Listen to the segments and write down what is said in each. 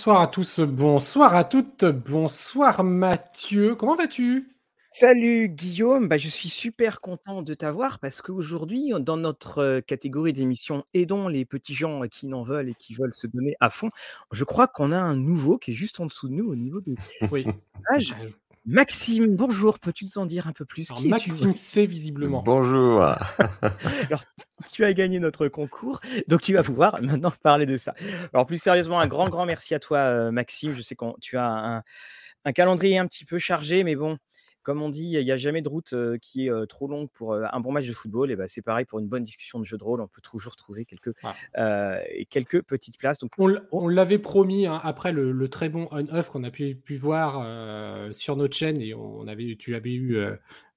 Bonsoir à tous, bonsoir à toutes, bonsoir Mathieu, comment vas-tu? Salut Guillaume, bah, je suis super content de t'avoir parce qu'aujourd'hui, dans notre euh, catégorie d'émission Aidons les petits gens qui n'en veulent et qui veulent se donner à fond, je crois qu'on a un nouveau qui est juste en dessous de nous au niveau Oui. âges. Maxime, bonjour, peux-tu nous en dire un peu plus? Alors, Qui es-tu? Maxime C visiblement. Bonjour. Alors, tu as gagné notre concours, donc tu vas pouvoir maintenant parler de ça. Alors, plus sérieusement, un grand, grand merci à toi, euh, Maxime. Je sais que tu as un, un calendrier un petit peu chargé, mais bon, comme on dit, il n'y a jamais de route euh, qui est euh, trop longue pour euh, un bon match de football. Et ben, c'est pareil pour une bonne discussion de jeu de rôle. On peut toujours trouver quelques, Ah. quelques petites places. Donc, On, l'avait promis hein, après le, le très bon on-off qu'on a pu, pu voir sur notre chaîne et on avait, tu avais eu,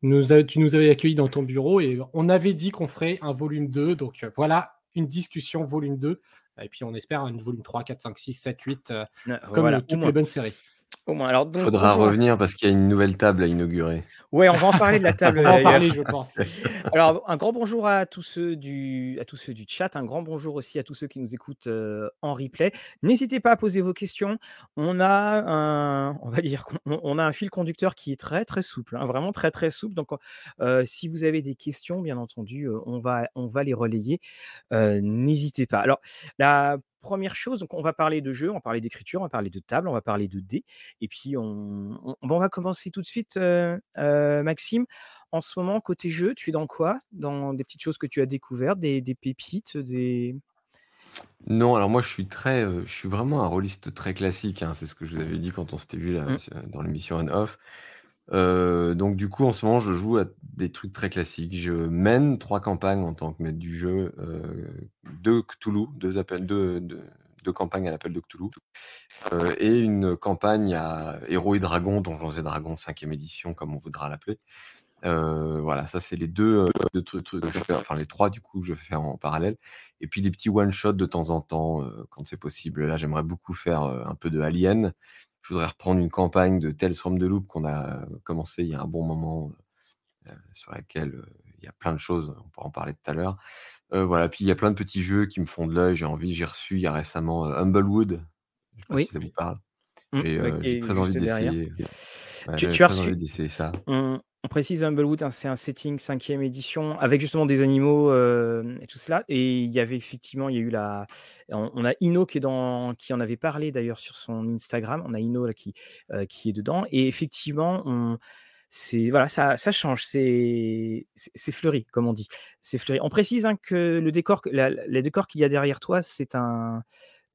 nous a- tu nous avais accueillis dans ton bureau et on avait dit qu'on ferait un volume 2. Donc voilà, une discussion volume 2. Et puis on espère une volume 3, 4, 5, 6, 7, 8, euh, euh, comme voilà, toutes les bonnes séries. Au moins. Alors, donc, Faudra bonjour. revenir parce qu'il y a une nouvelle table à inaugurer. Ouais, on va en parler de la table. On va en parler, je pense. Alors, un grand bonjour à tous ceux du, à tous ceux du chat, un grand bonjour aussi à tous ceux qui nous écoutent euh, en replay. N'hésitez pas à poser vos questions. On a un, on va dire, on, on a un fil conducteur qui est très très souple, hein, vraiment très très souple. Donc, euh, si vous avez des questions, bien entendu, euh, on va, on va les relayer. Euh, N'hésitez pas. Alors, la première chose, donc on va parler de jeu, on va parler d'écriture, on va parler de table, on va parler de dés, et puis on, on, bon, on va commencer tout de suite, euh, euh, Maxime. En ce moment, côté jeu, tu es dans quoi? Dans des petites choses que tu as découvertes, des, des pépites, des. Non, alors moi je suis très, euh, je suis vraiment un rôliste très classique. hein, c'est ce que je vous avais dit quand on s'était vu là, Mm. sur- dans l'émission On Off. Euh, donc du coup en ce moment je joue à des trucs très classiques. Je mène trois campagnes en tant que maître du jeu, euh, deux Cthulhu, campagnes à l'appel de Cthulhu, euh, et une campagne à Héros et Dragons, Donjons et Dragons 5e édition comme on voudra l'appeler. Euh, voilà, ça c'est les deux, euh, deux trucs, trucs que je fais, enfin les trois du coup que je fais en parallèle. Et puis des petits one-shots de temps en temps quand c'est possible. Là j'aimerais beaucoup faire un peu de Alien. Je voudrais reprendre une campagne de Tales from the Loop qu'on a commencé il y a un bon moment, euh, sur laquelle euh, il y a plein de choses, on pourra en parler tout à l'heure. Euh, voilà, puis il y a plein de petits jeux qui me font de l'œil, j'ai envie, j'ai reçu il y a récemment euh, Humblewood, je sais pas Oui. si ça vous parle. Mm, J'ai euh, très envie d'essayer. Ouais, Tu, tu as reçu. d'essayer ça. On, on précise Humblewood, hein, c'est un setting 5e édition avec justement des animaux euh, et tout cela. Et il y avait effectivement, il y a eu la. On, on a Ino qui, est dans, qui en avait parlé d'ailleurs sur son Instagram. On a Ino là, qui, euh, qui est dedans. Et effectivement, on. C'est voilà, ça, ça change, c'est fleuri comme on dit. C'est fleuri. On précise hein, que le décor, la- les décors qu'il y a derrière toi, c'est un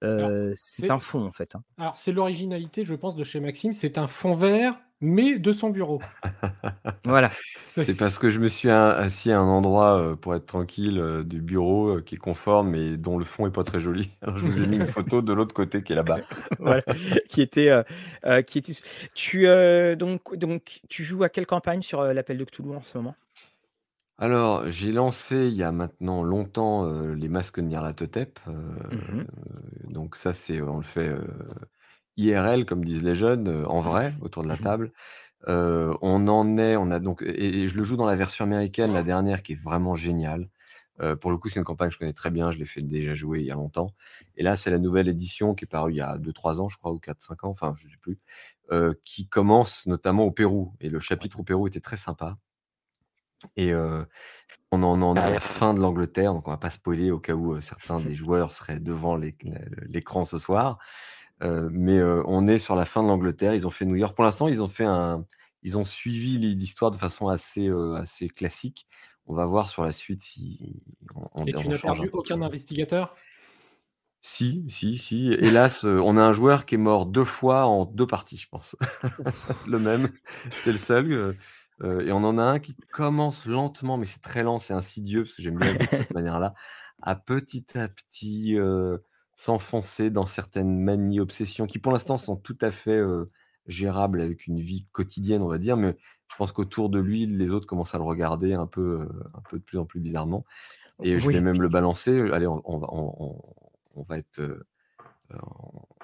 euh, c'est c'est- un fond en fait. hein. Alors, c'est l'originalité, je pense, de chez Maxime. C'est un fond vert, mais de son bureau. Voilà. C'est parce que je me suis assis à un endroit euh, pour être tranquille euh, du bureau euh, qui est conforme mais dont le fond est pas très joli. Alors je vous ai mis une photo de l'autre côté qui est là-bas. voilà, qui était, euh, euh, qui était. Tu euh, donc donc tu joues à quelle campagne sur euh, l'appel de Cthulhu en ce moment? Alors, j'ai lancé il y a maintenant longtemps euh, les masques de Nyarlathotep. euh, Mhm. donc ça, c'est on le fait euh, IRL comme disent les jeunes, euh, en vrai autour de la Mhm. table. Euh, on en est, on a donc et, et je le joue dans la version américaine, la dernière qui est vraiment géniale. Euh, pour le coup, c'est une campagne que je connais très bien, je l'ai fait déjà jouer il y a longtemps. Et là, c'est la nouvelle édition qui est parue il y a 2-3 ans, je crois, ou 4-5 ans, enfin, je ne sais plus, euh, qui commence notamment au Pérou. Et le chapitre au Pérou était très sympa. Et euh, on en en est à la fin de l'Angleterre, donc on va pas spoiler au cas où certains des joueurs seraient devant l'éc- l'écran ce soir. Euh, mais euh, on est sur la fin de l'Angleterre. Ils ont fait New York. Pour l'instant, ils ont fait un, ils ont suivi l'hi- l'histoire de façon assez, euh, assez classique. On va voir sur la suite si on, on- Et tu n'as perdu aucun investigateur? Si, si, si. Hélas, on a un joueur qui est mort deux fois en deux parties, je pense. le même, c'est le seul. et on en a un qui commence lentement, mais c'est très lent, c'est insidieux, parce que j'aime bien de cette manière-là, à petit à petit euh, s'enfoncer dans certaines manies, obsessions, qui pour l'instant sont tout à fait euh, gérables avec une vie quotidienne, on va dire, mais je pense qu'autour de lui, les autres commencent à le regarder un peu, euh, un peu de plus en plus bizarrement. Et je vais même le balancer. Allez, on, on va, on, on- on va être, euh,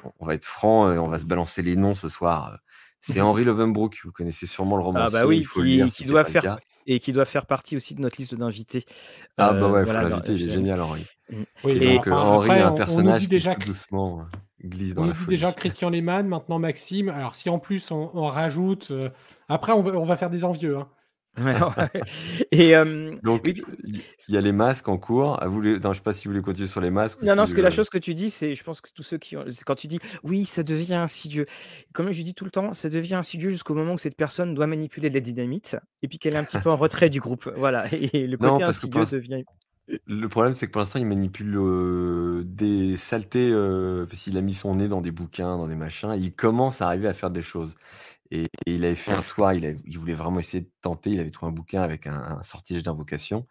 on, on va être franc, et on va se balancer les noms ce soir. C'est Henry Lovenbrook. Vous connaissez sûrement le romancier. Ah bah oui, il faut qui, lire qui si c'est doit faire et qui doit faire partie aussi de notre liste d'invités. Ah bah Euh, ouais, il voilà, faut l'inviter, il est génial Henri. Oui, Et donc euh, enfin, Henri après, est on- un on personnage qui tout doucement euh, glisse On dans nous la dit déjà. Christian Lehmann, maintenant Maxime. Alors si en plus on on rajoute, après on va on va faire des envieux, hein. Ouais, ouais et hem, Donc, oui, il y a les masques en cours. Ah vous non, je sais pas si vous voulez continuer sur les masques Non, non, parce que la chose que tu dis, c'est je pense que tous ceux qui ont quand tu dis: «Oui, ça devient insidieux». Comme je dis tout le temps, ça devient insidieux jusqu'au moment où cette personne doit manipuler de la dynamite et puis qu'elle est un petit peu en retrait du groupe. Voilà et le Non, côté insidieux l'inst devient le problème, c'est que pour l'instant, il manipule, heu, des saletés, heu, parce qu'il a mis son nez dans des bouquins, dans des machins. Il commence à arriver à faire des choses et il avait fait un soir, il voulait vraiment essayer de tenter, il avait trouvé un bouquin avec un sortilège d'invocation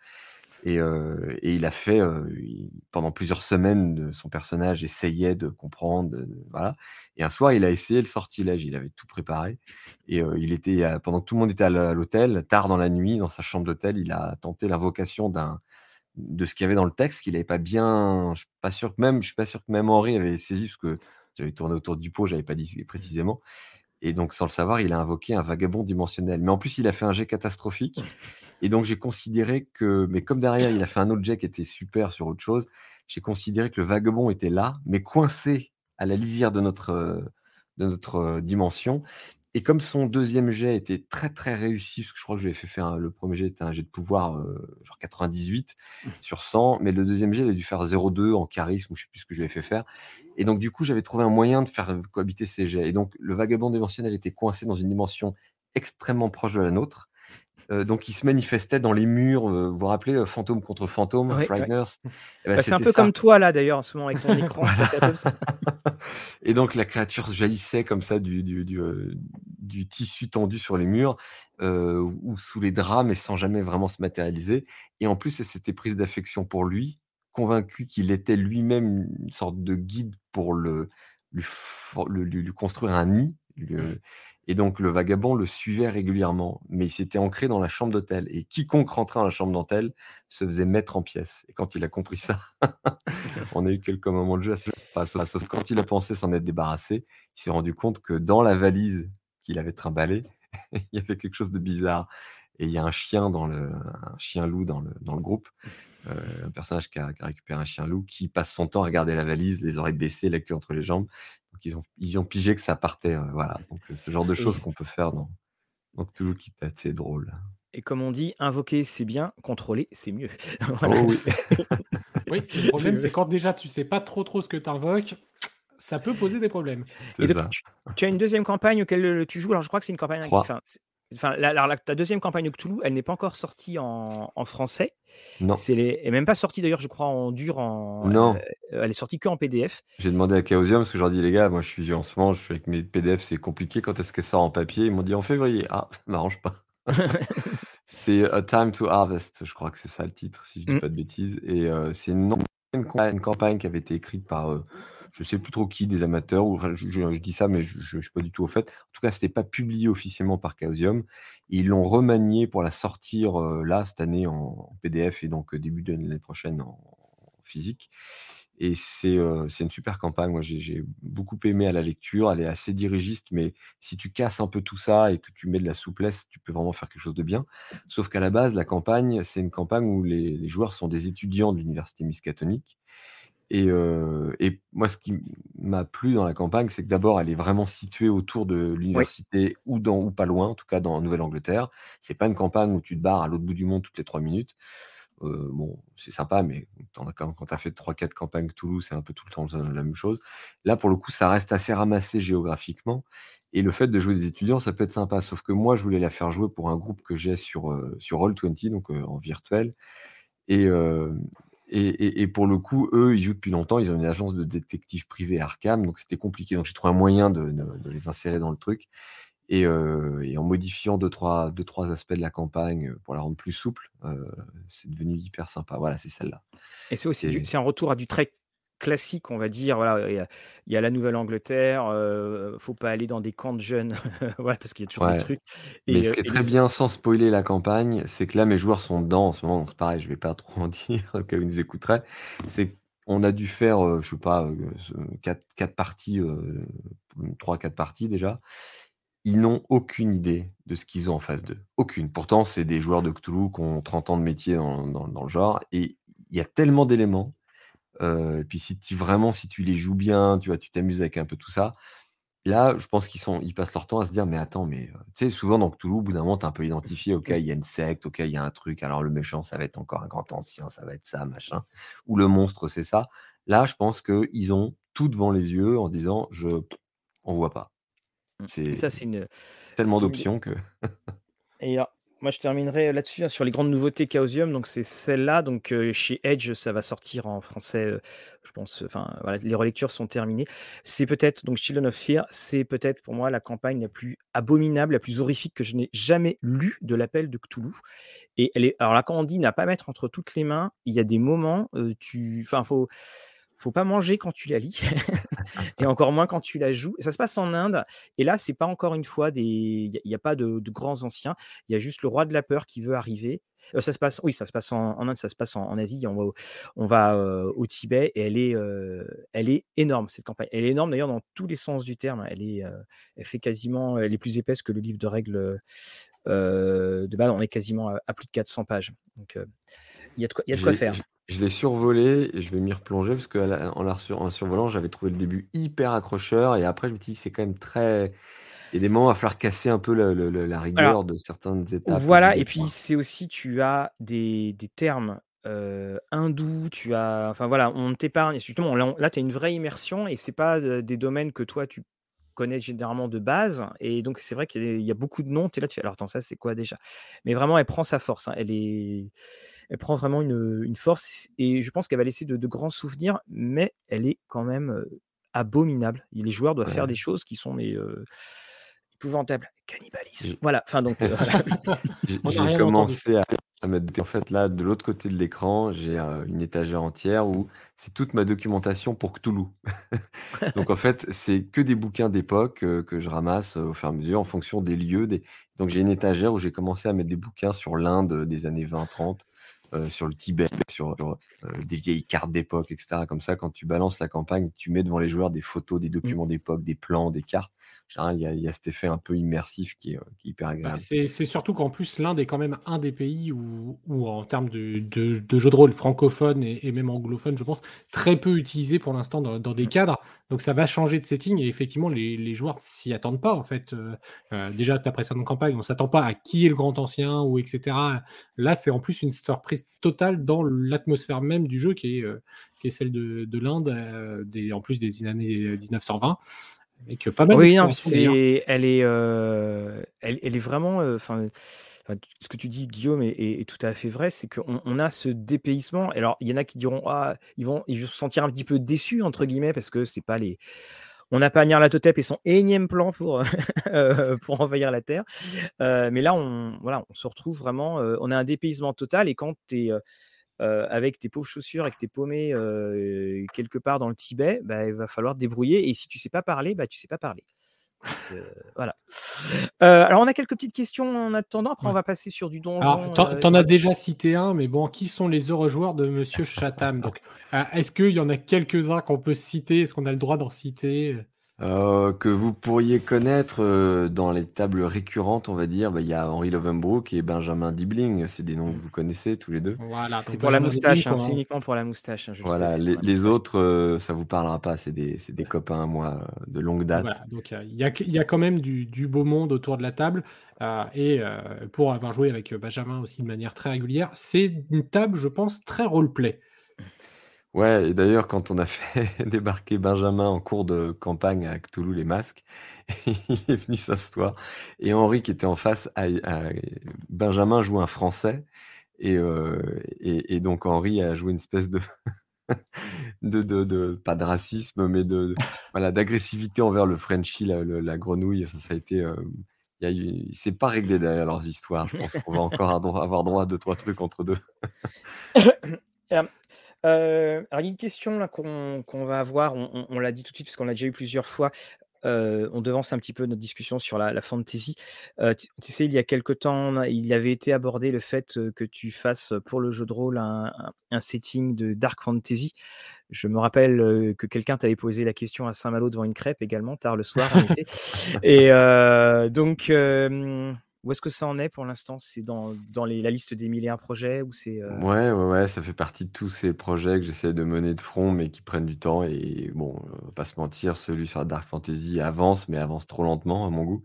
et heu et il a fait, il pendant plusieurs semaines, heu, son personnage essayait de comprendre, voilà et un soir, il a essayé le sortilège. Il avait tout préparé et il était pendant que tout le monde était à l'hô à l'hôtel, tard dans la nuit, dans sa chambre d'hôtel, il a tenté l'invocation d'un de ce qu'il y avait dans le texte qu'il avait pas bien je suis pas sûr que même je suis pas sûr que même Henri avait saisi parce que j'avais tourné autour du pot, j'avais pas dit précisément et donc sans le savoir, il a invoqué un vagabond dimensionnel. Mais en plus, il a fait un jet catastrophique et donc j'ai considéré que mais comme derrière, il a fait un autre jet qui était super sur autre chose, j'ai considéré que le vagabond était là, mais coincé à la lisière de notre, heu, de notre, heu, dimension et comme son 2e jet était très, très réussi, parce que je crois que je lui ai fait faire un le 1er jet était un jet de pouvoir, heu, genre 98 sur 100, mais le 2e jet, il a dû faire 0,2 en charisme ou je sais plus ce que je lui ai fait faire. Et donc du coup, j'avais trouvé un moyen de faire cohabiter ces jets. Et donc le vagabond dimensionnel était coincé dans une dimension extrêmement proche de la nôtre, heu, donc il se manifestait dans les murs, heu, vous vous rappelez, heu, fantôme contre fantôme, Ouais. Frighteners? Bah, Bah, c'est un peu ça. comme toi là d'ailleurs en ce moment avec ton écran, comme ça. Et donc la créature jaillissait comme ça du du du, heu, du tissu tendu sur les murs, ou sous les draps, mais sans jamais vraiment se matérialiser et en plus, elle s'était prise d'affection pour lui, convaincue qu'il était lui-même une sorte de guide pour le lui for le lui lui construire un nid, le et donc le vagabond le suivait régulièrement, mais il s'était ancré dans la chambre d'hôtel. Et quiconque rentrait dans la chambre d'hôtel se faisait mettre en pièces. Et quand il a compris ça, on a eu quelques moments de jeu assez sauf sauf quand il a pensé s'en être débarrassé, il s'est rendu compte que dans la valise qu'il avait trimballée, il y avait quelque chose de bizarre. Et il y a un chien dans le un chien loup dans le dans le groupe, heu, un personnage qui a récupéré un chien loup qui passe son temps à regarder la valise, les oreilles baissées, la queue entre les jambes. Ont ils ont pigé que ça partait, heu, voilà, donc ce genre de choses qu'on peut faire dans dans Cthulhu qui est assez drôle. et comme on dit: «Invoquer, c'est bien, contrôler, c'est mieux». Voilà, Oh oui. c'est Oui, le c'est problème, c'est quand déjà tu sais pas trop, trop ce que tu invoques, ça peut poser des problèmes. Et C'est donc ça. tu tu as une 2e campagne auquel, heu, tu joues, alors je crois que c'est une campagne qui 3. enfin c'est enfin la 2e campagne de Cthulhu, elle n'est pas encore sortie en en français. Non. C'est les elle même pas sortie d'ailleurs, je crois en dur en Non. elle est sortie qu'en PDF. J'ai demandé à Chaosium parce que je leur ai dit: «Les gars, moi je suis en ce moment, je suis avec mes PDF, c'est compliqué, quand est-ce qu'elle sort en papier?» ils m'ont dit: «En février». Ah, ça m'arrange pas. C'est A Time to Harvest, je crois que c'est ça le titre, si je dis Mmh. pas de bêtises et heu, c'est une campagne qui avait été écrite par, je sais plus trop qui, des amateurs ou je dis ça, mais je je suis pas du tout au fait. En tout cas, c'était pas publié officiellement par Chaosium. Ils l'ont remanié pour la sortir, heu, là, cette année en PDF et donc, heu, début de l'année prochaine en physique et c'est, heu, c'est une super campagne. Moi, j'ai beaucoup aimé à la lecture. Elle est assez dirigiste, mais si tu casses un peu tout ça et que tu mets de la souplesse, tu peux vraiment faire quelque chose de bien. Sauf qu'à la base, la campagne, c'est une campagne où les les joueurs sont des étudiants de l'université Miskatonic et heu et moi, ce qui m'a plu dans la campagne, c'est que d'abord, elle est vraiment située autour de Oui. l'université ou dans ou pas loin, en tout cas dans Nouvelle-Angleterre. C'est pas une campagne où tu te barres à l'autre bout du monde toutes les 3 minutes. Heu, bon, c'est sympa, mais tu en as quand tu as fait 3-4 campagnes Cthulhu, c'est un peu tout le temps la même chose. Là, pour le coup, ça reste assez ramassé géographiquement et le fait de jouer des étudiants, ça peut être sympa. Sauf que moi, je voulais la faire jouer pour un groupe que j'ai sur, heu, sur Roll20, donc, en virtuel et et et et pour le coup, eux, ils jouent depuis longtemps. Ils ont une agence de détectives privés Arkham, donc c'était compliqué. Donc j'ai trouvé un moyen de de de les insérer dans le truc et heu et en modifiant 2-3 2-3 aspects de la campagne, heu, pour la rendre plus souple, heu, c'est devenu hyper sympa. Voilà, c'est celle-là Et c'est aussi c'est un retour à du très classique, on va dire, voilà, il y a il y a la Nouvelle-Angleterre, heu, faut pas aller dans des camps de jeunes, voilà, parce qu'il y a toujours des trucs mais et ce heu qui est très les bien, sans spoiler la campagne, c'est que là, mes joueurs sont dedans en ce moment, donc pareil, je vais pas trop en dire au cas où ils nous écouteraient. C'est qu'on a dû faire, heu, je sais pas, ce 4- 4 parties, heu, 3-4 parties déjà. Ils n'ont aucune idée de ce qu'ils ont en face d'eux, aucune. Pourtant, c'est des joueurs de Cthulhu qui ont 30 ans de métier dans dans dans le genre et il y a tellement d'éléments et puis si tu vraiment, si tu les joues bien, tu vois, tu t'amuses avec un peu tout ça. Là, je pense qu'ils sont, ils passent leur temps à se dire, mais attends, mais tu sais, souvent dans Cthulhu, au bout d'un moment, tu un peu identifié, ok, il y a une secte, ok, il y a un truc, alors le méchant, ça va être encore un grand ancien, ça va être ça, machin, ou le monstre, c'est ça. Là, je pense qu'ils ont tout devant les yeux en disant, je, on voit pas. Mmh. C'est ça, c'est une tellement d'options que. Et moi, je terminerai là-dessus hein, sur les grandes nouveautés Chaosium. Donc, c'est celle-là. Donc, chez Edge, ça va sortir en français. je pense. Enfin, voilà, les relectures sont terminées. C'est peut-être donc Children of Fear. C'est peut-être pour moi la campagne la plus abominable, la plus horrifique que je n'ai jamais lue de l'appel de Cthulhu. Et elle est. Alors là, quand on dit n'a pas mettre entre toutes les mains, il y a des moments. tu. Enfin, faut faut pas manger quand tu la lis et encore moins quand tu la joues. Ça se passe en Inde et là c'est pas encore une fois des, il n'y a, pas de, grands anciens. Il y a juste le roi de la peur qui veut arriver. Euh, ça se passe, oui, ça se passe en, Inde, ça se passe en, Asie. On va, au, on va euh, au Tibet et elle est, euh, elle est énorme cette campagne. Elle est énorme d'ailleurs dans tous les sens du terme. Elle est, elle fait quasiment, elle est plus épaisse que le livre de règles de base. On est quasiment à, plus de 400 pages. Donc il y a de quoi, y a de quoi faire. Je l'ai survolé et je vais m'y replonger parce qu'en la, en survolant, j'avais trouvé le début hyper accrocheur et après je me dis c'est quand même très. Il y a des moments à falloir casser un peu la rigueur de certaines étapes. Voilà, et puis c'est aussi, tu as des, termes hindous, tu as. Enfin voilà, on t'épargne. Justement, là, tu as une vraie immersion et c'est pas des domaines que toi tu connais généralement de base. Et donc, c'est vrai qu'il y, a beaucoup de noms. Tu es là, tu fais alors, attends, ça, c'est quoi déjà? Mais vraiment, elle prend sa force. Hein. Elle, est... elle prend vraiment une, force. Et je pense qu'elle va laisser de, grands souvenirs, mais elle est quand même abominable. Les joueurs doivent faire des choses qui sont mais, épouvantables. Cannibalisme. Voilà. Enfin, donc, J'ai commencé à en fait, là, de l'autre côté de l'écran, j'ai une étagère entière où c'est toute ma documentation pour Cthulhu. Donc, en fait, c'est que des bouquins d'époque que je ramasse au fur et à mesure en fonction des lieux. Donc, j'ai une étagère où j'ai commencé à mettre des bouquins sur l'Inde des années 20-30, sur le Tibet, sur des vieilles cartes d'époque, etc. Comme ça, quand tu balances la campagne, tu mets devant les joueurs des photos, des documents d'époque, des plans, des cartes il y, a, cet effet un peu immersif qui est, euh, hyper bah, agréable. c'est surtout qu'en plus, l'Inde est quand même un des pays où, en termes de, de, jeux de rôle francophones et, même anglophones, je pense, très peu utilisé pour l'instant dans, des mmh. cadres. Donc ça va changer de setting et effectivement, les, les joueurs s'y attendent pas. En fait, euh, euh, déjà, ta précédente campagne, on s'attend pas à qui est le grand ancien ou etc. Là, c'est en plus une surprise totale dans l'atmosphère même du jeu qui est, qui est celle de, de l'Inde, en plus des années 1920 pas mal oui, c'est, elle, est, euh, elle, elle, est vraiment. Euh, enfin, ce que tu dis, Guillaume, est, tout à fait vrai. C'est qu'on on a ce dépaysement. Alors, il y en a qui diront ah, ils vont, ils vont se sentir un petit peu déçus, entre guillemets, parce que c'est pas les. On n'a pas Nyarlathotep et son énième plan pour, euh, pour envahir la Terre. mais là, on, voilà, on se retrouve vraiment. on a un dépaysement total. Et quand tu es avec tes pauvres chaussures et que t'es paumé quelque part dans le Tibet, bah, il va falloir te débrouiller. Et si tu sais pas parler, bah, tu sais pas parler. voilà. alors, on a quelques petites questions en attendant. Après, on va passer sur du donjon. T'en as déjà cité un, mais bon, qui sont les heureux joueurs de Monsieur Chatham? Donc, est-ce qu'il y en a quelques-uns qu'on peut citer? Est-ce qu'on a le droit d'en citer? Euh, que vous pourriez connaître euh, dans les tables récurrentes, on va dire, bah, il y a Henri Lovenbrook et Benjamin Dibling. C'est des noms que vous connaissez tous les deux. Voilà, c'est pour la moustache, hein, c'est uniquement pour la moustache. Hein, voilà, les, autres, euh, ça vous parlera pas. C'est des, des, copains à moi de longue date. Voilà, donc il y, a, y a quand même du, du, beau monde autour de la table. et pour avoir joué avec Benjamin aussi de manière très régulière, c'est une table, je pense, très roleplay. Ouais, et d'ailleurs, quand on a fait débarquer Benjamin en cours de campagne à Cthulhu les masques, il est venu s'asseoir. Et Henri, qui était en face, Benjamin joue un français. Euh, et, et, donc Henri a joué une espèce de, de, de, pas de racisme, mais de, voilà, d'agressivité envers le Frenchie, la, grenouille. Ça, a été. Euh, c'est pas réglé derrière leurs histoires. Je pense qu'on va encore avoir droit à deux, trois trucs entre deux. Euh, alors, il y a une question là qu'on va avoir, on, l'a dit tout de suite parce qu'on l'a déjà eu plusieurs fois. Euh, on devance un petit peu notre discussion sur la, fantasy. Euh, tu, sais, il y a quelque temps, il avait été abordé le fait que tu fasses pour le jeu de rôle un, setting de dark fantasy. Je me rappelle que quelqu'un t'avait posé la question à Saint-Malo devant une crêpe également, tard le soir en été. Et donc, Où est-ce que ça en est pour l'instant? C'est dans, la liste des mille et un projets ou c'est euh Ouais, ouais, ouais, ça fait partie de tous ces projets que j'essaie de mener de front, mais qui prennent du temps. Et bon, on va pas se mentir, celui sur la Dark Fantasy avance, mais avance trop lentement à mon goût.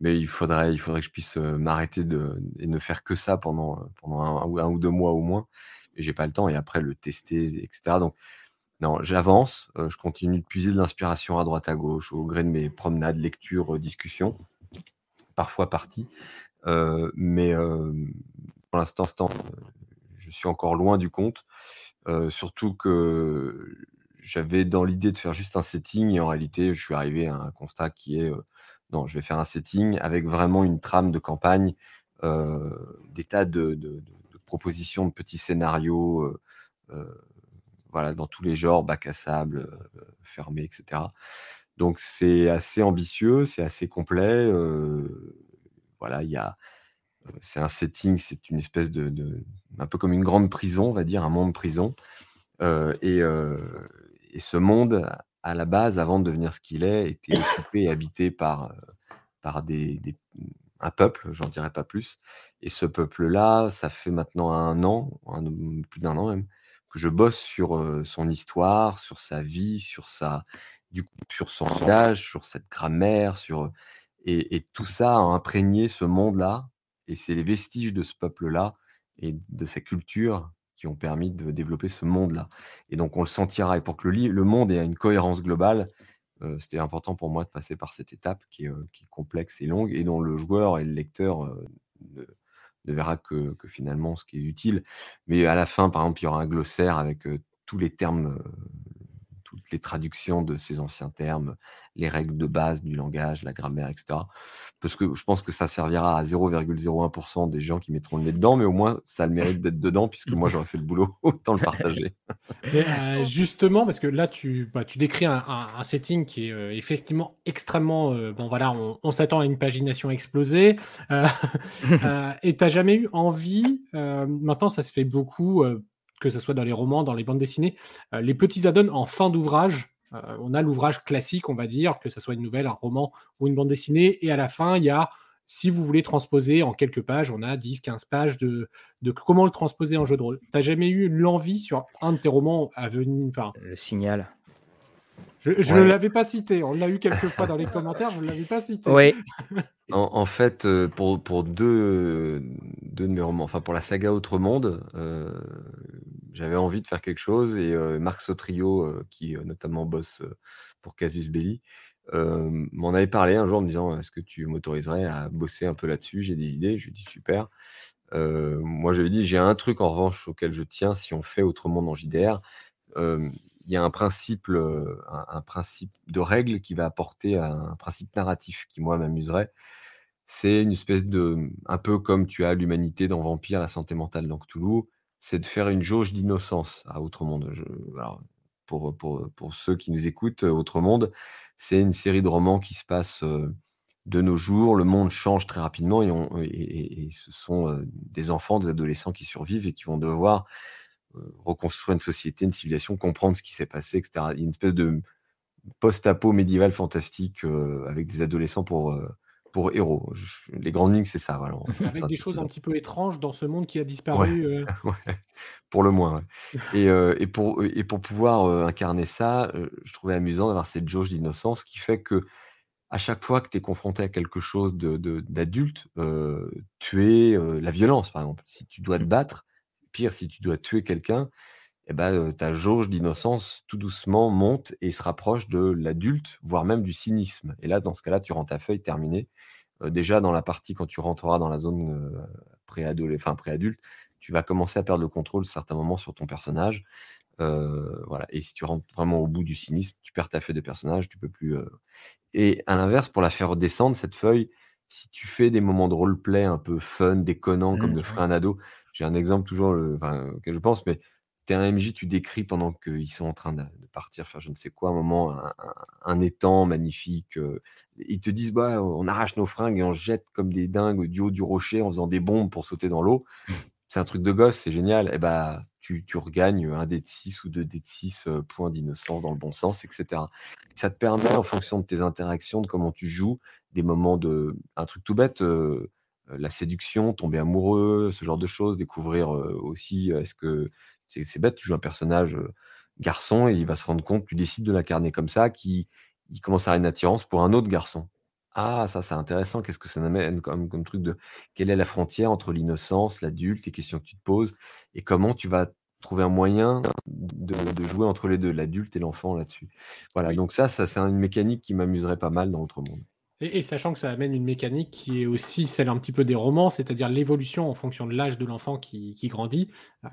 Mais il faudrait, il faudrait que je puisse euh, m'arrêter de, et ne faire que ça pendant, pendant un, un ou deux mois au moins. Et j'ai pas le temps. Et après, le tester, etc. Donc, non, j'avance, euh, je continue de puiser de l'inspiration à droite à gauche, au gré de mes promenades, lectures, discussions, parfois parties. Euh, mais euh, pour l'instant, je suis encore loin du compte. surtout que j'avais dans l'idée de faire juste un setting et en réalité, je suis arrivé à un constat qui est non, je vais faire un setting avec vraiment une trame de campagne, des tas de, propositions de petits scénarios voilà, dans tous les genres, bac à sable, euh, fermé, etc. Donc c'est assez ambitieux, c'est assez complet. Voilà, il y a, c'est un setting, c'est une espèce de, un peu comme une grande prison, on va dire, un monde prison. et, ce monde, à la base, avant de devenir ce qu'il est, était occupé et habité par, par des, un peuple, j'en dirais pas plus. Et ce peuple-là, ça fait maintenant un an, plus d'un an même, je bosse sur son histoire, sur sa vie, sur sa, du sur son langage, sur cette grammaire, sur et, tout ça a imprégné ce monde-là. Et c'est les vestiges de ce peuple-là et de sa culture qui ont permis de développer ce monde-là. Et donc on le sentira. Et pour que le, le monde ait une cohérence globale, c'était important pour moi de passer par cette étape qui est, qui est, complexe et longue et dont le joueur et le lecteur ne verra que, finalement ce qui est utile. Mais à la fin, par exemple, il y aura un glossaire avec tous les termes, toutes les traductions de ces anciens termes, les règles de base du langage, la grammaire, etc. Parce que je pense que ça servira à 0,01% des gens qui mettront le nez dedans, mais au moins ça a le mérite d'être dedans, puisque moi j'aurais fait le boulot, autant le partager. Euh, justement, parce que là tu, bah, tu décris un, setting qui est euh, effectivement extrêmement. Euh, bon voilà, on, s'attend à une pagination explosée. et tu n'as jamais eu envie, maintenant ça se fait beaucoup, que ce soit dans les romans, dans les bandes dessinées, les petits add-ons en fin d'ouvrage euh, on a l'ouvrage classique, on va dire, que ce soit une nouvelle, un roman ou une bande dessinée, et à la fin, il y a, si vous voulez transposer en quelques pages, on a 10, 15 pages de, comment le transposer en jeu de rôle. T'as jamais eu l'envie sur un de tes romans à venir Le signal. Je ne l'avais pas cité, on l'a eu quelques fois dans les commentaires, je ne l'avais pas cité. Oui. En, fait, euh, pour, pour deux, deux de mes romans, enfin pour la saga Autre Monde, euh, j'avais envie de faire quelque chose et Marc Sotrio, qui notamment bosse pour Casus Belli, m'en avait parlé un jour en me disant est-ce que tu m'autoriserais à bosser un peu là-dessus? J'ai des idées. Je lui ai dit super. moi, je lui ai dit j'ai un truc en revanche auquel je tiens si on fait autrement dans JDR. Il y a un principe, un, principe de règle qui va apporter un, principe narratif qui, moi, m'amuserait. C'est une espèce de. Un peu comme tu as l'humanité dans Vampire, la santé mentale dans Cthulhu c'est de faire une jauge d'innocence à Autre Monde. pour, pour, ceux qui nous écoutent, Autre Monde, c'est une série de romans qui se passe de nos jours. Le monde change très rapidement et, ce sont des enfants, des adolescents qui survivent et qui vont devoir reconstruire une société, une civilisation, comprendre ce qui s'est passé, etc. Il y a une espèce de post-apo médiéval fantastique avec des adolescents pour pour héros. les grandes lignes, c'est ça. Voilà. Avec des choses un petit peu étranges dans ce monde qui a disparu. Euh. pour le moins. Et, euh, et, pour, et pour pouvoir euh, incarner ça, je trouvais amusant d'avoir cette jauge d'innocence qui fait que à chaque fois que tu es confronté à quelque chose d'adulte, de, tu es la violence, par exemple. Si tu dois te mmh. battre, pire, si tu dois tuer quelqu'un, eh ben, ta jauge d'innocence tout doucement monte et se rapproche de l'adulte, voire même du cynisme. Et là, dans ce cas-là, tu rends ta feuille terminée. déjà, dans la partie, quand tu rentreras dans la zone pré-adulte, enfin, tu vas commencer à perdre le contrôle à certains moments sur ton personnage. voilà. Et si tu rentres vraiment au bout du cynisme, tu perds ta feuille de personnage, tu peux plus. Et à l'inverse, pour la faire descendre, cette feuille, si tu fais des moments de roleplay un peu fun, déconnant, comme mmh, le ferait un ado, j'ai un exemple toujours, enfin, que je pense, mais tu es un MJ, tu décris pendant qu'ils sont en train de, partir faire je ne sais quoi, un moment, un, étang magnifique. Euh, ils te disent, bah, on arrache nos fringues et on jette comme des dingues du haut du rocher en faisant des bombes pour sauter dans l'eau. C'est un truc de gosse, c'est génial. Et eh bah, tu, tu, regagnes un dé de 6 ou deux dés de 6 euh, points d'innocence dans le bon sens, etc. Ça te permet, en fonction de tes interactions, de comment tu joues, des moments de. Un truc tout bête. Euh, la séduction, tomber amoureux, ce genre de choses, découvrir aussi, est-ce que c'est bête, tu joues un personnage garçon et il va se rendre compte, tu décides de l'incarner comme ça, qu'il il commence à avoir une attirance pour un autre garçon. Ah, ça c'est intéressant, qu'est-ce que ça amène comme, comme truc de quelle est la frontière entre l'innocence, l'adulte, les questions que tu te poses, et comment tu vas trouver un moyen de, jouer entre les deux, l'adulte et l'enfant là-dessus? Voilà, donc ça, ça c'est une mécanique qui m'amuserait pas mal dans Autre Monde. Et, sachant que ça amène une mécanique qui est aussi celle un petit peu des romans, c'est-à-dire l'évolution en fonction de l'âge de l'enfant qui, grandit.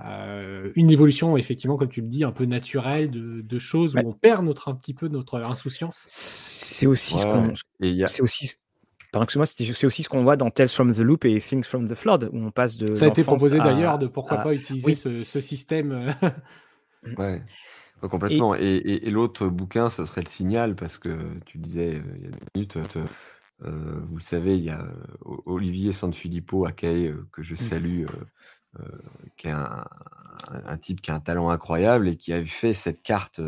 Euh, une évolution, effectivement, comme tu le dis, un peu naturelle de, choses où on perd notre, un petit peu notre insouciance. C'est aussi ce qu'on. C'est aussi. moi c'est aussi ce qu'on voit dans Tales from the Loop et Things from the Flood, où on passe de. Ça a été proposé d'ailleurs de pourquoi pas utiliser ce, système. ouais. Complètement. Et, l'autre bouquin, ce serait le signal, parce que tu disais euh, il y a deux minutes, euh, vous le savez, il y a Olivier Sanfilippo à Caen, que je mmh. salue, qui est un, type qui a un talent incroyable et qui avait fait cette carte.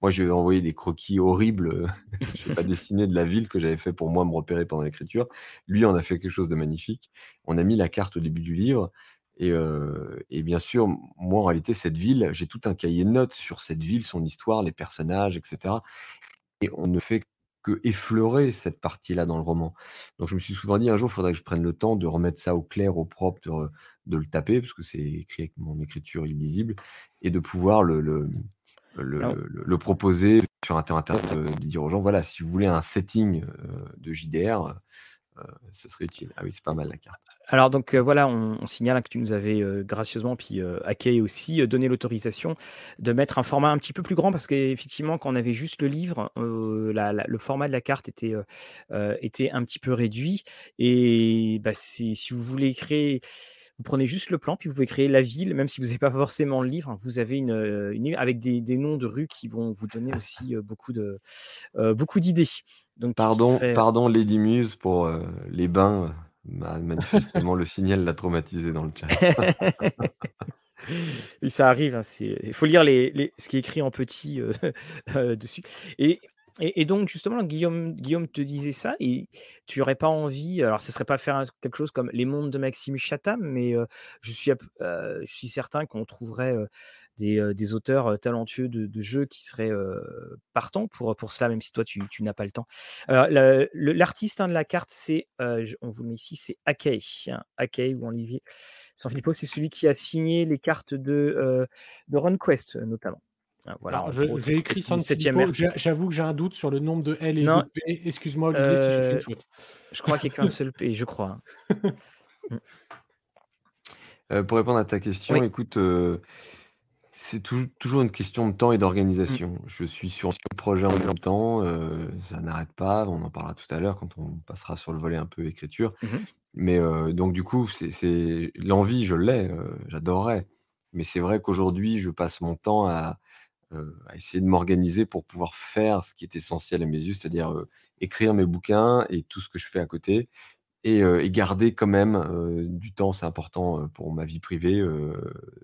moi, je lui ai envoyé des croquis horribles. je n'ai pas dessiné de la ville que j'avais fait pour moi me repérer pendant l'écriture. Lui en a fait quelque chose de magnifique. On a mis la carte au début du livre et, bien sûr, moi, en réalité, cette ville, j'ai tout un cahier de notes sur cette ville, son histoire, les personnages, etc. Et on ne fait que effleurer cette partie-là dans le roman. Donc, je me suis souvent dit, un jour, il faudrait que je prenne le temps de remettre ça au clair, au propre, de, le taper, parce que c'est écrit avec mon écriture illisible, et de pouvoir le, le, le, proposer sur Internet, de dire aux gens, voilà, si vous voulez un setting de JDR, ça serait utile. Ah oui, c'est pas mal la carte. Alors donc voilà, on, signale que tu nous avais gracieusement, puis euh, aussi, donné l'autorisation de mettre un format un petit peu plus grand parce qu'effectivement, quand on avait juste le livre, le format de la carte était, était un petit peu réduit. Et bah, si vous voulez créer, vous prenez juste le plan, puis vous pouvez créer la ville, même si vous n'avez pas forcément le livre. Vous avez une, une avec des, noms de rues qui vont vous donner aussi beaucoup de beaucoup d'idées. Donc pardon, pardon Lady Muse pour les bains. Manifestement, le signal l'a traumatisé dans le chat. ça arrive. Hein, il faut lire les, ce qui est écrit en petit euh, euh, dessus. Et, et, donc, justement, Guillaume, Guillaume te disait ça, et tu n'aurais pas envie, alors ce serait pas faire quelque chose comme Les Mondes de Maxime Chatham, mais euh, je, suis, je suis certain qu'on trouverait des, auteurs talentueux de, jeux qui seraient partants pour, pour cela, même si toi, tu, n'as pas le temps. L'artiste hein, de la carte, c'est, on vous le met ici, c'est Akei. Hein, Akei ou Olivier Sanfilippo, c'est celui qui a signé les cartes de, de RunQuest, notamment. Hein, voilà, j'ai écrit Sanfilippo, j'avoue que j'ai un doute sur le nombre de L et de P. Excuse-moi, Olivier, si j'ai fait une faute. Je crois qu'il n'y a qu'un seul P, je crois. Mmh. pour répondre à ta question, écoute, c'est toujours une question de temps et mmh. d'organisation. Je suis sur ce projet en même temps, euh, ça n'arrête pas, on en parlera tout à l'heure quand on passera sur le volet un peu écriture. Mmh Mais euh, donc du coup, c'est l'envie, je l'ai, euh, j'adorerais. Mais c'est vrai qu'aujourd'hui, je passe mon temps à, à essayer de m'organiser pour pouvoir faire ce qui est essentiel à mes yeux, c'est-à-dire écrire mes bouquins et tout ce que je fais à côté et, garder quand même du temps, c'est important pour ma vie privée,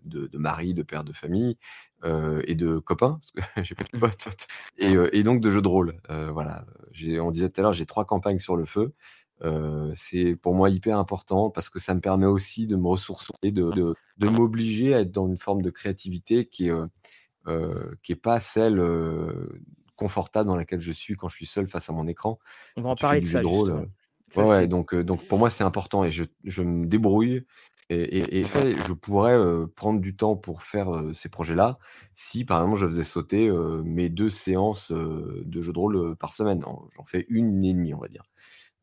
de, mari, de père de famille et de copains, parce que j'ai pas de mmh. potes, et, donc de jeux de rôle. voilà, on disait tout à l'heure, j'ai trois campagnes sur le feu. c'est pour moi hyper important parce que ça me permet aussi de me ressourcer, de, de, m'obliger à être dans une forme de créativité qui est, qui est pas celle confortable dans laquelle je suis quand je suis seul face à mon écran. On va en parler de ça. Drôle, Ouais, donc, donc pour moi, c'est important et je, je me débrouille. Et, et, je pourrais prendre du temps pour faire ces projets-là si, par exemple, je faisais sauter mes deux séances de jeu de rôle par semaine. J'en fais une et demie, on va dire.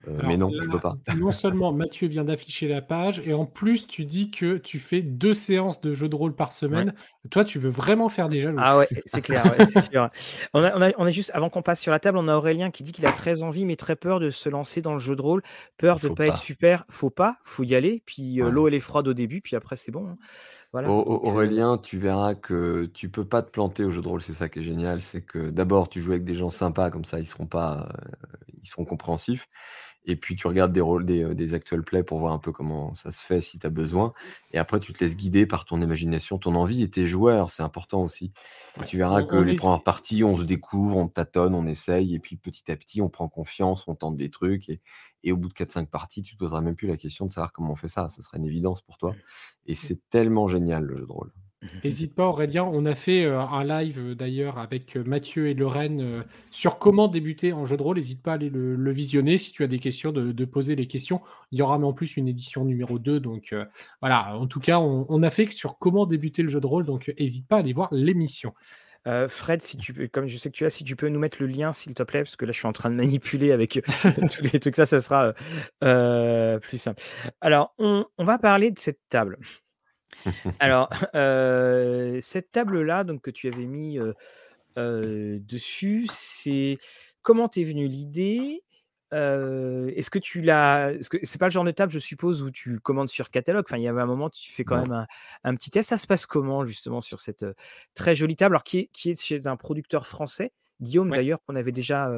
Euh, mais non, je peux pas. Non seulement Mathieu vient d'afficher la page, et en plus tu dis que tu fais deux séances de jeu de rôle par semaine. Toi, tu veux vraiment faire des jaloux. Ah ouais, c'est clair, c'est sûr. On a, on, a, juste, avant qu'on passe sur la table, on a Aurélien qui dit qu'il a très envie, mais très peur de se lancer dans le jeu de rôle. Peur de ne pas, être super. Faut pas, faut y aller. Puis euh, l'eau, elle est froide au début, puis après, c'est bon. Hein. Voilà, euh, Aurélien, tu verras que tu peux pas te planter au jeu de rôle. C'est ça qui est génial. C'est que d'abord, tu joues avec des gens sympas, comme ça, ils seront pas, ils seront compréhensifs. Et puis tu regardes des, rôles, des, des actual plays pour voir un peu comment ça se fait si tu as besoin. Et après, tu te laisses guider par ton imagination, ton envie et tes joueurs. C'est important aussi. tu verras que les premières parties, on se découvre, on tâtonne, on essaye. Et puis petit à petit, on prend confiance, on tente des trucs. Et, et au bout de 4-5 parties, tu te poseras même plus la question de savoir comment on fait ça. Ça sera une évidence pour toi. Et c'est tellement génial le jeu de rôle. N'hésite pas Aurélien, on a fait euh, un live euh, d'ailleurs avec euh, Mathieu et Lorraine sur comment débuter en jeu de rôle. N'hésite pas à aller le, visionner si tu as des questions, de, poser les questions. Il y aura en plus une édition numéro 2. Donc voilà, en tout cas, on, a fait sur comment débuter le jeu de rôle. Donc n'hésite pas à aller voir l'émission. Fred, si tu peux, comme je sais que tu as, si tu peux nous mettre le lien, s'il te plaît, parce que là, je suis en train de manipuler avec tous les trucs, ça, ça sera plus simple. Alors, on, va parler de cette table. Alors, cette table-là, donc que tu avais mis dessus, c'est comment t'es venue l'idée Est-ce que tu l'as C'est pas le genre de table, je suppose, où tu commandes sur catalogue? Enfin, il y avait un moment, tu fais quand même un, petit test. Ça se passe comment justement sur cette très jolie table, alors qui est, qui est chez un producteur français? Guillaume, d'ailleurs, qu'on avait déjà,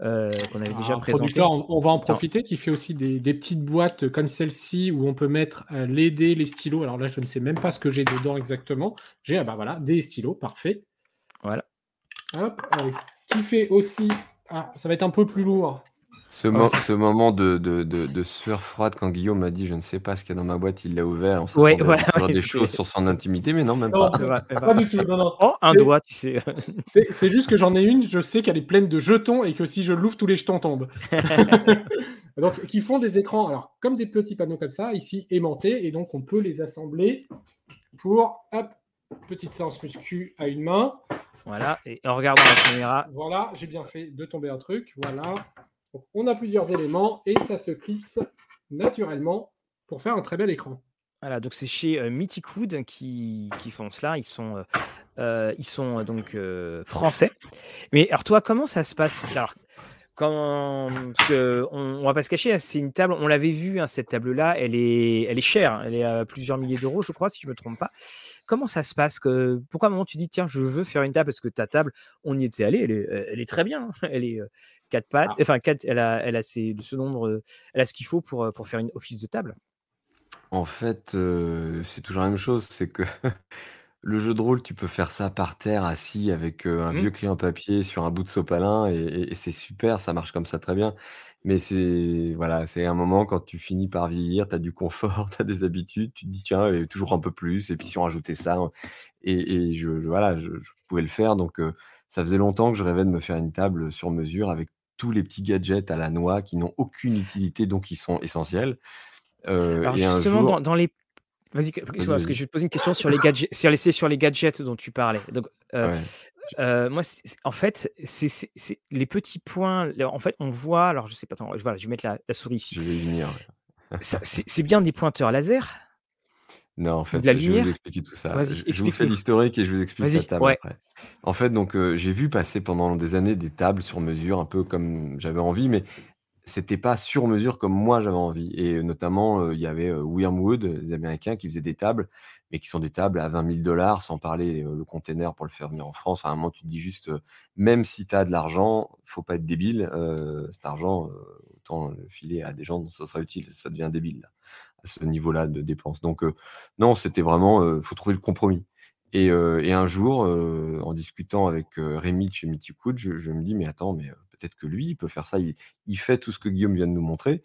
euh, qu'on avait déjà présenté. On, va en profiter, qui fait aussi des, petites boîtes comme celle-ci où on peut mettre euh, les dés, les stylos. Alors là, je ne sais même pas ce que j'ai dedans exactement. J'ai, ah bah voilà, des stylos, parfait. Voilà. Hop, qui fait aussi, ah, ça va être un peu plus lourd. Ce, ce moment de, de, de, sueur froide quand Guillaume m'a dit je ne sais pas ce qu'il y a dans ma boîte, il l'a ouvert. On ouais, voilà, des choses sur son intimité, mais non, même pas. pas du tout. Oh, un doigt, tu sais. C'est juste que j'en ai une, je sais qu'elle est pleine de jetons et que si je l'ouvre, tous les jetons tombent. donc, qui font des écrans, alors comme des petits panneaux comme ça, ici aimantés, et donc on peut les assembler pour, hop, petite séance muscu à une main. Voilà, et en regardant la caméra. Voilà, j'ai bien fait de tomber un truc, voilà on a plusieurs éléments et ça se clipse naturellement pour faire un très bel écran. Voilà, donc c'est chez euh, Mythic Wood qui, font cela. Ils sont, euh, euh, ils sont donc français. Mais alors toi, comment ça se passe? Alors, quand, que on, va pas se cacher, hein, c'est une table. On l'avait vu, hein, cette table-là. Elle est, elle est chère. Elle est à plusieurs milliers d'euros, je crois, si je me trompe pas. Comment ça se passe que, Pourquoi à un moment tu dis tiens, je veux faire une table parce que ta table, on y était allé, elle est, elle est très bien. Hein. Elle est quatre pattes, ah. enfin quatre, elle a, elle a ce nombre, elle a ce qu'il faut pour, pour faire une office de table. En fait, c'est toujours la même chose, c'est que le jeu de rôle, tu peux faire ça par terre, assis avec un mmh. vieux crayon papier sur un bout de sopalin, et, c'est super, ça marche comme ça très bien. Mais c'est voilà, c'est un moment quand tu finis par vieillir, tu as du confort, tu as des habitudes, tu te dis tiens, et toujours un peu plus, et puis si on rajoutait ça, et, je, voilà, je, pouvais le faire, donc ça faisait longtemps que je rêvais de me faire une table sur mesure avec tous les petits gadgets à la noix qui n'ont aucune utilité, donc qui sont essentiels. Euh, Alors justement, dans, les Vas-y, parce que je vais te poser une question sur les gadgets, sur les, sur les gadgets dont tu parlais. Donc, euh, euh, moi, en fait, c'est les petits points. En fait, on voit. Alors, je sais pas. Attends, voilà, je vais mettre la, souris ici. Je vais venir. c'est bien des pointeurs laser? Non, en fait, je vais vous expliquer tout ça. Je, vous fais l'historique et je vous explique la table après. En fait, donc, euh, j'ai vu passer pendant des années des tables sur mesure, un peu comme j'avais envie, mais c'était pas sur mesure comme moi j'avais envie. Et notamment, euh, il y avait euh, Wormwood, les Américains, qui faisaient des tables, mais qui sont des tables à 20 000 dollars, sans parler le container pour le faire venir en France. à un moment, tu te dis juste, même si tu as de l'argent, faut pas être débile. cet argent, autant le filer à des gens dont ça sera utile, ça devient débile. Là à ce niveau-là de dépenses. Donc non, c'était vraiment, faut trouver le compromis. Et, un jour, en discutant avec Rémi de chez Mythicood, je, je me dis, mais attends, mais peut-être que lui, il peut faire ça. Il, fait tout ce que Guillaume vient de nous montrer.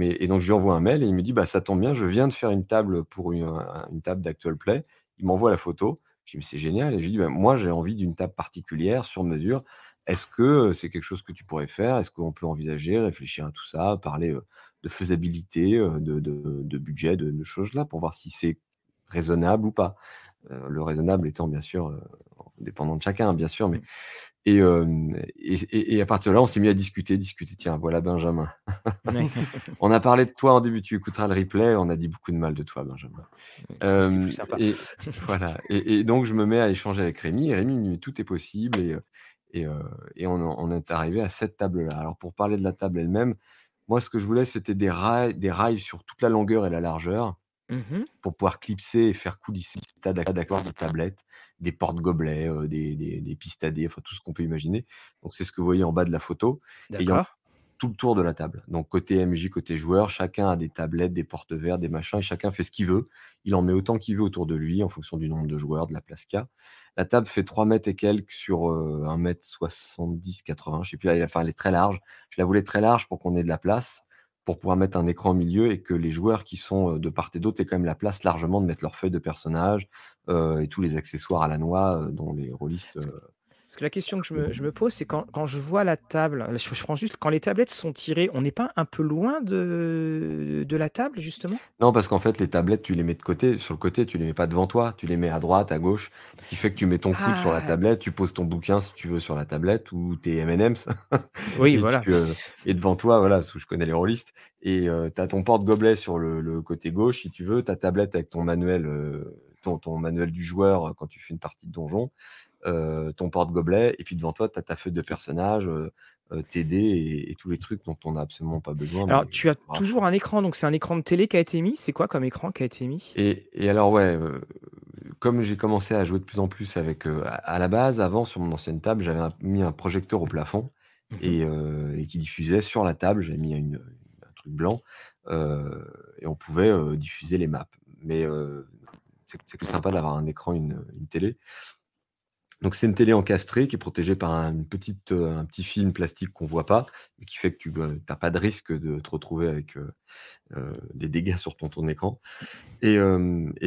Et donc, je lui envoie un mail et il me dit, bah, ça tombe bien, je viens de faire une table pour une, table d'Actual Play. Il m'envoie la photo. Je dis, mais c'est génial. Et je lui dis, bah, moi, j'ai envie d'une table particulière, sur mesure. Est-ce que c'est quelque chose que tu pourrais faire? Est-ce qu'on peut envisager, réfléchir à tout ça, parler de faisabilité, de, budget, de, choses là, pour voir si c'est raisonnable ou pas? Le raisonnable étant bien sûr dépendant de chacun, bien sûr, mais mmh. et, et, à partir de là, on s'est mis à discuter, discuter. Tiens, voilà Benjamin. on a parlé de toi en début, tu écouteras le replay. On a dit beaucoup de mal de toi, Benjamin. et voilà. Et, donc je me mets à échanger avec Rémi. Et Rémi, tout est possible. Et, et, et on, on, est arrivé à cette table-là. Alors pour parler de la table elle-même, moi, ce que je voulais, c'était des rails, des rails sur toute la longueur et la largeur mmh pour pouvoir clipser et faire coulisser des tas d'accords de tablettes, des porte-gobelets, euh, des, des, des enfin tout ce qu'on peut imaginer. Donc, c'est ce que vous voyez en bas de la photo. D'accord. tout le tour de la table. Donc côté MJ, côté joueur, chacun a des tablettes, des portes verts, des machins, et chacun fait ce qu'il veut. Il en met autant qu'il veut autour de lui en fonction du nombre de joueurs, de la place qu'il a. La table fait 3 mètres et quelques sur 1 mètre 70, 80. Je sais plus, elle, enfin, elle est très large. Je la voulais très large pour qu'on ait de la place, pour pouvoir mettre un écran au milieu et que les joueurs qui sont de part et d'autre aient quand même la place largement de mettre leurs feuilles de personnage et tous les accessoires à la noix dont les rôlistes parce que la question que je me, je me pose, c'est quand, quand, je vois la table, je, je, prends juste quand les tablettes sont tirées, on n'est pas un peu loin de, de la table, justement? Non, parce qu'en fait, les tablettes, tu les mets de côté. Sur le côté, tu les mets pas devant toi, tu les mets à droite, à gauche. Ce qui fait que tu mets ton coude sur la ah. tablette, tu poses ton bouquin si tu veux sur la tablette ou tes MM's. Oui, et voilà. Euh, et devant toi, voilà, parce que je connais les rôlistes. Et euh, tu as ton porte-gobelet sur le, le, côté gauche, si tu veux, ta tablette avec ton manuel. Euh, ton, ton, manuel du joueur quand tu fais une partie de donjon. Euh, ton porte-gobelet, et puis devant toi, tu as ta feuille de personnage, euh, euh, TD et, tous les trucs dont on n'a absolument pas besoin. Alors, tu as toujours un écran, donc c'est un écran de télé qui a été mis. C'est quoi comme écran qui a été mis? Et, et, alors, ouais, comme j'ai commencé à jouer de plus en plus avec. à la base, avant, sur mon ancienne table, j'avais mis un projecteur au plafond mmh et, et, qui diffusait sur la table. J'avais mis une, un truc blanc et on pouvait diffuser les maps. Mais c'est plus sympa d'avoir un écran, une, une télé. Donc c'est une télé encastrée qui est protégée par un, petite, euh, un petit film plastique qu'on voit pas et qui fait que tu n'as pas de risque de te retrouver avec euh, euh, des dégâts sur ton, ton écran. Et,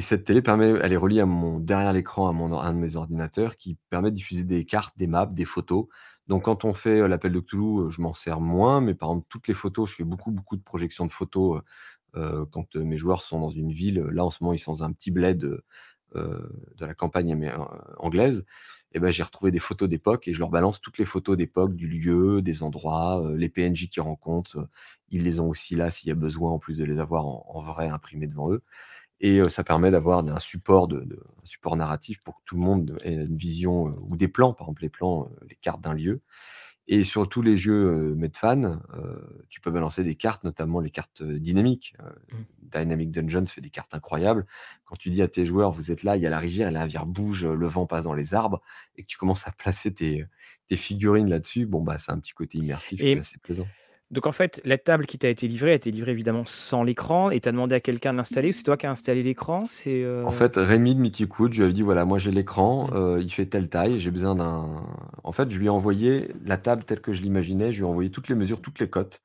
cette télé permet, elle est reliée à mon derrière l'écran à, mon, un de mes ordinateurs qui permet de diffuser des cartes, des maps, des photos. Donc quand on fait l'appel de Cthulhu, je m'en sers moins, mais par exemple toutes les photos, je fais beaucoup beaucoup de projections de photos quand mes joueurs sont dans une ville. Là en ce moment ils sont dans un petit bled de la campagne anglaise et ben, j'ai retrouvé des photos d'époque et je leur balance toutes les photos d'époque, du lieu, des endroits, euh, les PNJ qu'ils rencontrent. Euh, ils les ont aussi là s'il y a besoin, en plus de les avoir en, vrai imprimés devant eux. Et euh, ça permet d'avoir un support, de, un support narratif pour que tout le monde ait une vision ou des plans, par exemple les plans, les cartes d'un lieu. Et sur tous les jeux Medfan, tu peux balancer des cartes, notamment les cartes dynamiques. Mmh. Dynamic Dungeons fait des cartes incroyables. Quand tu dis à tes joueurs, vous êtes là, il y a la rivière, et la rivière bouge, le vent passe dans les arbres, et que tu commences à placer tes, tes figurines là-dessus, bon, bah, c'est un petit côté immersif et, assez plaisant. Donc en fait, la table qui t'a été livrée a été livrée évidemment sans l'écran et tu as demandé à quelqu'un de l'installer c'est toi qui as installé l'écran c'est euh En fait, Rémi de Mythicood, je lui ai dit voilà, moi j'ai l'écran, mmh. euh, il fait telle taille, j'ai besoin d'un. En fait, je lui ai envoyé la table telle que je l'imaginais, je lui ai envoyé toutes les mesures, toutes les cotes.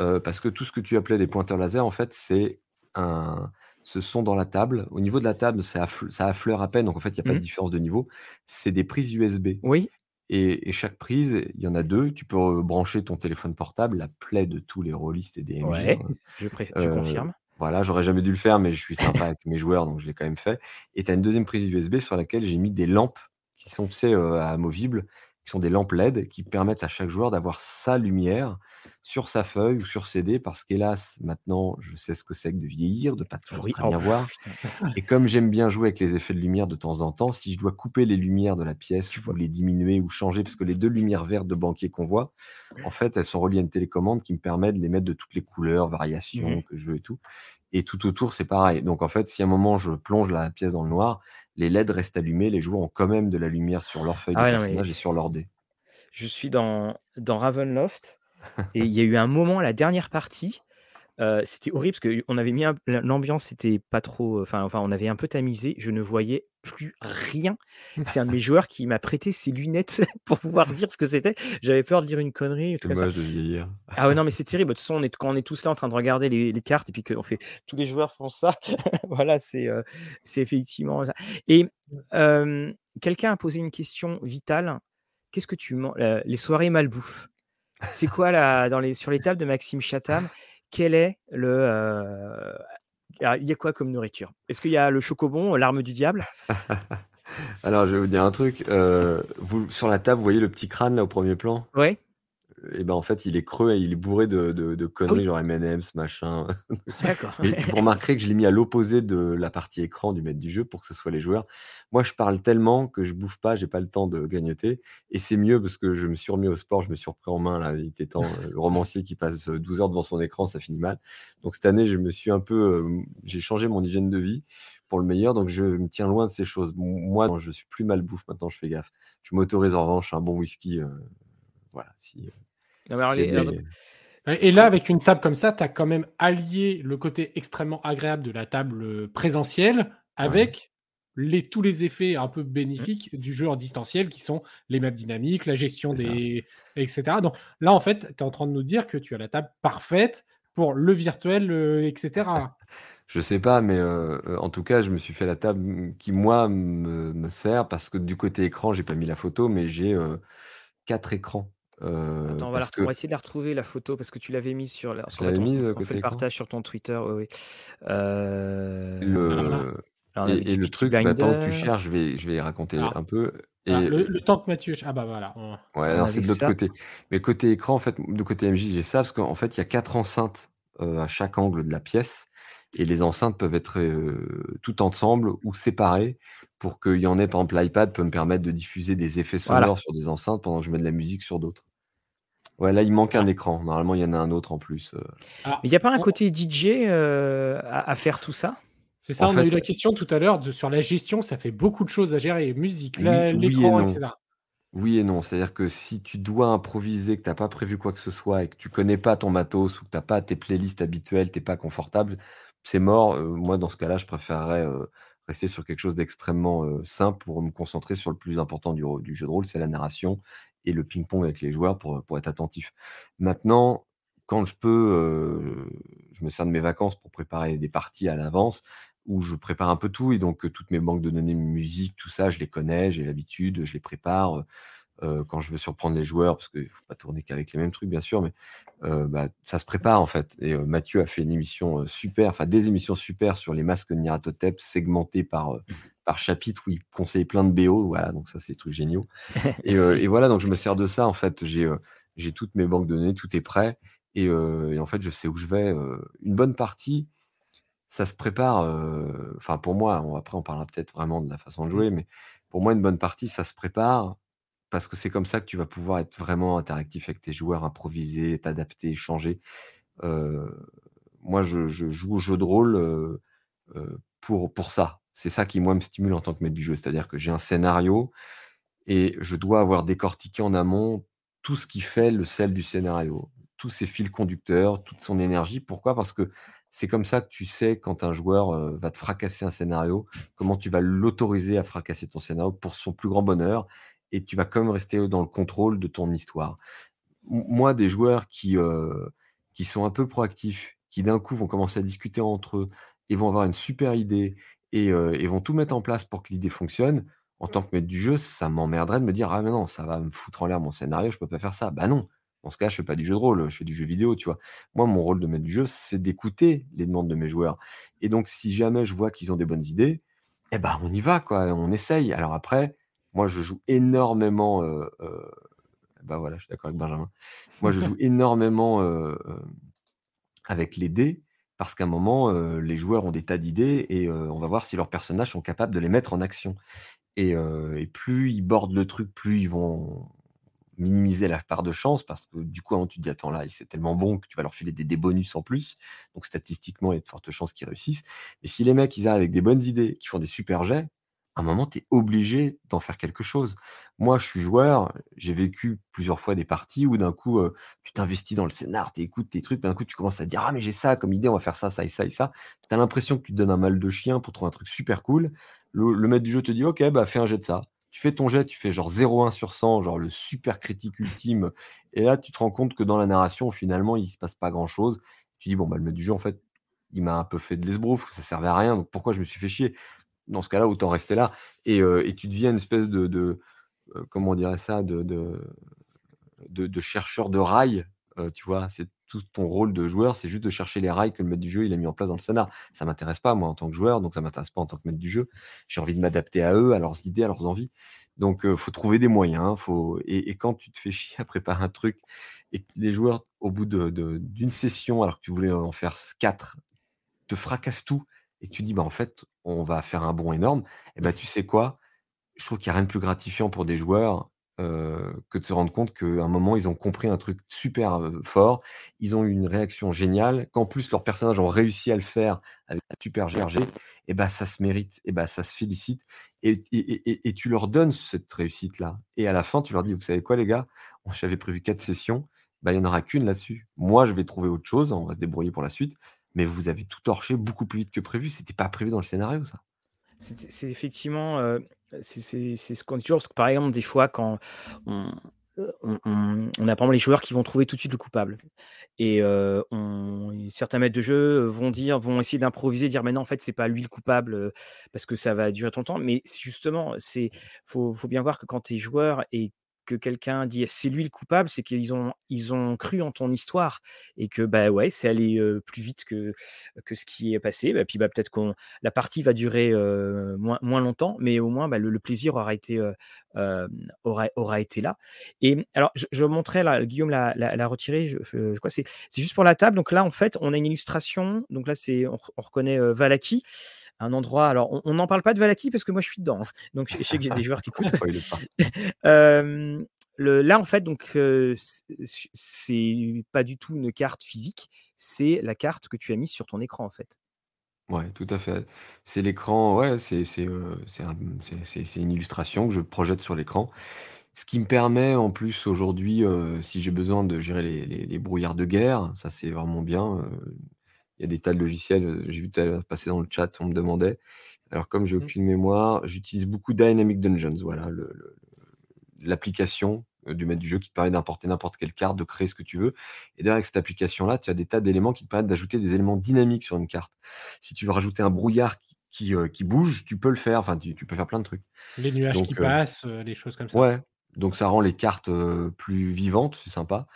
Euh, parce que tout ce que tu appelais des pointeurs laser, en fait, c'est un. Ce sont dans la table. Au niveau de la table, ça, affleure à peine, donc en fait, il n'y a pas de mmh. différence de niveau. C'est des prises USB. Oui. Et, chaque prise, il y en a deux. Tu peux brancher ton téléphone portable, la plaie de tous les rôlistes et des MJ. Ouais, hein. je, euh, confirme. Voilà, j'aurais jamais dû le faire, mais je suis sympa avec mes joueurs, donc je l'ai quand même fait. Et tu as une deuxième prise USB sur laquelle j'ai mis des lampes qui sont, tu sais, euh, amovibles, qui sont des lampes LED qui permettent à chaque joueur d'avoir sa lumière sur sa feuille ou sur CD parce qu'hélas, maintenant, je sais ce que c'est que de vieillir, de pas toujours très bien oh, voir. Et comme j'aime bien jouer avec les effets de lumière de temps en temps, si je dois couper les lumières de la pièce ou les diminuer ou changer, parce que les deux lumières vertes de banquier qu'on voit, en fait, elles sont reliées à une télécommande qui me permet de les mettre de toutes les couleurs, variations mmh que je veux et tout. Et tout autour, c'est pareil. Donc en fait, si à un moment je plonge la pièce dans le noir, les LED restent allumés, les joueurs ont quand même de la lumière sur leur feuille de ah personnage et sur leur dé. Je suis dans, dans Ravenloft et il y a eu un moment, la dernière partie, c'était horrible parce qu'on avait mis l'ambiance, c'était pas trop, enfin, enfin, on avait un peu tamisé. Je ne voyais plus rien. C'est un de mes joueurs qui m'a prêté ses lunettes pour pouvoir dire ce que c'était. J'avais peur de dire une connerie. C'est dommage de vieillir. Ah ouais, non, mais c'est terrible. De toute façon, on est, quand on est tous là en train de regarder les, cartes et puis que on fait, tous les joueurs font ça, voilà, c'est c'est effectivement ça. Et quelqu'un a posé une question vitale. Qu'est-ce que tu manges Les soirées malbouffe? C'est quoi là, dans les, sur les tables de Maxime Chatham Quel est le. Euh, il y a quoi comme nourriture? Est-ce qu'il y a le chocobon, l'arme du diable? Alors, je vais vous dire un truc. Euh, vous, sur la table, vous voyez le petit crâne là au premier plan? Oui et ben en fait, il est creux et il est bourré de, de, ah conneries, genre M&M's, machin. D'accord. vous remarquerez que je l'ai mis à l'opposé de la partie écran du maître du jeu pour que ce soit les joueurs. Moi, je parle tellement que je bouffe pas, j'ai pas le temps de gagnoter. Et c'est mieux parce que je me suis remis au sport, je me suis repris en main. Là, il était temps. le romancier qui passe 12 heures devant son écran, ça finit mal. Donc cette année, je me suis un peu, j'ai changé mon hygiène de vie pour le meilleur. Donc je me tiens loin de ces choses. Moi, je suis plus mal bouffe maintenant, je fais gaffe. Je m'autorise en revanche un bon whisky. voilà, si Et là, avec une table comme ça, tu as quand même allié le côté extrêmement agréable de la table présentielle avec les, tous les effets un peu Mmh. bénéfiques du jeu en distanciel qui sont les maps dynamiques, la gestion des. etc. Donc là, en fait, tu es en train de nous dire que tu as la table parfaite pour le virtuel, etc. Je sais pas, mais euh, euh, en tout cas, je me suis fait la table qui, moi, me, me sert parce que du côté écran, j'ai pas mis la photo, mais j'ai euh, quatre écrans. Euh, Attends, on va, la on que va essayer de la retrouver, la photo, parce que tu l'avais mise sur... La... Parce je l'avais mise on- euh, on fait le partage sur ton Twitter, oui, oui. Euh. Le... alors, Et, et le truc, bah, que tu cherches, je vais, je vais raconter Alors, un peu. Et voilà, le, le temps que Mathieu. Ah bah voilà. on- ouais, alors c'est de l'autre côté. Mais côté écran, en fait, de côté MJ, j'ai ça parce qu'en fait, il y a quatre enceintes euh, à chaque angle de la pièce. Et les enceintes peuvent être euh, toutes ensemble ou séparées pour qu'il y en ait. Par exemple, l'iPad peut me permettre de diffuser des effets Voilà. sonores sur des enceintes pendant que je mets de la musique sur d'autres. Ouais, là, il manque un Voilà. écran. Normalement, il y en a un autre en plus. euh. Mais il n'y a pas un on- côté DJ euh, à, à faire tout ça? C'est ça, En on a eu la question tout à l'heure sur la gestion, ça fait beaucoup de choses à gérer, musique, oui, la- oui et l'écran, non. etc. Oui et non. C'est-à-dire que si tu dois improviser, que tu n'as pas prévu quoi que ce soit et que tu connais pas ton matos ou que tu n'as pas tes playlists habituelles, tu n'es pas confortable, c'est mort. Moi, dans ce cas-là, je préférerais rester sur quelque chose d'extrêmement simple pour me concentrer sur le plus important du, jeu de rôle, c'est la narration et le ping-pong avec les joueurs pour, être attentif. Maintenant, quand je peux, je me sers de mes vacances pour préparer des parties à l'avance où je prépare un peu tout et donc toutes mes banques de données musique, tout ça, je les connais, j'ai l'habitude, je les prépare. Euh, quand je veux surprendre les joueurs, parce qu'il ne faut pas tourner qu'avec les mêmes trucs, bien sûr, mais euh, bah, ça se prépare en fait. Et euh, Mathieu a fait une émission super, enfin des émissions super sur les masques de Nyarlathotep, segmentées par, par chapitre, où il conseillait plein de BO. Voilà, donc ça, c'est des trucs géniaux. Et, voilà, donc je me sers de ça en fait. J'ai j'ai toutes mes banques de données, tout est prêt. Et, et en fait, je sais où je vais. une bonne partie, ça se prépare. euh, Enfin, pour moi, on, après, on parlera peut-être vraiment de la façon de jouer, mais pour moi, une bonne partie, ça se prépare parce que c'est comme ça que tu vas pouvoir être vraiment interactif avec tes joueurs, improviser, t'adapter, échanger. Euh, moi, je, joue au jeu de rôle pour, pour ça. C'est ça qui, moi, me stimule en tant que maître du jeu. C'est-à-dire que j'ai un scénario et je dois avoir décortiqué en amont tout ce qui fait le sel du scénario, tous ses fils conducteurs, toute son énergie. Pourquoi? Parce que c'est comme ça que tu sais quand un joueur va te fracasser un scénario, comment tu vas l'autoriser à fracasser ton scénario pour son plus grand bonheur, et tu vas quand même rester dans le contrôle de ton histoire. Moi, des joueurs qui, euh, qui sont un peu proactifs, qui d'un coup vont commencer à discuter entre eux et vont avoir une super idée et, euh, et vont tout mettre en place pour que l'idée fonctionne, en tant que maître du jeu, ça m'emmerderait de me dire: «Ah mais non, ça va me foutre en l'air mon scénario, je peux pas faire ça». Bah non, dans ce cas, je fais pas du jeu de rôle, je fais du jeu vidéo, tu vois? Moi, mon rôle de maître du jeu, c'est d'écouter les demandes de mes joueurs et donc si jamais je vois qu'ils ont des bonnes idées, eh ben, on y va quoi, on essaye. Alors après, moi, je joue énormément, heu heu, bah, voilà, je suis d'accord avec Benjamin. Moi, je joue énormément, heu, hem, avec les dés parce qu'à un moment, les joueurs ont des tas d'idées et on va voir si leurs personnages sont capables de les mettre en action. Et, plus ils bordent le truc, plus ils vont minimiser la part de chance parce que du coup, tu te dis: «Attends là, c'est tellement bon que tu vas leur filer des des bonus en plus». Donc statistiquement, il y a de fortes chances qu'ils réussissent. Et si les mecs, ils arrivent avec des bonnes idées, qui font des super jets, à un moment, tu es obligé d'en faire quelque chose. Moi, je suis joueur, j'ai vécu plusieurs fois des parties où d'un coup, heu, tu t'investis dans le scénar, tu écoutes tes trucs, d'un coup, tu commences à dire: «Ah mais j'ai ça comme idée, on va faire ça, ça et ça et ça». Tu as l'impression que tu te donnes un mal de chien pour trouver un truc super cool. Le maître du jeu te dit: «OK, bah, fais un jet de ça». Tu fais ton jet, tu fais genre 0,1 sur 100, genre le super critique ultime et là, tu te rends compte que dans la narration, finalement, il se passe pas grand chose. Tu dis: «Bon, bah, le maître du jeu, en fait, il m'a un peu fait de l'esbrouffe, ça servait à rien, donc pourquoi je me suis fait chier?» Dans ce cas-là, autant rester là et et tu deviens une espèce de heu, comment ça? De chercheur de rails, heu, tu vois? C'est tout ton rôle de joueur, c'est juste de chercher les rails que le maître du jeu, il a mis en place dans le scénar. Ça m'intéresse pas moi en tant que joueur, donc ça m'intéresse pas en tant que maître du jeu. J'ai envie de m'adapter à eux, à leurs idées, à leurs envies. Donc faut trouver des moyens, faut et et quand tu te fais chier à préparer un truc et que les joueurs, au bout d'une session, alors que tu voulais en faire 4, te fracassent tout et que tu dis: «Bah, en fait, on va faire un bond énorme» et bah, tu sais quoi? Je trouve qu'il y a rien de plus gratifiant pour des joueurs, que de se rendre compte qu'à un moment, ils ont compris un truc super, fort. Ils ont eu une réaction géniale, qu'en plus leurs personnages ont réussi à le faire avec un super GRG et bah, ça se mérite et bah, ça se félicite et et et et et tu leur donnes cette réussite-là et à la fin, tu leur dis: «Vous savez quoi les gars? J'avais prévu 4 sessions, bah, il n'y en aura qu'une là-dessus. Moi, je vais trouver autre chose, on va se débrouiller pour la suite, mais vous avez tout torché beaucoup plus vite que prévu. C'était pas prévu dans le scénario, ça. C'est effectivement, euh, c'est ce qu'on dit toujours, par exemple, des fois, quand on, on, a par les joueurs qui vont trouver tout de suite le coupable. Et certains maîtres de jeu vont dire, vont essayer d'improviser, dire mais non, en fait, c'est pas lui le coupable parce que ça va durer ton temps. Mais justement, c'est faut, faut bien voir que quand tu es joueur et que quelqu'un dit c'est lui le coupable, c'est qu'ils ont, ils ont cru en ton histoire et que bah ouais, c'est allé plus vite que, que ce qui est passé. Bah, puis bah, peut-être que la partie va durer moins, moins longtemps, mais au moins bah, le, plaisir aura été, aura, aura été là. Et alors, je, montrais là, Guillaume l'a retiré, je, je crois c'est juste pour la table. Donc là, en fait, on a une illustration. Donc là, c'est on, reconnaît Valaki un endroit. Alors, on n'en parle pas de Valaki parce que moi, je suis dedans. Hein. Donc, je, sais que j'ai des joueurs qui poussent. le, là, en fait, donc, c'est pas du tout une carte physique, c'est la carte que tu as mise sur ton écran, en fait. Ouais, tout à fait. C'est l'écran, ouais, c'est c'est une illustration que je projette sur l'écran. Ce qui me permet en plus aujourd'hui, si j'ai besoin de gérer les, les, brouillards de guerre, ça c'est vraiment bien. Il y a des tas de logiciels, euh, j'ai vu passer dans le chat, on me demandait. Alors comme j'ai mmh. aucune mémoire, j'utilise beaucoup Dynamic Dungeons, voilà, l'application euh, du maître du jeu qui te permet d'importer n'importe quelle carte, de créer ce que tu veux. Et derrière avec cette application-là, tu as des tas d'éléments qui te permettent d'ajouter des éléments dynamiques sur une carte. Si tu veux rajouter un brouillard qui, qui, euh, bouge, tu peux le faire. Enfin, tu, peux faire plein de trucs. Les nuages qui passent, les choses comme ça. Ouais. Donc ça rend les cartes plus vivantes, c'est sympa.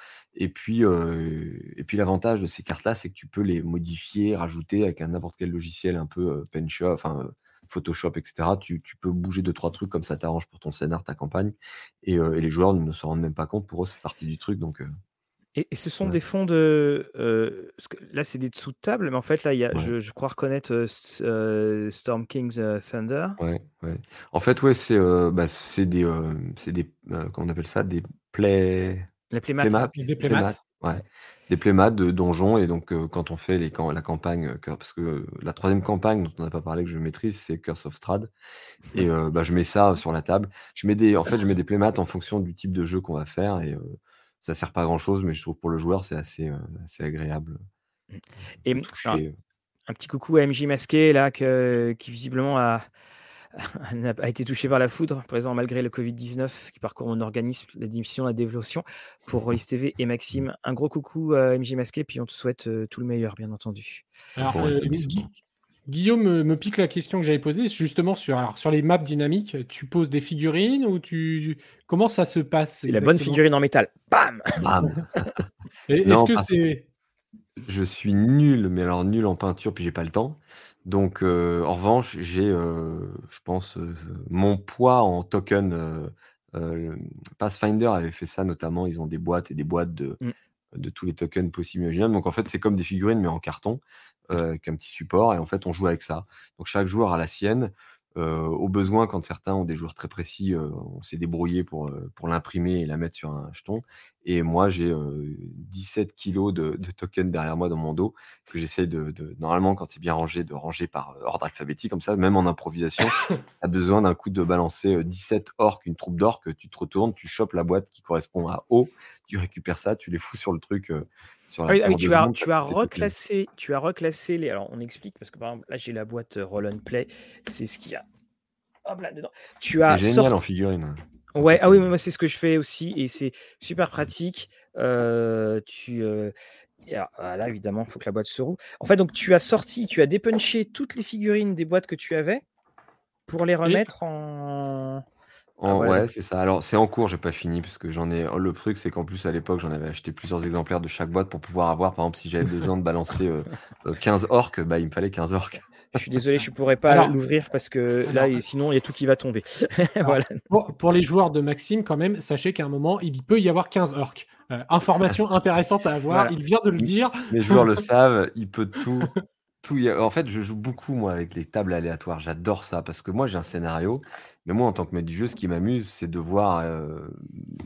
Et puis, et puis l'avantage de ces cartes-là, c'est que tu peux les modifier, rajouter avec n'importe quel logiciel un peu Penshop, enfin Photoshop, etc. Tu, tu, peux bouger deux, trois trucs comme ça t'arrange pour ton scénar, ta campagne. Et, et, les joueurs ne se rendent même pas compte. Pour eux, c'est partie du truc. Donc, et, ce sont des fonds de. là, c'est des dessous de table, mais en fait, là, y a, je, crois reconnaître Storm King's Thunder. Ouais, ouais. En fait, ouais, c'est bah, des. c'est des comment on appelle ça? Des play. Les playmats. Des playmats. Ouais. Des playmats de donjons. Et donc, quand on fait les, la campagne, parce que la troisième campagne dont on n'a pas parlé que je maîtrise, c'est Curse of Strad. Et bah, je mets ça sur la table. Je mets des, en fait, je mets des playmats en fonction du type de jeu qu'on va faire. Et ça sert pas à grand chose, mais je trouve pour le joueur, c'est assez, assez agréable. Et un, petit coucou à MJ Masqué, là, que, qui visiblement a, a été touché par la foudre, présent malgré le Covid-19 qui parcourt mon organisme, la démission, la dévolution. Pour Rollis TV et Maxime, un gros coucou à MJ Masqué, puis on te souhaite tout le meilleur, bien entendu. Alors, Guillaume me, pique la question que j'avais posée, justement sur, sur les maps dynamiques. Tu poses des figurines ou tu comment ça se passe C'est la bonne figurine en métal. Bam. Est-ce que c'est Je suis nul, mais alors nul en peinture, puis j'ai pas le temps. Donc, euh, en revanche, j'ai, euh, je pense, euh, mon poids en token. Pathfinder avait fait ça notamment. Ils ont des boîtes et des boîtes de, mm. de tous les tokens possibles et imaginables. Donc, en fait, c'est comme des figurines, mais en carton. Avec un petit support, et en fait, on joue avec ça. Donc chaque joueur a la sienne. Euh, au besoin, quand certains ont des joueurs très précis, euh, on s'est débrouillé pour, pour l'imprimer et la mettre sur un jeton. Et moi, j'ai 17 kilos de, de, tokens derrière moi dans mon dos que j'essaye de, normalement, quand c'est bien rangé, de ranger par ordre alphabétique. Comme ça, même en improvisation, tu as besoin d'un coup de balancer 17 orques, une troupe d'orques, tu te retournes, tu chopes la boîte qui correspond à O, tu récupères ça, tu les fous sur le truc. Sur la ah oui, tu, as, tu, as reclassé, tu as reclassé les. Alors, on explique parce que par exemple, là, j'ai la boîte Roll and Play. C'est ce qu'il y a. Hop là dedans. Tu as. génial en figurine. Ouais, ah oui, moi, c'est ce que je fais aussi et c'est super pratique. Euh, tu. Euh, ah, là, évidemment, il faut que la boîte se roule. En fait, donc, tu as sorti, tu as dépunché toutes les figurines des boîtes que tu avais pour les remettre en. Ah ouais, c'est ça. Alors, c'est en cours, j'ai pas fini parce que j'en ai. Le truc, c'est qu'en plus, à l'époque, j'en avais acheté plusieurs exemplaires de chaque boîte pour pouvoir avoir, par exemple, si j'avais besoin de balancer 15 euh, euh, orques, bah, il me fallait 15 orques. Je suis désolé, je pourrais pas l'ouvrir parce que là, sinon, il y a tout qui va tomber. voilà. pour, les joueurs de Maxime, quand même, sachez qu'à un moment, il peut y avoir 15 orques. Euh, information intéressante à avoir, il vient de le dire. Les joueurs le savent, il peut tout, tout. En fait, je joue beaucoup, moi, avec les tables aléatoires. J'adore ça parce que moi, j'ai un scénario mais moi, en tant que maître du jeu, ce qui m'amuse, c'est de voir,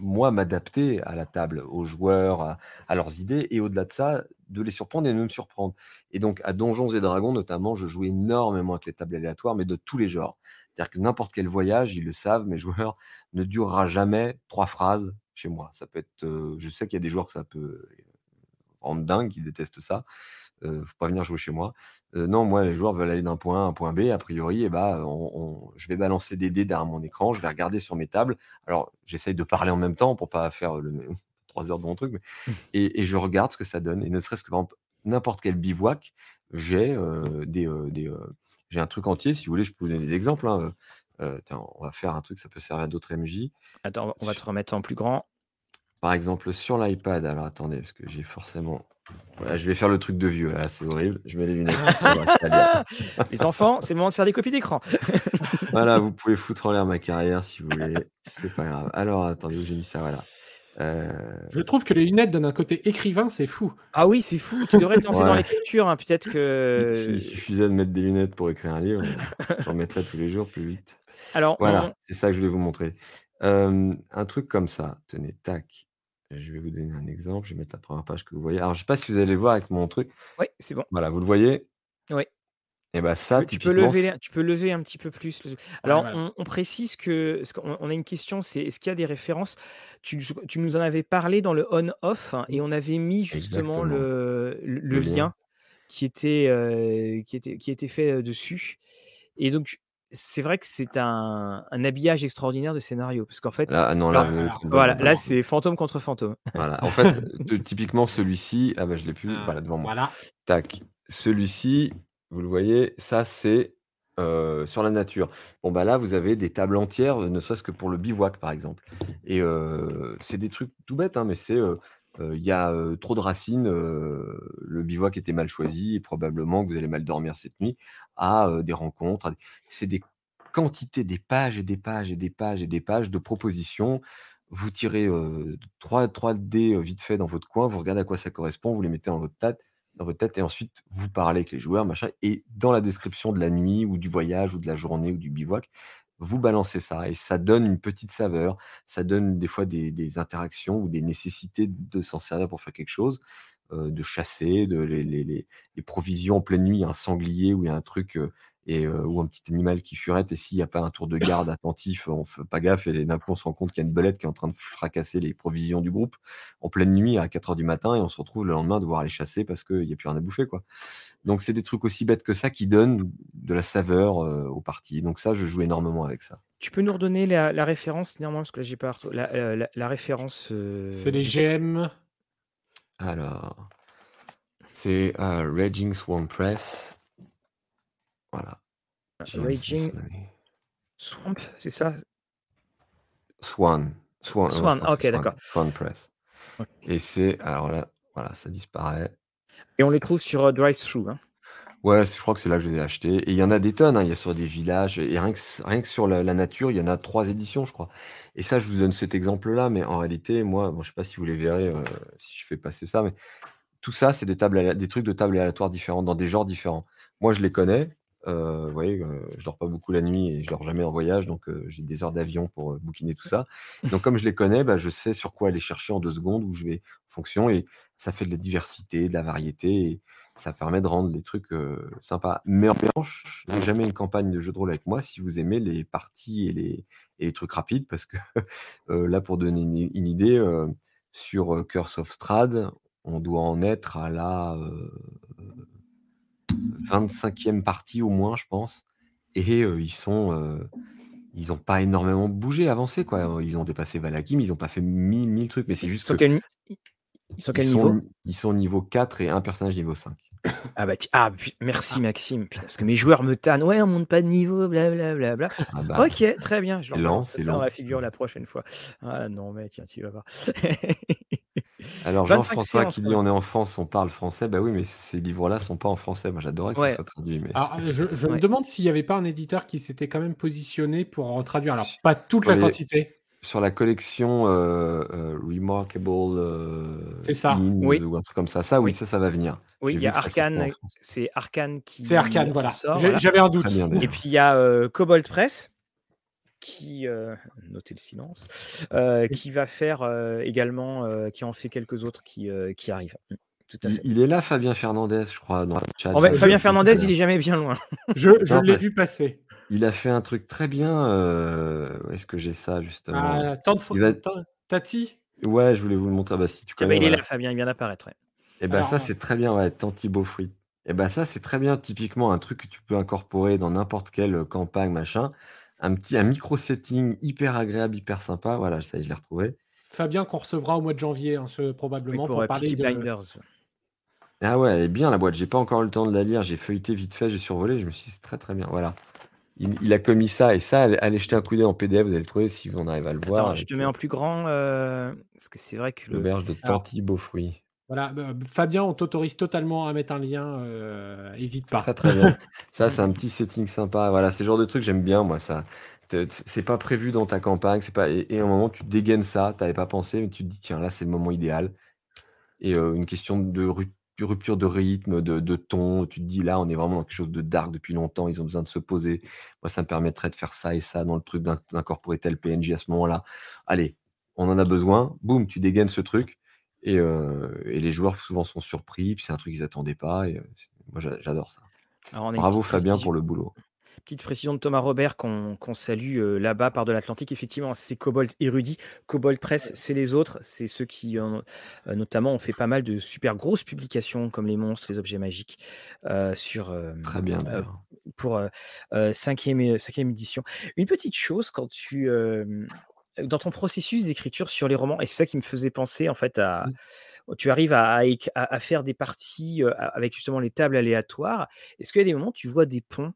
moi, m'adapter à la table, aux joueurs, à, leurs idées, et au-delà de ça, de les surprendre et de me surprendre. Et donc, à Donjons et Dragons, notamment, je joue énormément avec les tables aléatoires, mais de tous les genres. C'est-à-dire que n'importe quel voyage, ils le savent, mes joueurs, ne durera jamais trois phrases chez moi. Ça peut être, euh, je sais qu'il y a des joueurs que ça peut rendre dingue, qui détestent ça. Euh, faut pas venir jouer chez moi. Euh, non, moi, les joueurs veulent aller d'un point A à un point B. A priori, et eh ben, je vais balancer des dés derrière mon écran, je vais regarder sur mes tables. Alors, j'essaye de parler en même temps pour pas faire le, trois heures de mon truc, mais, mmh. et, je regarde ce que ça donne. Et ne serait-ce que n'importe quel bivouac, j'ai des, des j'ai un truc entier. Si vous voulez, je peux vous donner des exemples. Hein. on va faire un truc, ça peut servir à d'autres MJ. Attends, on va te remettre en plus grand. Par exemple, sur l'iPad, alors attendez, parce que j'ai forcément. Voilà, je vais faire le truc de vieux, là, c'est horrible. Je mets les lunettes. les enfants, c'est le moment de faire des copies d'écran. voilà, vous pouvez foutre en l'air ma carrière si vous voulez. C'est pas grave. Alors, attendez, où j'ai mis ça Voilà. Euh, je trouve que les lunettes donnent un côté écrivain, c'est fou. Ah oui, c'est fou. Tu devrais te lancer dans l'écriture. Hein. Peut-être que. S'il suffisait de mettre des lunettes pour écrire un livre, j'en mettrais tous les jours plus vite. Alors, voilà, c'est ça que je voulais vous montrer. Euh, un truc comme ça. Tenez, tac. Je vais vous donner un exemple. Je vais mettre la première page que vous voyez. Alors, je ne sais pas si vous allez voir avec mon truc. Oui, c'est bon. Voilà, vous le voyez? Oui. Et bah ça, tu peux, lever, tu peux lever un petit peu plus. Alors, on, précise que, on, a une question, c'est est-ce qu'il y a des références? Tu, nous en avais parlé dans le on-off hein, et on avait mis justement le, le, lien, qui était, euh, qui était, qui était fait euh, dessus. Et donc, c'est vrai que c'est un, un, habillage extraordinaire de scénario parce qu'en fait là, ah non, là, voilà, là c'est fantôme contre fantôme. Voilà. En fait, typiquement celui-ci, ah bah je l'ai plus, ah, voilà devant moi. Voilà. Tac. Celui-ci, vous le voyez, ça c'est sur la nature. Bon bah là, vous avez des tables entières, ne serait-ce que pour le bivouac par exemple. Et c'est des trucs tout bêtes, hein, mais c'est il y a trop de racines, le bivouac était mal choisi et probablement que vous allez mal dormir cette nuit. À des rencontres, c'est des quantités, des pages et des pages et des pages et des pages de propositions. Vous tirez trois, trois dés vite fait dans votre coin, vous regardez à quoi ça correspond, vous les mettez dans votre tête dans votre tête et ensuite vous parlez avec les joueurs, machin. Et dans la description de la nuit ou du voyage ou de la journée ou du bivouac, vous balancez ça et ça donne une petite saveur, ça donne des fois des, interactions ou des nécessités de s'en servir pour faire quelque chose, euh, de chasser, de les, provisions en pleine nuit, un sanglier ou un truc et, ou un petit animal qui furette, et s'il n'y a pas un tour de garde attentif, on fait pas gaffe, et d'un coup on se rend compte qu'il y a une belette qui est en train de fracasser les provisions du groupe en pleine nuit à 4 heures du matin, et on se retrouve le lendemain à devoir les chasser parce qu'il n'y a plus rien à bouffer. Quoi. Donc c'est des trucs aussi bêtes que ça qui donnent de la saveur aux parties. Donc ça, je joue énormément avec ça. Tu peux nous redonner la, référence, néanmoins, parce que là j'ai pas la, la, référence. C'est les GM. Alors, c'est Raging Swan Press. Voilà. Raging Swamp, c'est ça? Swan. Swan, Swan, ok, d'accord. Swan Press. Et c'est, alors là, voilà, ça disparaît. Et on les trouve sur uh, Drive-Thru. Hein? Ouais, je crois que c'est là que je les ai achetés. Et il y en a des tonnes, hein. il y a sur des villages. Et rien que, rien que sur la, nature, il y en a trois éditions, je crois. Et ça, je vous donne cet exemple-là, mais en réalité, moi, bon, je sais pas si vous les verrez euh, si je fais passer ça, mais tout ça, c'est des, tables, des trucs de tables aléatoires différents, dans des genres différents. Moi, je les connais, euh, vous voyez, euh, je dors pas beaucoup la nuit et je dors jamais en voyage, donc euh, j'ai des heures d'avion pour bouquiner tout ça. Donc comme je les connais, bah, je sais sur quoi aller chercher en deux secondes où je vais en fonction et ça fait de la diversité, de la variété et ça permet de rendre les trucs sympas. Mais en revanche, n'ai jamais une campagne de jeu de rôle avec moi si vous aimez les parties et les, et les trucs rapides parce que là, pour donner une, idée, sur Curse of Strad, on doit en être à la 25e partie au moins, je pense. Et ils sont. ils n'ont pas énormément bougé, avancé. Quoi. Ils ont dépassé Valakim, ils n'ont pas fait mille, mille trucs, mais c'est juste. Ils sont, ils sont quel niveau Ils sont niveau 4 et un personnage niveau 5. Ah bah ah, merci Maxime, parce que mes joueurs me tannent. Ouais, on monte pas de niveau, blablabla. Bla, ah bah. ok, très bien. Je leur ça dans la figure la prochaine fois. Ah non, mais tiens, tu vas voir. Alors Jean-François qui dit on est en France, on parle français. Bah oui, mais ces livres-là sont pas en français. Moi, j'adorais que ça soit traduit. Mais... Alors, je, me demande s'il n'y avait pas un éditeur qui s'était quand même positionné pour en traduire. Alors, pas toute la quantité. Sur la collection euh, euh, Remarkable euh, c'est ça. oui. ou un truc comme ça. Ça, oui, ça, ça va venir. Oui, il y a Arkane, c'est Arkane qui. C'est Arkane, voilà. J'avais un doute. Et puis il y a Cobalt Press qui, euh, notez le silence, euh, qui va faire euh, également, qui en fait quelques autres qui, qui arrivent. Mmh, il, est là, Fabien Fernandez, je crois, dans chat. Fabien Fernandez, il est jamais bien loin. je, je l'ai vu passer. Il a fait un truc très bien. Est-ce que j'ai ça justement? Ah, Tati? Ouais, je voulais vous le montrer. Bah, si tu Tiens, bah, il est là. Fabien, il vient d'apparaître. ouais. Et bah Alors, ça, c'est très bien, ouais, Tanti Beaufruit. Et bah ça, c'est très bien, typiquement un truc que tu peux incorporer dans n'importe quelle campagne, machin. Un petit, un micro setting hyper agréable, hyper sympa. Voilà, ça, y est, je l'ai retrouvé. Fabien qu'on recevra au mois de janvier, hein, ce- Oui, probablement, pour pour euh, parler Peaky de. Blinders. Ah ouais, elle est bien la boîte. J'ai pas encore eu le temps de la lire. J'ai feuilleté vite fait, j'ai survolé. Je me suis dit, c'est très très bien. Voilà. Il, il a commis ça et ça, allez, allez jeter un coup d'œil en PDF, vous allez le trouver si on arrive à le voir. Je te mets en plus grand, euh, parce que c'est vrai que le... L'auberge de Alors, Tanti Beaufruit. Voilà, bah, Fabien, on t'autorise totalement à mettre un lien, euh, hésite pas. très très bien. Ça, c'est un petit setting sympa. Voilà, c'est le genre de truc j'aime bien, moi. Ça, c'est pas prévu dans ta campagne, c'est pas. Et, et à un moment, tu dégaines ça, t'avais pas pensé, mais tu te dis tiens, là, c'est le moment idéal. Et euh, une question de ru- rupture de rythme, de, de ton. Tu te dis là, on est vraiment dans quelque chose de dark depuis longtemps. Ils ont besoin de se poser. Moi, ça me permettrait de faire ça et ça dans le truc, d'in- d'incorporer tel PNJ à ce moment-là. Allez, on en a besoin. Boum, tu dégaines ce truc. Et, et les joueurs souvent sont surpris. Puis c'est un truc qu'ils attendaient pas. Et moi, j'a- j'adore ça. Alors, Bravo Fabien pour le boulot. Petite précision de Thomas Robert qu'on qu'on salue euh, là-bas par de l'Atlantique. Effectivement, c'est Cobalt érudit. Cobalt Press, c'est les autres. C'est ceux qui, euh, notamment, ont fait pas mal de super grosses publications comme les monstres, les objets magiques euh, sur, Très bien. euh, pour euh, cinquième, cinquième édition. Une petite chose, quand tu, dans ton processus d'écriture sur les romans, et c'est ça qui me faisait penser en fait à, Mm. tu arrives à, faire des parties avec justement les tables aléatoires. Est-ce qu'il y a des moments où tu vois des ponts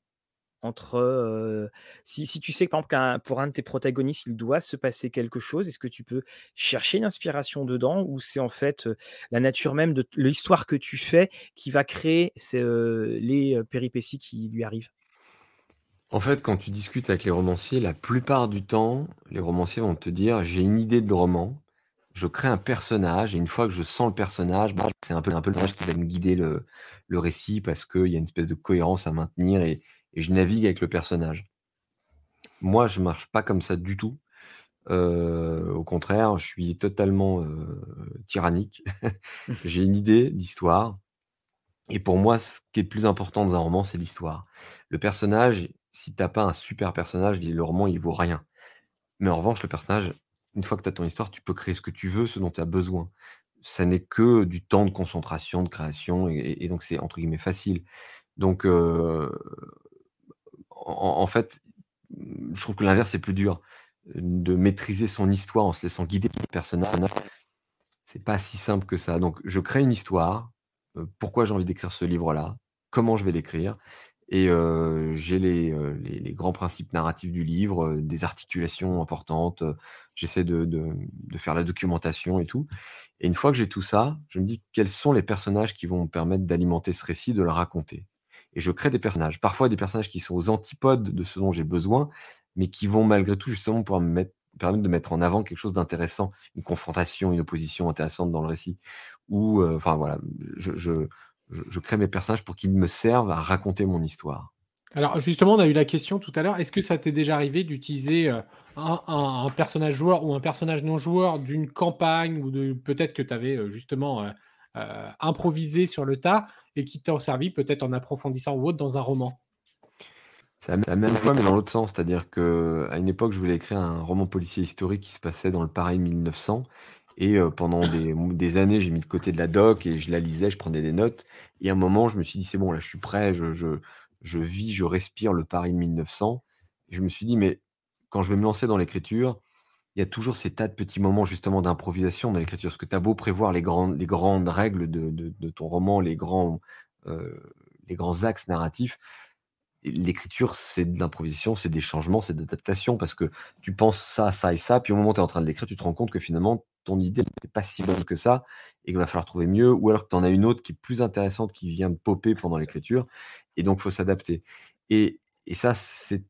entre euh, si, si tu sais que par exemple pour un de tes protagonistes il doit se passer quelque chose, est-ce que tu peux chercher une inspiration dedans ou c'est en fait euh, la nature même de l'histoire que tu fais qui va créer ces, euh, les péripéties qui lui arrivent? En fait, quand tu discutes avec les romanciers, la plupart du temps, les romanciers vont te dire j'ai une idée de roman, je crée un personnage, et une fois que je sens le personnage, bah, c'est un peu, un le personnage qui va me guider le, récit parce qu'il y a une espèce de cohérence à maintenir et, je navigue avec le personnage. Moi, je marche pas comme ça du tout. Euh, au contraire, je suis totalement euh, tyrannique. j'ai une idée d'histoire. Et pour moi, ce qui est le plus important dans un roman, c'est l'histoire. Le personnage, si t'as pas un super personnage, le roman, il vaut rien. Mais en revanche, le personnage, une fois que tu as ton histoire, tu peux créer ce que tu veux, ce dont tu as besoin. Ça n'est que du temps de concentration, de création, et, donc c'est entre guillemets facile. Donc, euh, en, en fait, je trouve que l'inverse est plus dur. De maîtriser son histoire en se laissant guider par le personnage, c'est pas si simple que ça. Donc, je crée une histoire. euh, pourquoi j'ai envie d'écrire ce livre-là? Comment je vais l'écrire? Et j'ai les, les, grands principes narratifs du livre, des articulations importantes. J'essaie de, de, de faire la documentation et tout. Et une fois que j'ai tout ça, je me dis quels sont les personnages qui vont me permettre d'alimenter ce récit, de le raconter. Et je crée des personnages. Parfois des personnages qui sont aux antipodes de ce dont j'ai besoin, mais qui vont malgré tout justement pouvoir me mettre, permettre de mettre en avant quelque chose d'intéressant, une confrontation, une opposition intéressante dans le récit. Ou, enfin voilà, je, je, je crée mes personnages pour qu'ils me servent à raconter mon histoire. Alors justement, on a eu la question tout à l'heure. Est-ce que ça t'est déjà arrivé d'utiliser euh, un, un- un personnage joueur ou un personnage non joueur d'une campagne ou de peut-être que tu avais justement euh, euh, improvisé sur le tas et qui t'a servi peut-être en approfondissant ou autre dans un roman? C'est la c'est la même fois, mais dans l'autre sens. C'est-à-dire que à une époque, je voulais écrire un roman policier historique qui se passait dans le Paris 1900. Et euh, pendant des, années, j'ai mis de côté de la doc et je la lisais, je prenais des notes. Et à un moment, je me suis dit, c'est bon, là, je suis prêt, je, je, je vis, je respire le Paris de 1900. Et je me suis dit, mais quand je vais me lancer dans l'écriture, il y a toujours ces tas de petits moments justement d'improvisation dans l'écriture. Parce que tu as beau prévoir les grandes, les grandes règles de, de, ton roman, les grands, euh, les grands axes narratifs, l'écriture, c'est de l'improvisation, c'est des changements, c'est de l'adaptation, parce que tu penses ça, ça et ça, puis au moment où tu es en train de l'écrire, tu te rends compte que finalement, ton idée n'est pas si bonne que ça, et qu'il va falloir trouver mieux, ou alors que tu en as une autre qui est plus intéressante, qui vient de popper pendant l'écriture, et donc faut s'adapter. Et, et ça, c'est...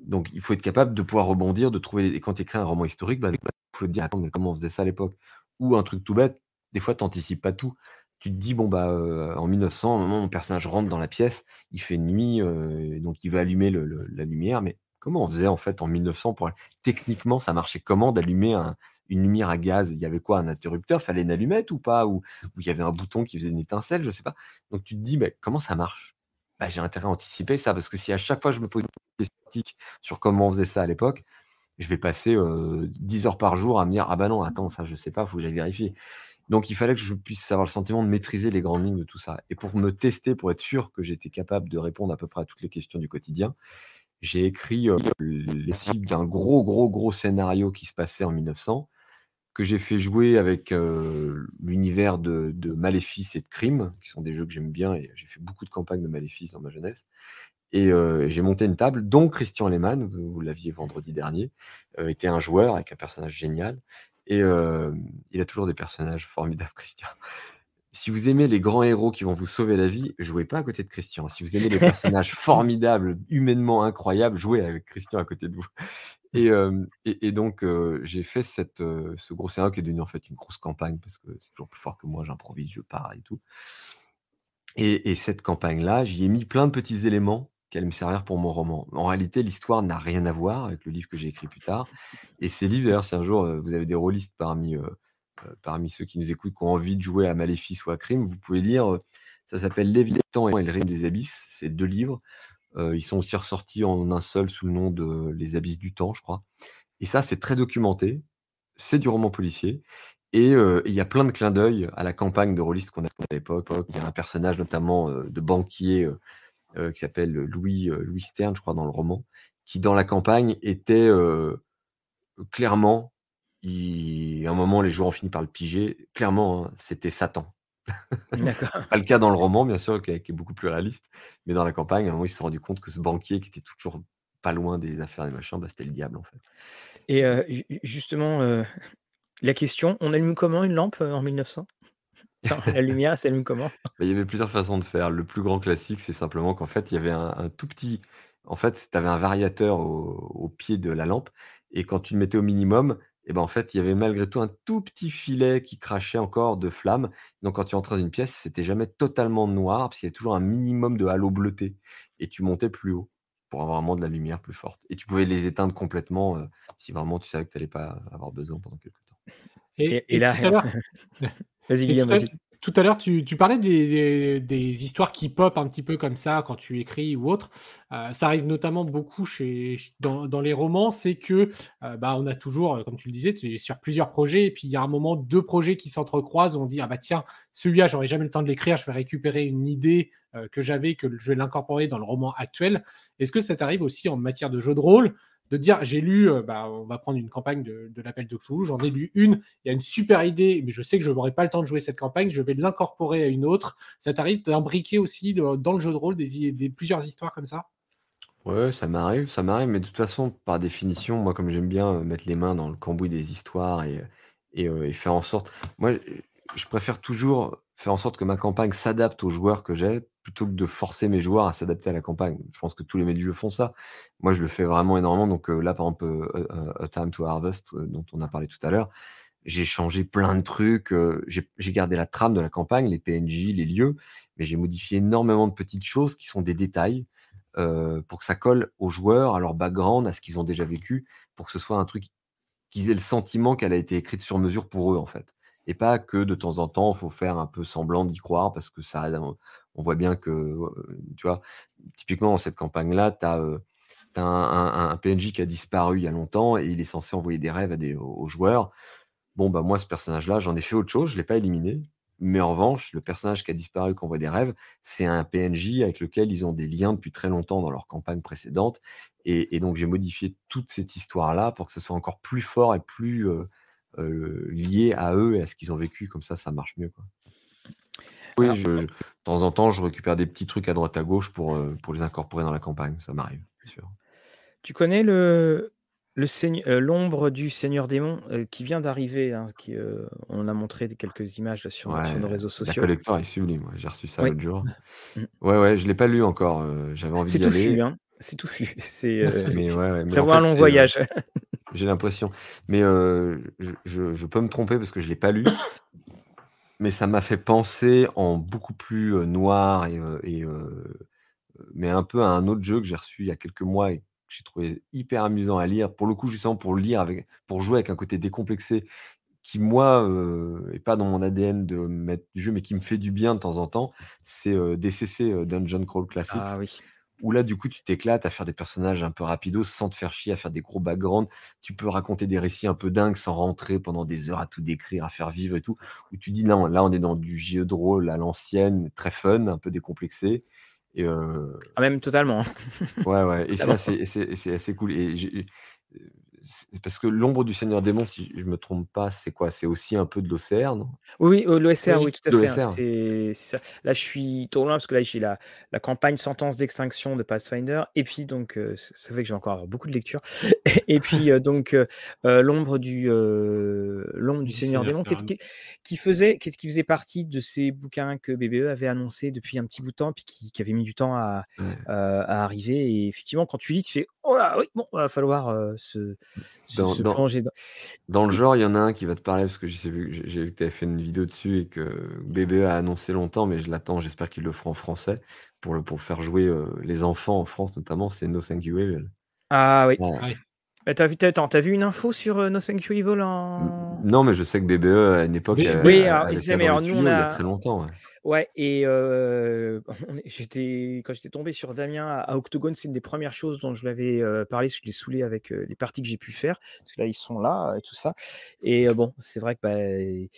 Donc il faut être capable de pouvoir rebondir, de trouver... Et quand tu écris un roman historique, bah, il faut te dire, attends, mais comment on faisait ça à l'époque? Ou un truc tout bête, des fois, tu n'anticipes pas tout. Tu te dis, bon, bah, euh, en 1900, à un moment, mon personnage rentre dans la pièce, il fait nuit, euh, donc il veut allumer la lumière, mais comment on faisait en fait en 1900 pour... Techniquement, ça marchait comment d'allumer un- une lumière à gaz Il y avait quoi Un interrupteur Fallait une allumette ou pas ou, il y avait un bouton qui faisait une étincelle Je sais pas. Donc tu te dis, mais comment ça marche? Bah, J'ai intérêt à anticiper ça, parce que si à chaque fois je me pose une question sur comment on faisait ça à l'époque, je vais passer 10 heures par jour à me dire ah bah non attends ça je sais pas, faut que j'aille vérifier. Donc il fallait que je puisse avoir le sentiment de maîtriser les grandes lignes de tout ça. Et pour me tester, pour être sûr que j'étais capable de répondre à peu près à toutes les questions du quotidien, j'ai écrit les cibles d'un gros gros gros scénario qui se passait en 1900 que j'ai fait jouer avec l'univers de, Maléfice et de Crime, qui sont des jeux que j'aime bien et j'ai fait beaucoup de campagnes de Maléfice dans ma jeunesse. Et j'ai monté une table dont Christian Lehmann, vous, l'aviez vendredi dernier, était un joueur avec un personnage génial. Et il a toujours des personnages formidables, Christian. Si vous aimez les grands héros qui vont vous sauver la vie, jouez pas à côté de Christian. Si vous aimez les personnages formidables, humainement incroyables, jouez avec Christian à côté de vous. Et, donc, j'ai fait cette, ce gros scénario qui est devenu en fait une grosse campagne parce que c'est toujours plus fort que moi, j'improvise, je pars et tout. Et, et cette campagne-là, j'y ai mis plein de petits éléments qui allaient me servir pour mon roman. En réalité, l'histoire n'a rien à voir avec le livre que j'ai écrit plus tard. Et ces livres, d'ailleurs, si un jour vous avez des rôlistes parmi, parmi ceux qui nous écoutent, qui ont envie de jouer à Maléfice ou à Crime, vous pouvez lire, ça s'appelle Léviathan et le règne des abysses. C'est deux livres ils sont aussi ressortis en un seul sous le nom de Les Abysses du Temps, je crois. Et ça, c'est très documenté. C'est du roman policier. Et il y a plein de clins d'œil à la campagne de rôliste qu'on a à l'époque. Il y a un personnage notamment de banquier qui s'appelle Louis, Louis Stern, je crois, dans le roman, qui dans la campagne était clairement, à un moment les joueurs ont fini par le piger, clairement, hein, c'était Satan. Pas le cas dans le roman, bien sûr, qui est, beaucoup plus réaliste. Mais dans la campagne, à un moment, ils se sont rendus compte que ce banquier qui était toujours pas loin des affaires des machins, bah, c'était le diable, en fait. Et justement, la question, on allume comment une lampe en 1900 La lumière, s'allume comment? Bah, Il y avait plusieurs façons de faire. Le plus grand classique, c'est simplement qu'en fait, il y avait un, tout petit. En fait, tu avais un variateur au, au, pied de la lampe. Et quand tu le mettais au minimum, et ben en fait, il y avait malgré tout un tout petit filet qui crachait encore de flammes. Donc, quand tu entrais dans une pièce, c'était jamais totalement noir, parce qu'il y avait toujours un minimum de halo bleuté. Et tu montais plus haut pour avoir vraiment de la lumière plus forte. Et tu pouvais les éteindre complètement euh, si vraiment tu savais que tu n'allais pas avoir besoin pendant quelques temps. Et, là, vas-y, Guillaume, vas-y. Tout à l'heure, tu, parlais des, histoires qui pop un petit peu comme ça quand tu écris ou autre. Euh, ça arrive notamment beaucoup chez, dans, les romans, c'est que euh, bah, on a toujours, comme tu le disais, tu es sur plusieurs projets et puis il y a un moment deux projets qui s'entrecroisent. On dit ah bah tiens, celui-là j'aurais jamais le temps de l'écrire, je vais récupérer une idée euh, que j'avais que je vais l'incorporer dans le roman actuel. Est-ce que ça t'arrive aussi en matière de jeu de rôle de dire j'ai lu, euh, bah, on va prendre une campagne de, l'appel de Cthulhu, j'en ai lu une, il y a une super idée, mais je sais que je n'aurai pas le temps de jouer cette campagne, je vais l'incorporer à une autre. Ça t'arrive d'imbriquer aussi dans le jeu de rôle des, des plusieurs histoires comme ça? Ouais, ça m'arrive, ça m'arrive, mais de toute façon, par définition, moi, comme j'aime bien euh, mettre les mains dans le cambouis des histoires euh, et faire en sorte. Moi, je préfère toujours faire en sorte que ma campagne s'adapte aux joueurs que j'ai, plutôt que de forcer mes joueurs à s'adapter à la campagne. Je pense que tous les du jeu font ça. Moi, je le fais vraiment énormément. Donc là, par exemple, A Time to Harvest, dont on a parlé tout à l'heure, j'ai changé plein de trucs. j'ai gardé la trame de la campagne, les PNJ, les lieux, mais j'ai modifié énormément de petites choses qui sont des détails pour que ça colle aux joueurs, à leur background, à ce qu'ils ont déjà vécu, pour que ce soit un truc qu'ils aient le sentiment qu'elle a été écrite sur mesure pour eux, en fait et pas que de temps en temps, il faut faire un peu semblant d'y croire parce que ça, on voit bien que, tu vois, typiquement dans cette campagne-là, tu as, un, PNJ qui a disparu il y a longtemps et il est censé envoyer des rêves à des, aux joueurs. Bon, bah moi, ce personnage-là, j'en ai fait autre chose, je ne l'ai pas éliminé. Mais en revanche, le personnage qui a disparu, qui envoie des rêves, c'est un PNJ avec lequel ils ont des liens depuis très longtemps dans leur campagne précédente. Et, donc, j'ai modifié toute cette histoire-là pour que ce soit encore plus fort et plus, euh, liés à eux et à ce qu'ils ont vécu. Comme ça, ça marche mieux. Oui, de temps en temps, je récupère des petits trucs à droite à gauche pour, euh, pour les incorporer dans la campagne. Ça m'arrive, bien sûr. Tu connais le, le euh, l'ombre du Seigneur démon qui vient d'arriver. Hein, qui, on a montré quelques images sur, nos réseaux sociaux. La collector est sublime. J'ai reçu ça l'autre jour. Mm. Ouais, ouais, je l'ai pas lu encore. J'avais envie d'y aller. Hein. C'est tout C'est C'est mais ouais, mais un long voyage. J'ai l'impression. Mais je, je, peux me tromper parce que je l'ai pas lu. Mais ça m'a fait penser en beaucoup plus noir et, mais un peu à un autre jeu que j'ai reçu il y a quelques mois et que j'ai trouvé hyper amusant à lire. Pour le coup, justement, pour lire avec, pour jouer avec un côté décomplexé qui, moi, euh, est pas dans mon ADN de mettre du jeu, mais qui me fait du bien de temps en temps, c'est DCC Dungeon Crawl Classics. Ah oui. Où là, du coup, tu t'éclates à faire des personnages un peu rapidos sans te faire chier, à faire des gros backgrounds. Tu peux raconter des récits un peu dingues sans rentrer pendant des heures à tout décrire, à faire vivre et tout. Où tu dis, non, là, on est dans du jeu de rôle à l'ancienne, très fun, un peu décomplexé. Et euh, Ah, même totalement. Ouais, ouais. Et c'est assez, cool. Et parce que l'ombre du Seigneur Démon, si je me trompe pas, c'est quoi? C'est aussi un peu de l'OCR, non? Oui, oui, l'OSR, Oui, oui, tout à fait, hein, L'OSR. c'est c'est ça. Là, je suis trop loin parce que là, j'ai la la campagne Sentence d'extinction de Pathfinder et puis donc heu, ç ça fait que je vais encore beaucoup de lectures et puis, heu, donc heu, l'ombre du, l'ombre du Du Seigneur Seigneur Démon qui qui qui faisait qui qui faisait partie de ces bouquins que BBE avait annoncé depuis un petit bout de temps puis qui qui avait mis du temps à, Ouais. à arriver? Et effectivement, quand tu lis, tu fais: «Oh là, oui, bon, va falloir, se Dans se dans plonger dans» dans le genre, il y en a un qui va te parler parce que j'ai vu j'ai j'ai vu que tu avais fait une vidéo dessus et que BBE a annoncé longtemps, mais je l'attends, j'espère qu'ils le feront en français pour le pour faire jouer, heu, les enfants en France notamment, c'est No Thank You Evil. Ah oui. Ouais. Ouais. Bah, tu as vu attends, vu une info sur, heu, No Thank You Evil en non, mais je sais que BBE à une époque Oui, a Oui, a alors mais nous, on il y a a très longtemps, ouais. Ouais et j'étais quand j'étais tombé sur Damien à à Octogone, c'est une des premières choses dont je lui avais, heu, parlé, parce que je l'ai saoulé avec, les parties que j'ai pu faire, parce que là, ils sont là et tout ça et bon, c'est vrai que, bah,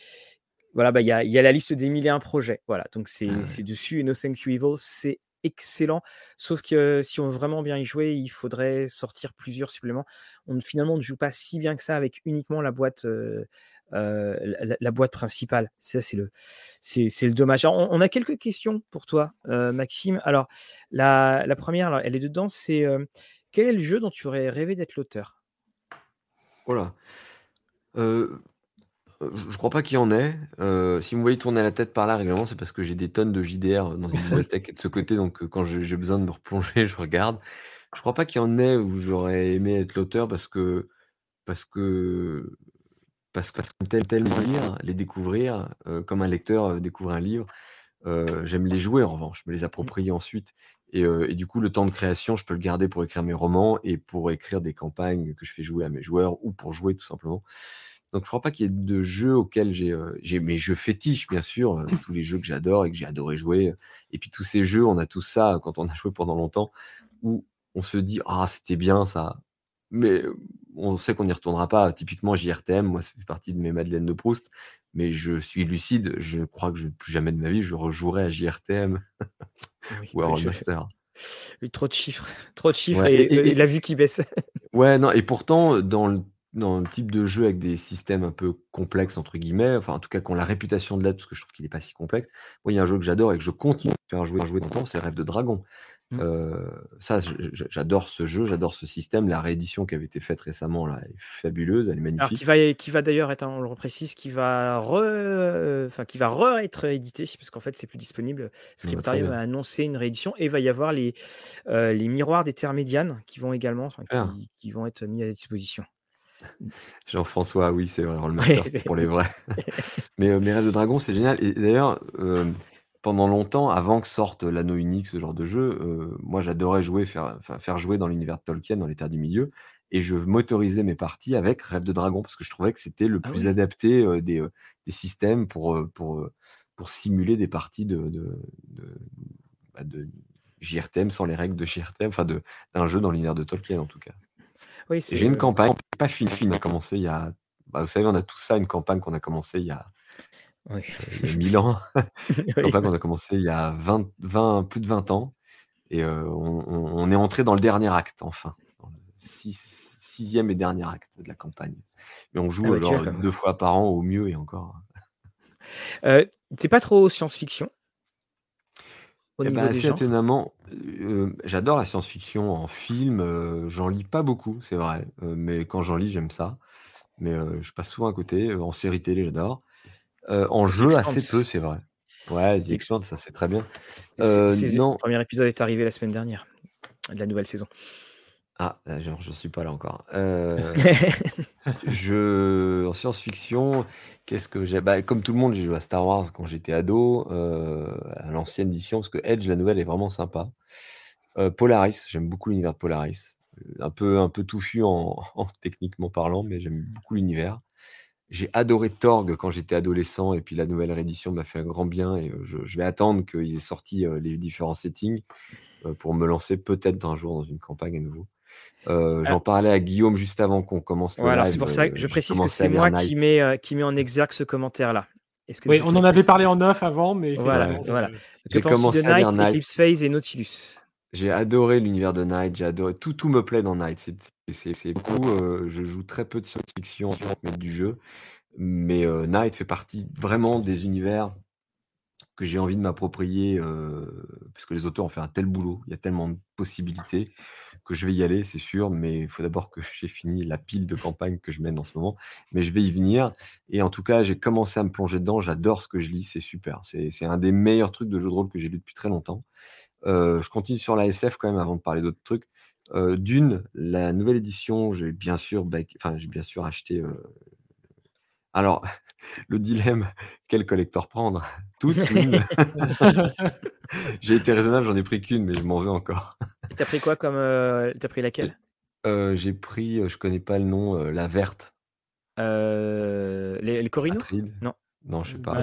voilà, bah, il y a y a la liste des 1001 projets, voilà, donc Ah c'est ouais. c'est dessus et No Thank You Evil, c'est excellent, sauf que si on veut vraiment bien y jouer, il faudrait sortir plusieurs suppléments. On finalement, ne joue pas si bien que ça avec uniquement la boîte, heu heu, la boîte principale. Ça, c'est le c'est le dommage. On a quelques questions pour toi, heu, Maxime. Alors, la 1re, alors elle est dedans, c'est, quel est le jeu dont tu aurais rêvé d'être l'auteur? Oh là! Heu je crois pas qu'il y en ait. Heu, si vous me voyez tourner la tête par là régulièrement, c'est parce que j'ai des tonnes de JDR dans une bibliothèque de ce côté, donc heu, quand j'ai besoin de me replonger, je regarde. Je crois pas qu'il y en ait où j'aurais aimé être l'auteur parce que parce que parce que tel tel lire, les découvrir, heu, comme un lecteur, découvre un livre. J'aime les jouer en revanche, me les approprier ensuite et du coup, le temps de création, je peux le garder pour écrire mes romans et pour écrire des campagnes que je fais jouer à mes joueurs ou pour jouer tout simplement. Donc je crois pas qu'il y ait de jeux auxquels j'ai, j'ai mes jeux fétiches bien sûr, heu, tous les jeux que j'adore et que j'ai adoré jouer, et puis tous ces jeux, on a tous ça quand on a joué pendant longtemps, où on se dit: «Ah c'était bien ça», mais on sait qu'on n'y retournera pas. Typiquement JRTM, moi ça fait partie de mes madeleines de Proust, mais je suis lucide, je crois que je plus jamais de ma vie je rejouerai à JRTM Oui, ou à oui, trop de chiffres, trop de chiffres Ouais et et et et et la vue qui baisse. Ouais, non et pourtant, dans le dans le type de jeu avec des systèmes un peu «complexes» entre guillemets, enfin en tout cas qui ont la réputation de l'être, parce que je trouve qu'il est pas si complexe. Moi, il y a un jeu que j'adore et que je continue de faire jouer jouer dans le temps, c'est Rêve de Dragon. Mmh. Heu, ça j'adore ce jeu, j'adore ce système. La réédition qui avait été faite récemment là est fabuleuse, elle est Alors qui magnifique. va qui va d'ailleurs être, on le reprécise, qui va re enfin qui va re-être édité parce qu'en fait, c'est plus disponible. Bon bah, Scriptarium a bien. annoncé une réédition et il va y avoir les, heu, les miroirs des terres médianes qui vont également, enfin qui qui vont être mis à disposition. Jean-François, oui, c'est vrai, c'est pour les vrais. Mais heu, mais Rêve de Dragon, c'est génial et d'ailleurs, hem, pendant longtemps, avant que sorte l'Anneau Unique, ce genre de jeu, heu, moi j'adorais jouer, faire jouer dans l'univers de Tolkien, dans les Terres du Milieu et je m'autorisais mes parties avec Rêve de Dragon parce que je trouvais que c'était le Ah plus oui? adapté, des, systèmes pour, simuler des parties de de de bah, de JRTM sans les règles de JRTM, enfin d'un jeu dans l'univers de Tolkien en tout cas. Oui, c'est, j'ai une campagne pas finie, on a commencé il y a bah, vous savez, on a tous ça, une campagne qu'on a commencé il y a Oui. heu, il y a 1000 ans. Une campagne qu'on a commencé il y a 20 20 plus de 20 ans et heu, on est entré dans le dernier acte enfin, dans le six sixième et dernier acte de la campagne. Mais on Ah joue, genre quand même 2 fois par an au mieux et encore. Tu es pas trop science-fiction? Au des assez genres? étonnamment, heu, j'adore la science-fiction en film, heu, j'en lis pas beaucoup, c'est vrai, mais quand j'en lis, j'aime ça. Mais je passe souvent à côté, en série télé, j'adore. En The jeu, assez peu, Expanse. c'est vrai. Ouais, The The Exp Expanse, ça c'est très bien. c'est c'est non 1er épisode est arrivé la semaine dernière, de la nouvelle saison. Ah, heu, genre j'en suis pas là encore. Heu, je en science-fiction, qu'est-ce que j'ai? Bah, comme tout le monde, j'ai joué à Star Wars quand j'étais ado, heu, à l'ancienne édition, parce que Edge, la nouvelle, est vraiment sympa. Heu, Polaris, j'aime beaucoup l'univers de Polaris. Un peu un peu touffu en en techniquement parlant, mais j'aime beaucoup l'univers. J'ai adoré Torg quand j'étais adolescent et puis la nouvelle réédition m'a fait un grand bien et je je vais attendre qu'ils aient sorti, les différents settings pour me lancer peut-être un jour dans une campagne à nouveau. Euh, j'en parlais à Guillaume juste avant qu'on commence le voilà, C'est pour ça que je précise que c'est moi qui mets, qui met en exergue ce commentaire-là. Oui, on en avait parlé en neuf avant, mais voilà. voilà. Que commencé de Night, Eclipse Phase et Nautilus J'ai adoré l'univers de Night, j'ai adoré tout, tout me plaît dans Night. C'est beaucoup. Euh, je joue très peu de science-fiction en du jeu, mais euh, Night fait partie vraiment des univers que j'ai envie de m'approprier euh, parce que les auteurs ont fait un tel boulot, il y a tellement de possibilités je vais y aller, c'est sûr, mais il faut d'abord que j'ai fini la pile de campagne que je mène en ce moment. Mais je vais y venir. Et en tout cas, j'ai commencé à me plonger dedans. J'adore ce que je lis, c'est super. C'est un des meilleurs trucs de jeu de rôle que j'ai lu depuis très longtemps. Euh, je continue sur la SF quand même avant de parler d'autres trucs. Euh, D'une, la nouvelle édition, j'ai bien sûr, bien sûr acheté. Euh, alors, le dilemme, quel collector prendre? Toutes J'ai été raisonnable, j'en ai pris qu'une, mais je m'en veux encore. T'as pris quoi comme. Euh, t'as pris laquelle? Euh, J'ai pris, euh, je connais pas le nom, la verte. les, Corino Non. Non, je sais pas.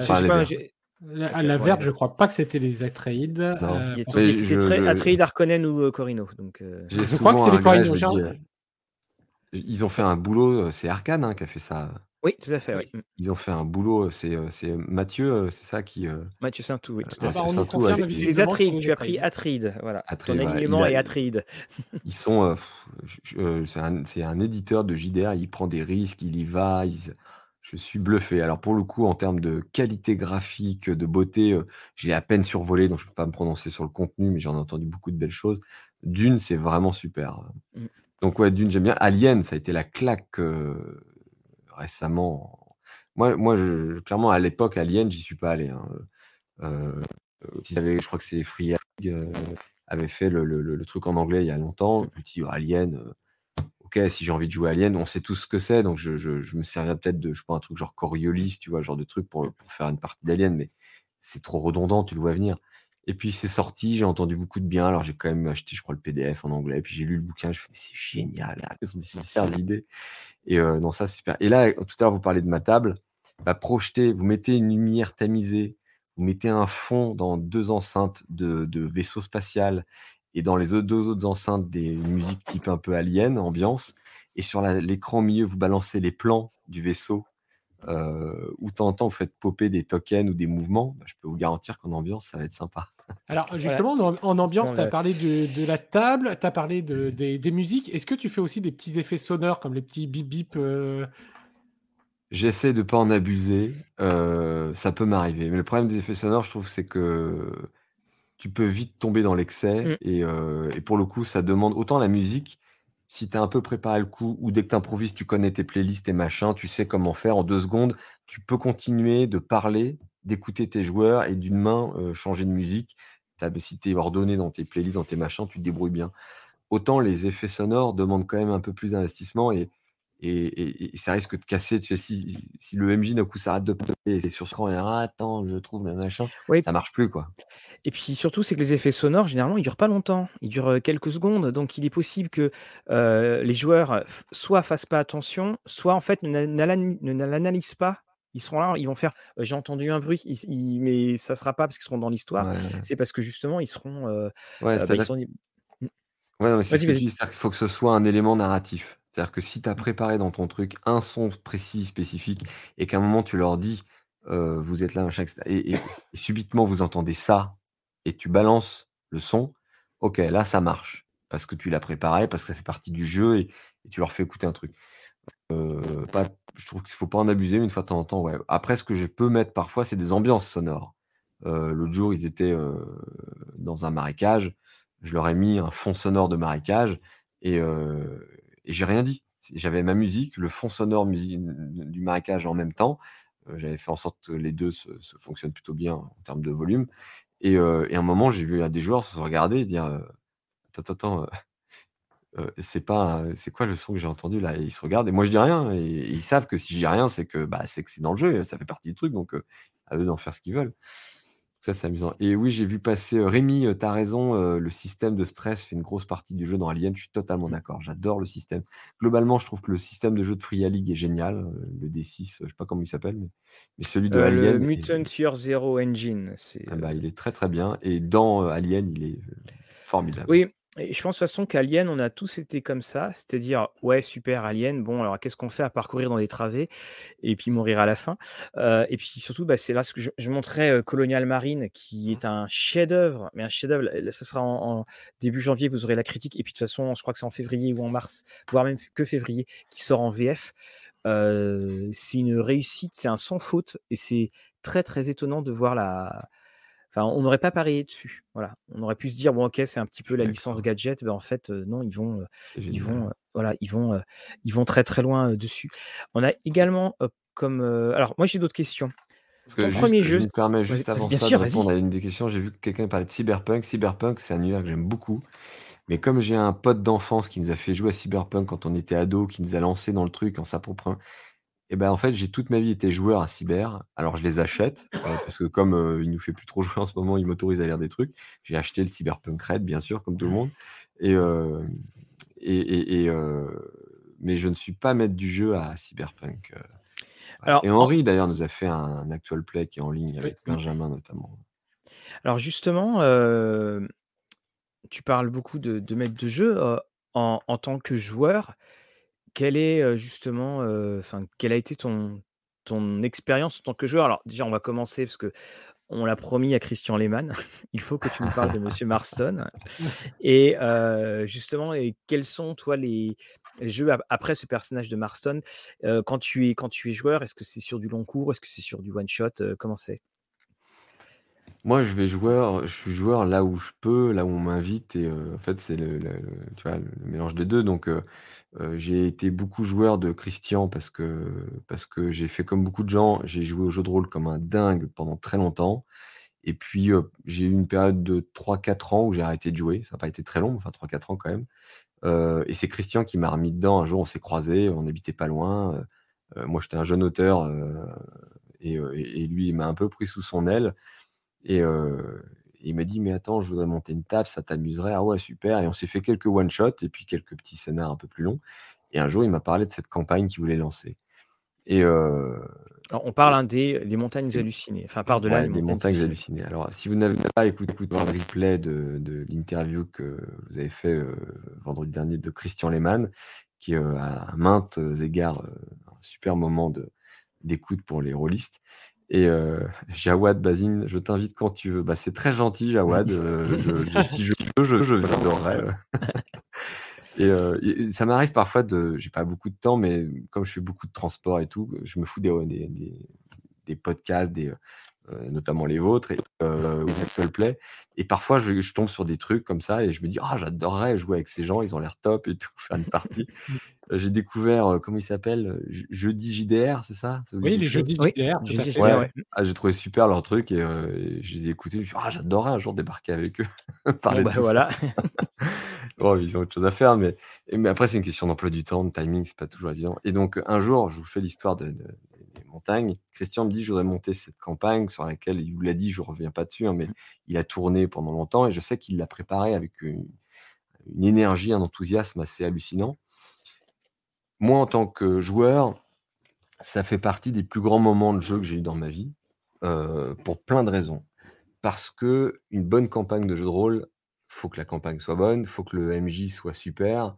Bah, la, verte, je crois pas que c'était les Atreides. C'était très Atreides, Harkonnen ou Corino. Donc, je crois que c'est les Corino. Ils ont fait un boulot, c'est Arkane hein, qui a fait ça. Oui, tout à fait, oui. Mmh. Ils ont fait un boulot, c'est, c'est Mathieu, c'est ça qui, Mathieu Saintou, oui, tout à fait. les Atrides, tu as pris Atride, voilà. Ton alignement est Atride. Ils sont, c'est un éditeur de JDR, il prend des risques, il y va, je suis bluffé. Alors pour le coup, en termes de qualité graphique, de beauté, j'ai à peine survolé, donc je ne peux pas me prononcer sur le contenu, mais j'en ai entendu beaucoup de belles choses. Dune, c'est vraiment super. Mmh. Donc ouais, Dune, j'aime bien. Alien, ça a été la claque, récemment. Moi, moi je, clairement, à l'époque, Alien, j'y suis pas allé. Hein. Euh, je crois que c'est Free euh, avait fait le, truc en anglais il y a longtemps. Je me dis, Alien, euh, ok, si j'ai envie de jouer Alien, on sait tout ce que c'est, donc je, je, me servirais peut-être de, je pas, un truc genre Coriolis, tu vois, genre de truc pour, pour faire une partie d'Alien, mais c'est trop redondant, tu le vois venir. Et puis c'est sorti, j'ai entendu beaucoup de bien, alors j'ai quand même acheté, je crois, le PDF en anglais, puis j'ai lu le bouquin, je me suis c'est génial, ils ont des super idées. Et euh, non, ça, c'est super. Et là, tout à l'heure, vous parlez de ma table. Bah, projeter, vous mettez une lumière tamisée, vous mettez un fond dans deux enceintes de, de vaisseau spatial et dans les deux autres enceintes des musiques type un peu alien, ambiance. Et sur l'écran au milieu, vous balancez les plans du vaisseau euh, où de temps en temps vous faites popper des tokens ou des mouvements. Bah, je peux vous garantir qu'en ambiance, ça va être sympa. Alors justement, en, ambiance, tu as parlé de, la table, tu as parlé de, des, musiques. Est-ce que tu fais aussi des petits effets sonores comme les petits bip bip euh? J'essaie de pas en abuser. Euh, ça peut m'arriver. Mais le problème des effets sonores, je trouve, c'est que tu peux vite tomber dans l'excès. Mm. Et, euh, et, pour le coup, ça demande autant la musique. Si tu as un peu préparé le coup, ou dès que tu improvises, tu connais tes playlists et machin, tu sais comment faire en deux secondes, tu peux continuer de parler d'écouter tes joueurs et d'une main changer de musique. Si tu es ordonné dans tes playlists, dans tes machins, tu te débrouilles bien. Autant les effets sonores demandent quand même un peu plus d'investissement et, et, ça risque de casser. Tu sais, si, si le MJ d'un coup s'arrête de et c'est sur ce rang et ah, attends, je trouve le machin, oui. ça marche plus quoi. Et puis surtout, c'est que les effets sonores, généralement, ils durent pas longtemps. Ils durent quelques secondes. Donc il est possible que les joueurs soit fassent pas attention, soit en fait ne l'analysent pas ils seront là, ils vont faire j'ai entendu un bruit, mais ça sera pas parce qu'ils seront dans l'histoire. C'est parce que justement, ils seront. ouais, bah, sont... ouais il faut que ce soit un élément narratif. C'est-à-dire que si tu as préparé dans ton truc un son précis, spécifique, et qu'à un moment tu leur dis vous êtes là, machin, et, et, subitement vous entendez ça, et tu balances le son, ok, là ça marche. Parce que tu l'as préparé, parce que ça fait partie du jeu, et tu leur fais écouter un truc. Euh, pas, je trouve qu'il faut pas en abuser, mais une fois de temps en temps, ouais. Après, ce que je peux mettre parfois, c'est des ambiances sonores. Euh, l'autre jour, ils étaient dans un marécage. Je leur ai mis un fond sonore de marécage et, et j'ai rien dit. J'avais ma musique, le fond sonore du marécage en même temps. J'avais fait en sorte que les deux se, fonctionnent plutôt bien en termes de volume. Et, et à un moment, j'ai vu des joueurs se regarder et dire Attends, attends, c'est pas c'est quoi le son que j'ai entendu là? Et ils se regardent et moi je dis rien et, ils savent que si je dis rien, bah, c'est que c'est dans le jeu, ça fait partie du truc donc à eux d'en faire ce qu'ils veulent. Ça, c'est amusant. Et oui, j'ai vu passer Rémi, tu as raison, le système de stress fait une grosse partie du jeu dans Alien, je suis totalement mmh. d'accord, j'adore le système. Globalement, je trouve que le système de jeu de Free League est génial, le D6, je sais pas comment il s'appelle, mais, celui de Alien le Mutant Year Zero Engine, ah bah, il est très, très bien et dans Alien, il est formidable. Oui, et je pense de toute façon qu'Alien, on a tous été comme ça, c'est-à-dire, ouais, super, Alien, bon, alors qu'est-ce qu'on fait à parcourir dans des travées et puis mourir à la fin? Euh, Et puis surtout, bah, c'est là ce que je, je montrais euh, Colonial Marine, qui est un chef-d'œuvre, mais un chef-d'œuvre, ça sera en, début janvier, vous aurez la critique, et puis de toute façon, je crois que c'est en février ou en mars, voire même que février, qui sort en VF. Euh, c'est une réussite, c'est un sans faute, et c'est très très étonnant de voir la, on n'aurait pas parié dessus. Voilà. On aurait pu se dire, bon, ok, c'est un petit peu la licence gadget. Ben, en fait, non, ils vont, ils vont, voilà, ils vont, ils vont très très loin dessus. On a également comme, alors moi j'ai d'autres questions. Parce que premier jeu, je me permets juste avant ça de répondre à une des questions. J'ai vu que quelqu'un parlait de Cyberpunk. Cyberpunk, c'est un univers que j'aime beaucoup. Mais comme j'ai un pote d'enfance qui nous a fait jouer à Cyberpunk quand on était ado, qui nous a lancé dans le truc en sa propre et ben, en fait, j'ai toute ma vie été joueur à cyber. Alors je les achète, euh, parce que comme, euh, il nous fait plus trop jouer en ce moment, il m'autorise à lire des trucs. J'ai acheté le Cyberpunk Red, bien sûr, comme tout le monde et euh, et et mais je ne suis pas maître du jeu à Cyberpunk, Alors et Henri d'ailleurs nous a fait un actual play qui est en ligne avec Benjamin notamment. Alors justement, tu parles beaucoup de de maître de jeu, en en tant que joueur. Quelle est, justement, quelle a été ton ton expérience en tant que joueur? Alors déjà, on va commencer parce que on l'a promis à Christian Lehmann. Il faut que tu nous parles de Monsieur Marston et justement et quels sont, toi, les jeux après ce personnage de Marston, quand tu es quand tu es joueur, est-ce que c'est sur du long cours? Est-ce que c'est sur du one shot? comment c'est? Moi, je vais joueur je suis joueur là où je peux, là où on m'invite et en fait, c'est le mélange des deux. donc j'ai été beaucoup joueur de Christian parce que parce que j'ai fait comme beaucoup de gens, j'ai joué au jeu de rôle comme un dingue pendant très longtemps et puis, j'ai eu une période de 3-4 ans où j'ai arrêté de jouer. Ça n'a pas été très long, enfin 3-4 ans quand même, et c'est Christian qui m'a remis dedans. Un jour, on s'est croisés, on habitait pas loin, moi, j'étais un jeune auteur, et et lui, il m'a un peu pris sous son aile et il m'a dit: «Mais attends, je voudrais monter une table, ça t'amuserait?» «Ah ouais, super» et on s'est fait quelques one shot et puis quelques petits scénars un peu plus longs. Et un jour, il m'a parlé de cette campagne qu'il voulait lancer. Et Alors on parle, hein, des les montagnes hallucinées, enfin par-delà les montagnes hallucinées. Alors si vous n'avez pas écouté le replay de de l'interview que vous avez fait, vendredi dernier de Christian Lehmann, qui, est à maintes égards, un super moment de d'écoute pour les rôlistes et euh, Jawad Bazine, je t'invite quand tu veux. Bah, c'est très gentil, Jawad. Euh, je, si je peux, je, je viendrai. Euh. et, ça m'arrive parfois de. J'ai pas beaucoup de temps, mais comme je fais beaucoup de transport et tout, je me fous des, des, des podcasts, des, euh, notamment les vôtres, et euh, Actual Play. Et parfois, je, tombe sur des trucs comme ça et je me dis, ah, j'adorerais jouer avec ces gens, ils ont l'air top et tout, faire une partie. Euh, j'ai découvert, euh, comment il s'appelle Jeudi JDR, c'est ça, Oui, les Jeudis JDR, Ah, j'ai trouvé super leur truc et, je les ai écoutés. Je me ah, j'adorerais un jour débarquer avec eux. parler bah, voilà. oh, ils ont autre chose à faire, mais, mais après, c'est une question d'emploi du temps, de timing, c'est pas toujours évident. Et donc, un jour, je vous fais l'histoire de montagne. Christian me dit, je voudrais monter cette campagne sur laquelle il vous l'a dit, je reviens pas dessus, hein, mais mmh. il a tourné pendant longtemps et je sais qu'il l'a préparé avec une, énergie, un enthousiasme assez hallucinant. Moi, en tant que joueur, ça fait partie des plus grands moments de jeu que j'ai eu dans ma vie, euh, pour plein de raisons. Parce que une bonne campagne de jeu de rôle, faut que la campagne soit bonne, faut que le MJ soit super,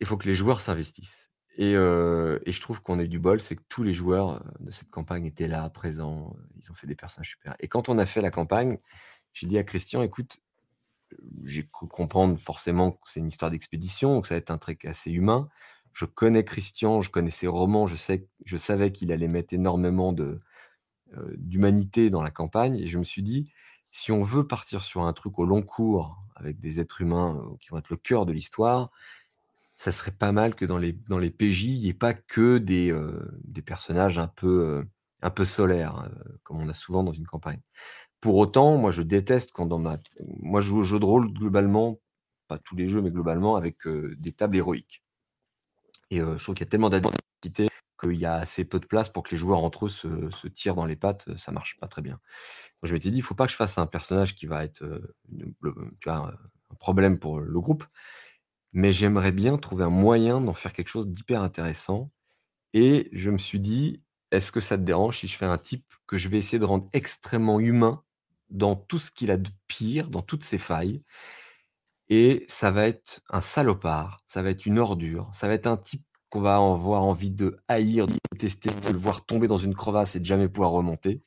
il faut que les joueurs s'investissent. Et, je trouve qu'on a eu du bol, c'est que tous les joueurs de cette campagne étaient là, présents, ils ont fait des personnages super. Et quand on a fait la campagne, j'ai dit à Christian, écoute, j'ai cru comprendre forcément que c'est une histoire d'expédition, que ça va être un truc assez humain. Je connais Christian, je connais ses romans, je, sais, je savais qu'il allait mettre énormément de, d'humanité dans la campagne. Et je me suis dit, si on veut partir sur un truc au long cours, avec des êtres humains qui vont être le cœur de l'histoire, ça serait pas mal que dans les, dans les PJ, il n'y ait pas que des, euh, des personnages un peu, euh, un peu solaires, euh, comme on a souvent dans une campagne. Pour autant, moi, je déteste quand dans ma. Moi, je joue au jeu de rôle globalement, pas tous les jeux, mais globalement, avec des tables héroïques. Et je trouve qu'il y a tellement d'identité qu'il y a assez peu de place pour que les joueurs entre eux se, tirent dans les pattes, ça marche pas très bien. je m'étais dit, il faut pas que je fasse un personnage qui va être tu vois, un problème pour le groupe, mais j'aimerais bien trouver un moyen d'en faire quelque chose d'hyper intéressant et je me suis dit: «Est-ce que ça te dérange si je fais un type que je vais essayer de rendre extrêmement humain dans tout ce qu'il a de pire, dans toutes ses failles? Et ça va être un salopard, ça va être une ordure, ça va être un type qu'on va avoir envie de haïr, de détester, de le voir tomber dans une crevasse et de jamais pouvoir remonter.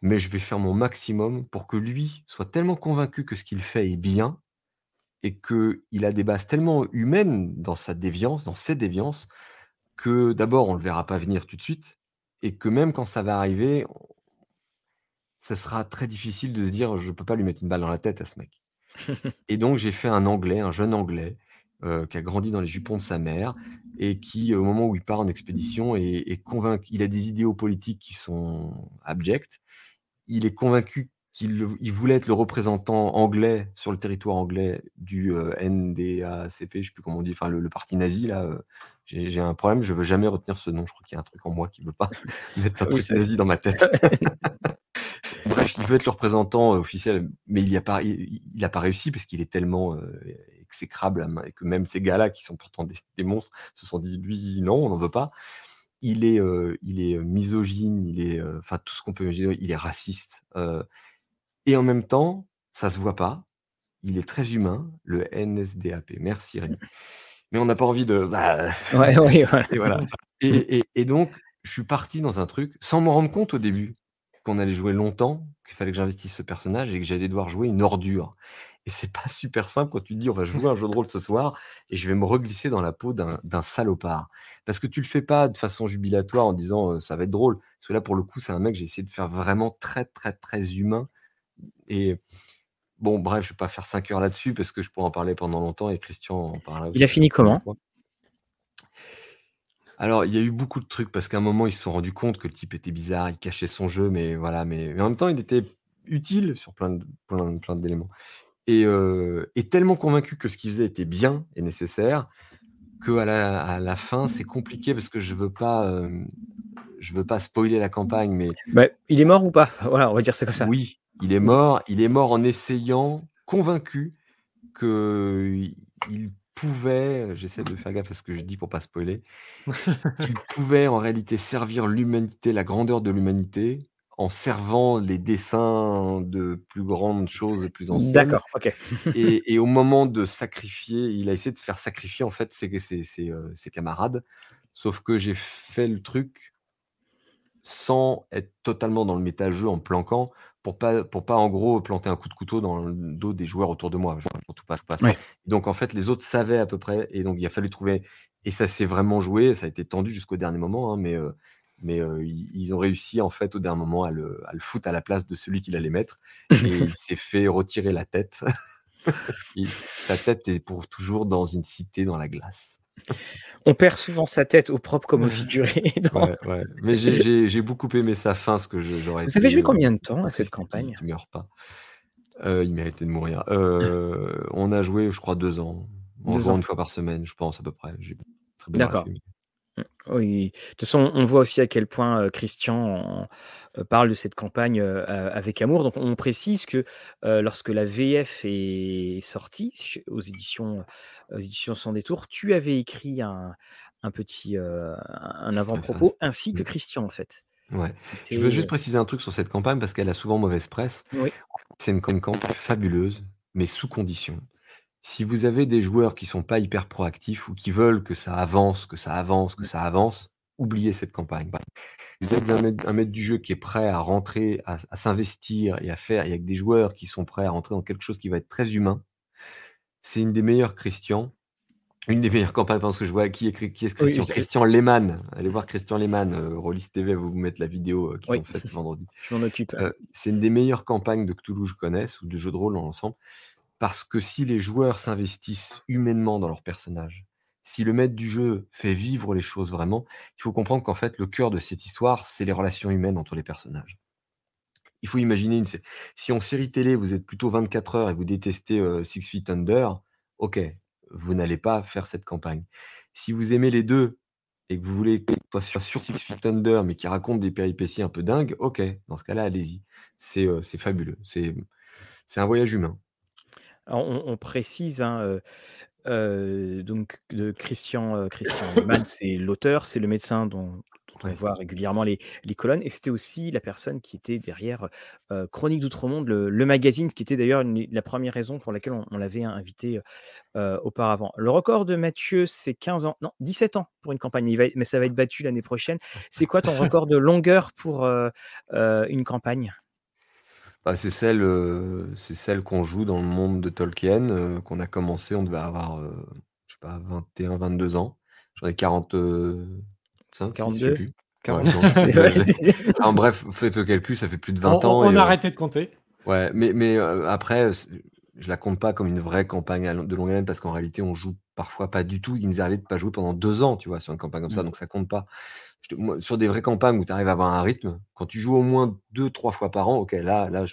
Mais je vais faire mon maximum pour que lui soit tellement convaincu que ce qu'il fait est bien et qu'il a des bases tellement humaines dans sa déviance, dans ses déviances, que d'abord on ne le verra pas venir tout de suite et que même quand ça va arriver, ce sera très difficile de se dire je ne peux pas lui mettre une balle dans la tête à ce mec. Et donc, j'ai fait un Anglais, un jeune Anglais, euh, qui a grandi dans les jupons de sa mère et qui, au moment où il part en expédition, est, convaincu. Il a des idéaux politiques qui sont abjects. Il est convaincu qu'il voulait être le représentant anglais sur le territoire anglais du euh, NDACP, je ne sais plus comment on dit, enfin le, parti nazi là. Euh, j'ai un problème, je veux jamais retenir ce nom. Je crois qu'il y a un truc en moi qui ne veut pas mettre un truc nazi dans ma tête. Bref, il veut être le représentant euh, officiel, mais il n'a pas, il, pas réussi parce qu'il est tellement euh, exécrable et que même ces gars-là, qui sont pourtant des, monstres, se sont dit lui, non, on n'en veut pas. Il est, il est misogyne, il est, enfin tout ce qu'on peut imaginer, il est raciste. Et en même temps, ça se voit pas. Il est très humain, le NSDAP. Merci Rémi. Mais on n'a pas envie de. Bah, ouais, ouais, Et voilà. Et, et donc, je suis parti dans un truc sans m'en rendre compte au début qu'on allait jouer longtemps, qu'il fallait que j'investisse ce personnage et que j'allais devoir jouer une ordure. Et c'est pas super simple quand tu te dis on va jouer un jeu de rôle ce soir et je vais me reglisser dans la peau d'un salopard. Parce que tu le fais pas de façon jubilatoire en disant ça va être drôle. Parce que là, pour le coup, c'est un mec, j'ai essayé de faire vraiment très, très, très humain. Et bon, bref, je vais pas faire 5 heures là-dessus parce que je pourrais en parler pendant longtemps et Christian en parlera Il a fini comment? alors, il y a eu beaucoup de trucs parce qu'à un moment, ils se sont rendus compte que le type était bizarre, il cachait son jeu, mais voilà, mais, en même temps, il était utile sur plein de, plein, plein d'éléments. Et, euh, tellement convaincu que ce qu'il faisait était bien et nécessaire qu'à la, à la fin, c'est compliqué parce que je veux pas, euh, je veux pas spoiler la campagne, mais bah, il est mort ou pas? Voilà, on va dire c'est comme ça. oui, il est mort. Il est mort en essayant, convaincu que il pouvait, j'essaie de faire gaffe à ce que je dis pour pas spoiler, qu'il pouvait en réalité servir l'humanité, la grandeur de l'humanité, en servant les dessins de plus grandes choses, plus anciennes. D'accord, ok. et, au moment de sacrifier, il a essayé de faire sacrifier en fait ses, ses, euh, ses camarades. Sauf que j'ai fait le truc sans être totalement dans le méta-jeu en planquant pour pas, pour pas en gros planter un coup de couteau dans le dos des joueurs autour de moi. Surtout pas, pas Donc en fait, les autres savaient à peu près, et donc il a fallu trouver. Et ça s'est vraiment joué, ça a été tendu jusqu'au dernier moment, hein, mais, euh, mais euh, ils ont réussi en fait au dernier moment à le, à le foutre à la place de celui qu'il allait mettre, et il s'est fait retirer la tête. sa tête est pour toujours dans une cité dans la glace. On perd souvent sa tête au propre comme au figuré. Mais j'ai beaucoup aimé sa fin, ce que j'aurais. Vous avez joué combien de temps à cette campagne? Il ne meurt pas. Euh, il méritait de mourir. Euh, on a joué, je crois, deux ans. On joue une fois par semaine, je pense, à peu près. D'accord. Oui, de toute façon, on voit aussi à quel point Christian parle de cette campagne avec amour. Donc, on précise que lorsque la VF est sortie aux éditions, aux éditions Sans Détour, tu avais écrit un, petit un avant-propos ainsi que mmh. Christian, en fait. Ouais. Je veux juste préciser un truc sur cette campagne parce qu'elle a souvent mauvaise presse. C'est une campagne fabuleuse, mais sous condition. Si vous avez des joueurs qui sont pas hyper proactifs ou qui veulent que ça avance, que ça avance, que ça avance, oubliez cette campagne. Vous êtes un maître, du jeu qui est prêt à rentrer, à, s'investir et à faire, et avec des joueurs qui sont prêts à rentrer dans quelque chose qui va être très humain. C'est une des meilleures Christian, une des meilleures campagnes, parce que je vois qui est, qui est Christian. Christian Lehmann. Allez voir Christian Lehmann, euh, Rollis TV, vous vous mettre la vidéo euh, qui sont faites vendredi. Je m'en occupe. Euh, c'est une des meilleures campagnes de Cthulhu que je connaisse, ou de jeux de rôle dans l'ensemble. Parce que si les joueurs s'investissent humainement dans leur personnage, si le maître du jeu fait vivre les choses vraiment, il faut comprendre qu'en fait, le cœur de cette histoire, c'est les relations humaines entre les personnages. Il faut imaginer, une... si en série télé, vous êtes plutôt 24 heures et vous détestez euh, Six Feet Under, ok, vous n'allez pas faire cette campagne. Si vous aimez les deux et que vous voulez soit sur Six Feet Under, mais qui raconte des péripéties un peu dingues, ok, dans ce cas-là, allez-y. C'est euh, fabuleux. C'est un voyage humain on, précise, hein, donc de Christian, Christian Mann, c'est l'auteur, c'est le médecin dont, on voit régulièrement les, colonnes. Et c'était aussi la personne qui était derrière Chronique d'Outre-Monde, le, magazine, ce qui était d'ailleurs la première raison pour laquelle on, l'avait invité auparavant. Le record de Mathieu, c'est 15 ans, non, 17 ans pour une campagne, mais ça va être battu l'année prochaine. C'est quoi ton record de longueur pour une campagne? Bah, c'est celle, c'est celle qu'on joue dans le monde de Tolkien, qu'on a commencé, on devait avoir, je sais pas, 21, 22 ans. J'en ai 45, 42. en bref, faites le calcul, ça fait plus de 20 ans. On, a arrêté de compter. Ouais, mais, mais après, je la compte pas comme une vraie campagne de longue haleine parce qu'en réalité, on joue parfois pas du tout. Il nous arrive de pas jouer pendant deux ans, tu vois, sur une campagne comme ça, mmh. donc ça compte pas. Sur des vraies campagnes où tu arrives à avoir un rythme, quand tu joues au moins deux, trois fois par an, ok, là, là,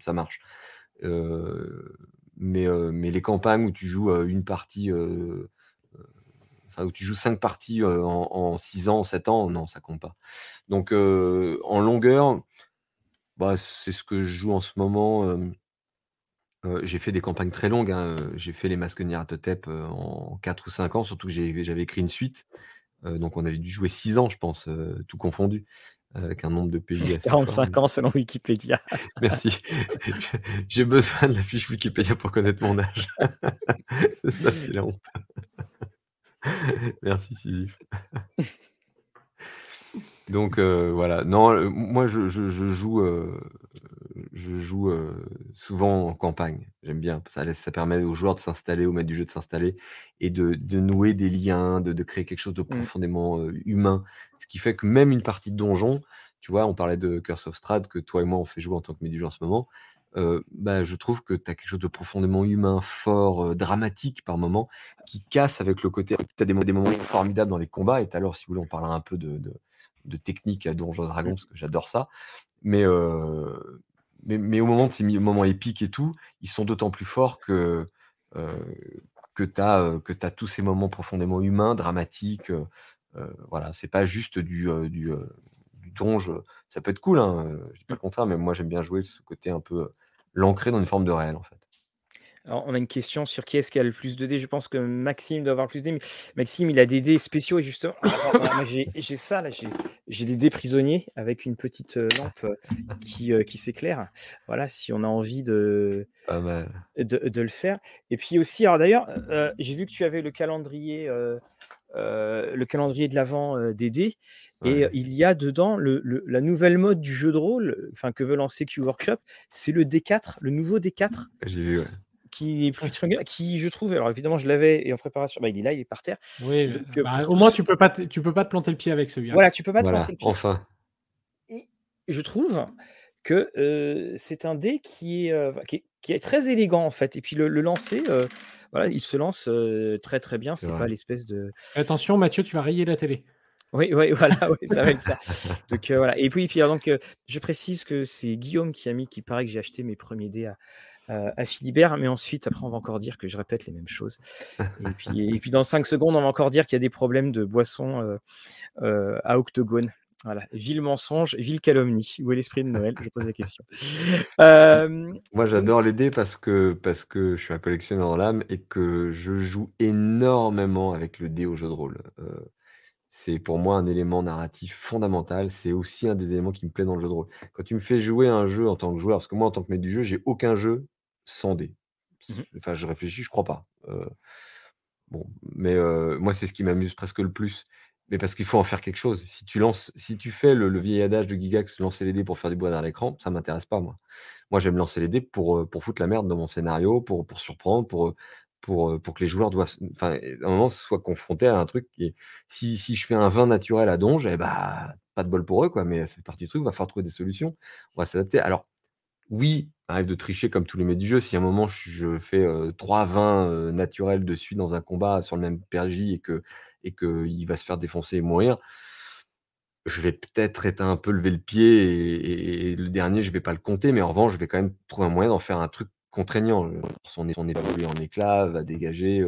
ça marche. mais, mais les campagnes où tu joues une partie, enfin, où tu joues cinq parties en, six ans, sept ans, non, ça compte pas. Donc en longueur, bah, c'est ce que je joue en ce moment j'ai fait des campagnes très longues, hein, j'ai fait les Masques Nyarlathotep, en 4 ou 5 ans, surtout que j'avais écrit une suite. Donc on avait dû jouer 6 ans, je pense, tout confondu, avec un nombre de pays assez 45 ans selon Wikipédia. Merci. J'ai besoin de la fiche Wikipédia pour connaître mon âge. ça, c'est la honte. Merci Sisyphe. Donc voilà. Non, moi je joue, je joue souvent en campagne. J'aime bien. Ça, ça permet aux joueurs de s'installer, aux maîtres du jeu de s'installer et de, nouer des liens, de, créer quelque chose de mmh. profondément humain. Ce qui fait que même une partie de donjon, tu vois, on parlait de Curse of Strahd, que toi et moi on fait jouer en tant que maître du jeu en ce moment. bah, je trouve que tu as quelque chose de profondément humain, fort, dramatique par moment, qui casse avec le côté. Tu as des, des, moments formidables dans les combats. Et alors, si vous voulez, on parlera un peu de, de, technique à Donjons Dragons, mmh. parce que j'adore ça. Mais, mais, au moment de ces moments épiques et tout, ils sont d'autant plus forts que, euh, que tu as, euh, as, tous ces moments profondément humains, dramatiques. Euh, voilà, c'est pas juste du, du, du, donge. Ça peut être cool, hein, je dis pas le contraire, mais moi j'aime bien jouer ce côté un peu l'ancrer dans une forme de réel en fait. Alors, on a une question sur qui est-ce qui a le plus de dés. Je pense que Maxime doit avoir plus de dés, Maxime, il a des dés spéciaux et justement, j'ai ça là, j'ai des dés prisonniers avec une petite euh, lampe euh, qui, euh, qui s'éclaire. Voilà, si on a envie de, de, le faire. Et puis aussi, alors d'ailleurs, j'ai vu que tu avais le calendrier, le calendrier de l'avant des dés. Et il y a dedans le, la nouvelle mode du jeu de rôle, enfin que veut lancer Q Workshop, c'est le D4, le nouveau D4. J'ai vu, ouais qui, qui je trouve, alors évidemment je l'avais et en préparation, bah, il est là, il est par terre. Oui, euh, bah, au moins tu peux pas, tu peux pas te planter le pied avec celui-là. Voilà, tu peux pas te planter le pied. Enfin. Et je trouve que euh, c'est un dé qui est, euh, qui est, très élégant en fait. Et puis le, lancer, voilà, il se lance très très bien. C'est pas l'espèce de. Attention, Mathieu, tu vas rayer la télé. Oui, oui, voilà, ça va être ça. Donc voilà. Et puis, puis donc, je précise que c'est Guillaume qui a mis, qui paraît que j'ai acheté mes premiers dés à, euh, à Philibert, mais ensuite, après, on va encore dire que je répète les mêmes choses. Et puis, et puis dans 5 secondes, on va encore dire qu'il y a des problèmes de boisson euh, euh, à Octogone. Voilà, ville mensonge, ville calomnie. Où est l'esprit de Noël? Je pose la question. Moi, j'adore les dés parce que, parce que je suis un collectionneur dans l'âme et que je joue énormément avec le dé au jeu de rôle. c'est pour moi un élément narratif fondamental. C'est aussi un des éléments qui me plaît dans le jeu de rôle. Quand tu me fais jouer un jeu en tant que joueur, parce que moi, en tant que maître du jeu, j'ai aucun jeu sans dés. Mmh enfin, je réfléchis, je crois pas. bon, mais moi, c'est ce qui m'amuse presque le plus. Mais parce qu'il faut en faire quelque chose. Si tu lances, si tu fais le, vieil adage de Gigax, lancer les dés pour faire du bois dans l'écran, ça m'intéresse pas, moi. Moi, j'aime lancer les dés pour, pour foutre la merde dans mon scénario, pour, pour surprendre, pour, pour, pour que les joueurs doivent, enfin, à un moment, soient confrontés à un truc qui est, si, si je fais un vin naturel à donge, eh bah, pas de bol pour eux, quoi, mais c'est partie du truc, on va falloir trouver des solutions, on va s'adapter. Alors, oui, arrive de tricher comme tous les maîtres du jeu. Si à un moment je fais trois vins naturels de suite dans un combat sur le même PRJ et que et qu'il va se faire défoncer et mourir, je vais peut-être être un peu lever le pied et, le dernier, je vais pas le compter, mais en revanche, je vais quand même trouver un moyen d'en faire un truc contraignant. Son, son évalué en éclat, va dégager.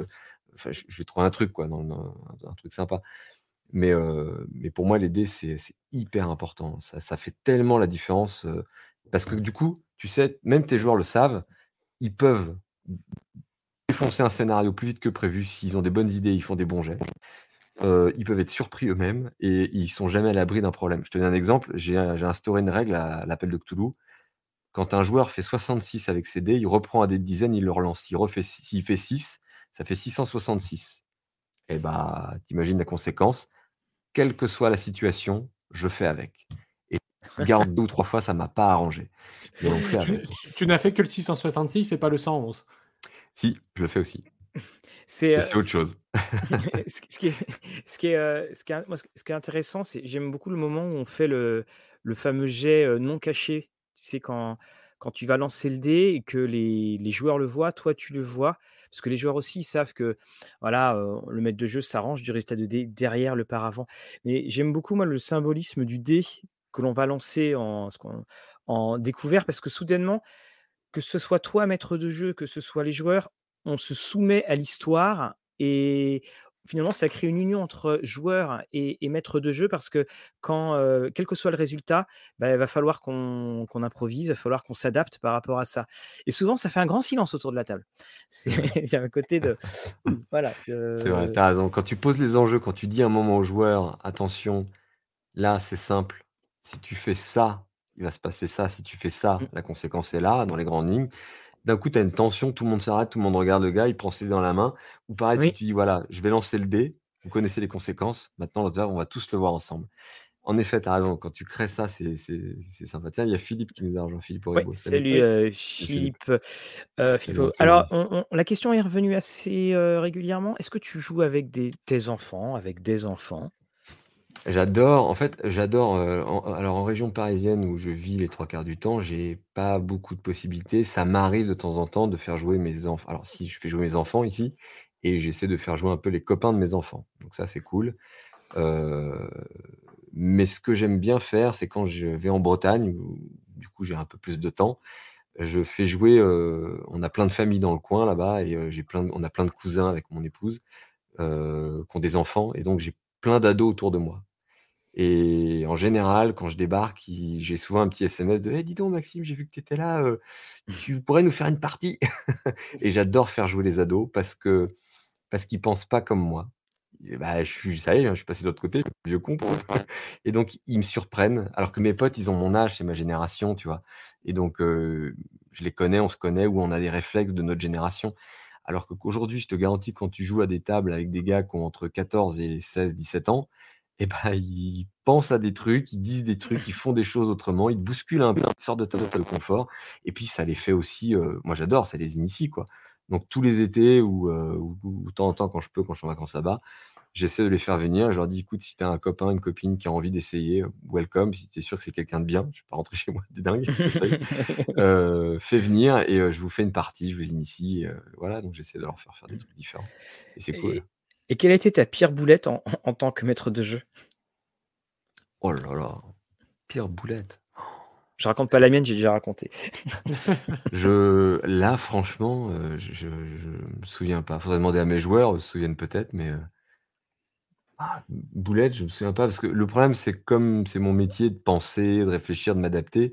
enfin, je, vais trouver un truc, quoi, un truc sympa. Mais, mais pour moi, les dés, c'est hyper important. Ça, fait tellement la différence. parce que du coup, tu sais, même tes joueurs le savent, ils peuvent défoncer un scénario plus vite que prévu s'ils ont des bonnes idées, ils font des bons jets. euh, ils peuvent être surpris eux-mêmes et ils sont jamais à l'abri d'un problème. Je te donne un exemple, j'ai instauré une règle à l'appel de Cthulhu. Quand un joueur fait 66 avec ses dés, il reprend un dé de dizaine, il le relance. S'il fait 6, ça fait 666. Et bah, t'imagines la conséquence. Quelle que soit la situation, je fais avec. Garde deux ou trois fois, ça m'a pas arrangé. Mais on fait Tu, avec. tu- tu n'as fait que le 666 et pas le 111. Si, je le fais aussi. C'est euh, autre chose. ce qui est, ce qui est, euh, ce qui est, moi, ce ce qui est intéressant, c'est j'aime beaucoup le moment où on fait le, le fameux jet euh, non caché. Tu sais, quand, quand tu vas lancer le dé et que les, les joueurs le voient, toi tu le vois. Parce que les joueurs aussi ils savent que voilà, euh, le maître de jeu s'arrange du résultat de dé derrière le paravent. Mais j'aime beaucoup moi le symbolisme du dé que l'on va lancer en, découvert parce que soudainement, que ce soit toi, maître de jeu, que ce soit les joueurs, on se soumet à l'histoire et finalement, ça crée une union entre joueurs et, et maître de jeu parce que quand, euh, quel que soit le résultat, bah, il va falloir qu'on improvise, il va falloir qu'on s'adapte par rapport à ça. Et souvent, ça fait un grand silence autour de la table. C'est un côté de voilà. C'est vrai, tu as raison. Quand tu poses les enjeux, quand tu dis un moment aux joueurs, attention, là c'est simple, si tu fais ça, il va se passer ça, si tu fais ça, Mm. la conséquence est là, dans les grandes lignes. D'un coup, tu as une tension, tout le monde s'arrête, tout le monde regarde le gars, il prend ses dés dans la main. Ou pareil, si tu dis, voilà, je vais lancer le dé, vous connaissez les conséquences, maintenant on va tous le voir ensemble. En effet, tu as raison, quand tu crées ça, c'est sympa. Tiens, il y a Philippe qui nous a rejoint, Philippe ouais, Oribo. Salut. salut Oui. euh, Salut, Philippe. Philippe. Euh, Philippe, alors, on- on- la question est revenue assez euh, régulièrement. Est-ce que tu joues avec des, tes enfants, avec des enfants? J'adore, en fait, j'adore. euh, en- alors, en région parisienne où je vis les trois quarts du temps, j'ai pas beaucoup de possibilités. Ça m'arrive de temps en temps de faire jouer mes enfants. Alors, si je fais jouer mes enfants ici, et j'essaie de faire jouer un peu les copains de mes enfants. Donc, ça, c'est cool. Euh, mais ce que j'aime bien faire, c'est quand je vais en Bretagne, où du coup, j'ai un peu plus de temps, je fais jouer. euh, on a plein de familles dans le coin là-bas, et euh, j'ai plein de- on a plein de cousins avec mon épouse euh, qui ont des enfants, et donc j'ai plein d'ados autour de moi. Et en général, quand je débarque, j'ai souvent un petit SMS de «Hey, dis donc, Maxime, j'ai vu que tu étais là, euh, tu pourrais nous faire une partie?» Et j'adore faire jouer les ados parce que parce qu'ils pensent pas comme moi. Et bah, je suis, ça y est, hein, je suis passé de l'autre côté, vieux con. pour. Et donc, ils me surprennent, alors que mes potes, ils ont mon âge, c'est ma génération, tu vois. Et donc, euh, je les connais, on se connaît, ou on a des réflexes de notre génération. Alors que qu'aujourd'hui, je te garantis, quand tu joues à des tables avec des gars qui ont entre 14 et 16, 17 ans, et ben, ils pensent à des trucs, ils disent des trucs, ils font des choses autrement, ils te bousculent un peu, ils sortent de ta zone de confort. Et puis, ça les fait aussi, euh, moi j'adore, ça les initie, quoi. Donc, tous les étés ou, euh, ou, temps en temps, quand je peux, quand je suis en vacances là-bas, j'essaie de les faire venir. Je leur dis, écoute, si tu as un copain, une copine qui a envie d'essayer, welcome. Si tu es sûr que c'est quelqu'un de bien, je vais pas rentrer chez moi, des dingues. Euh, fais venir et euh, je vous fais une partie, je vous initie. euh, voilà, donc j'essaie de leur faire faire des trucs différents. Et c'est cool. et, et quelle a été ta pire boulette en, en- en tant que maître de jeu? Oh là là, pire boulette. Je raconte pas la mienne, j'ai déjà raconté. Je, là, franchement, je, je, je me souviens pas. Faudrait demander à mes joueurs, ils se souviennent peut-être, mais ah, boulette, je me souviens pas. Parce que le problème, c'est que comme c'est mon métier de penser, de réfléchir, de m'adapter,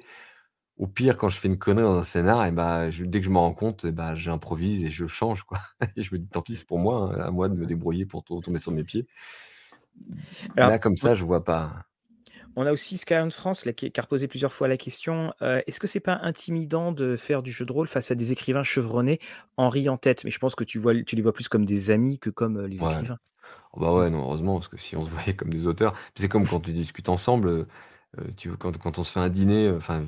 au pire, quand je fais une connerie dans un scénar, et bah, je- dès que je me rends compte, eh bah, j'improvise et je change, quoi. Et je me dis, tant pis, c'est pour moi, hein, à moi de me débrouiller pour to- tomber sur mes pieds. Alors, Là, comme ça, je vois pas. On a aussi Skyline France là, qui, qui a reposé plusieurs fois la question euh, est-ce que c'est pas intimidant de faire du jeu de rôle face à des écrivains chevronnés en riant en tête? Mais je pense que tu, vois, tu les vois plus comme des amis que comme euh, les Ouais. écrivains. Bah ouais, non, heureusement, parce que si on se voyait comme des auteurs, c'est comme quand tu discutes ensemble, euh, euh, tu, quand, quand on se fait un dîner, euh, enfin, moi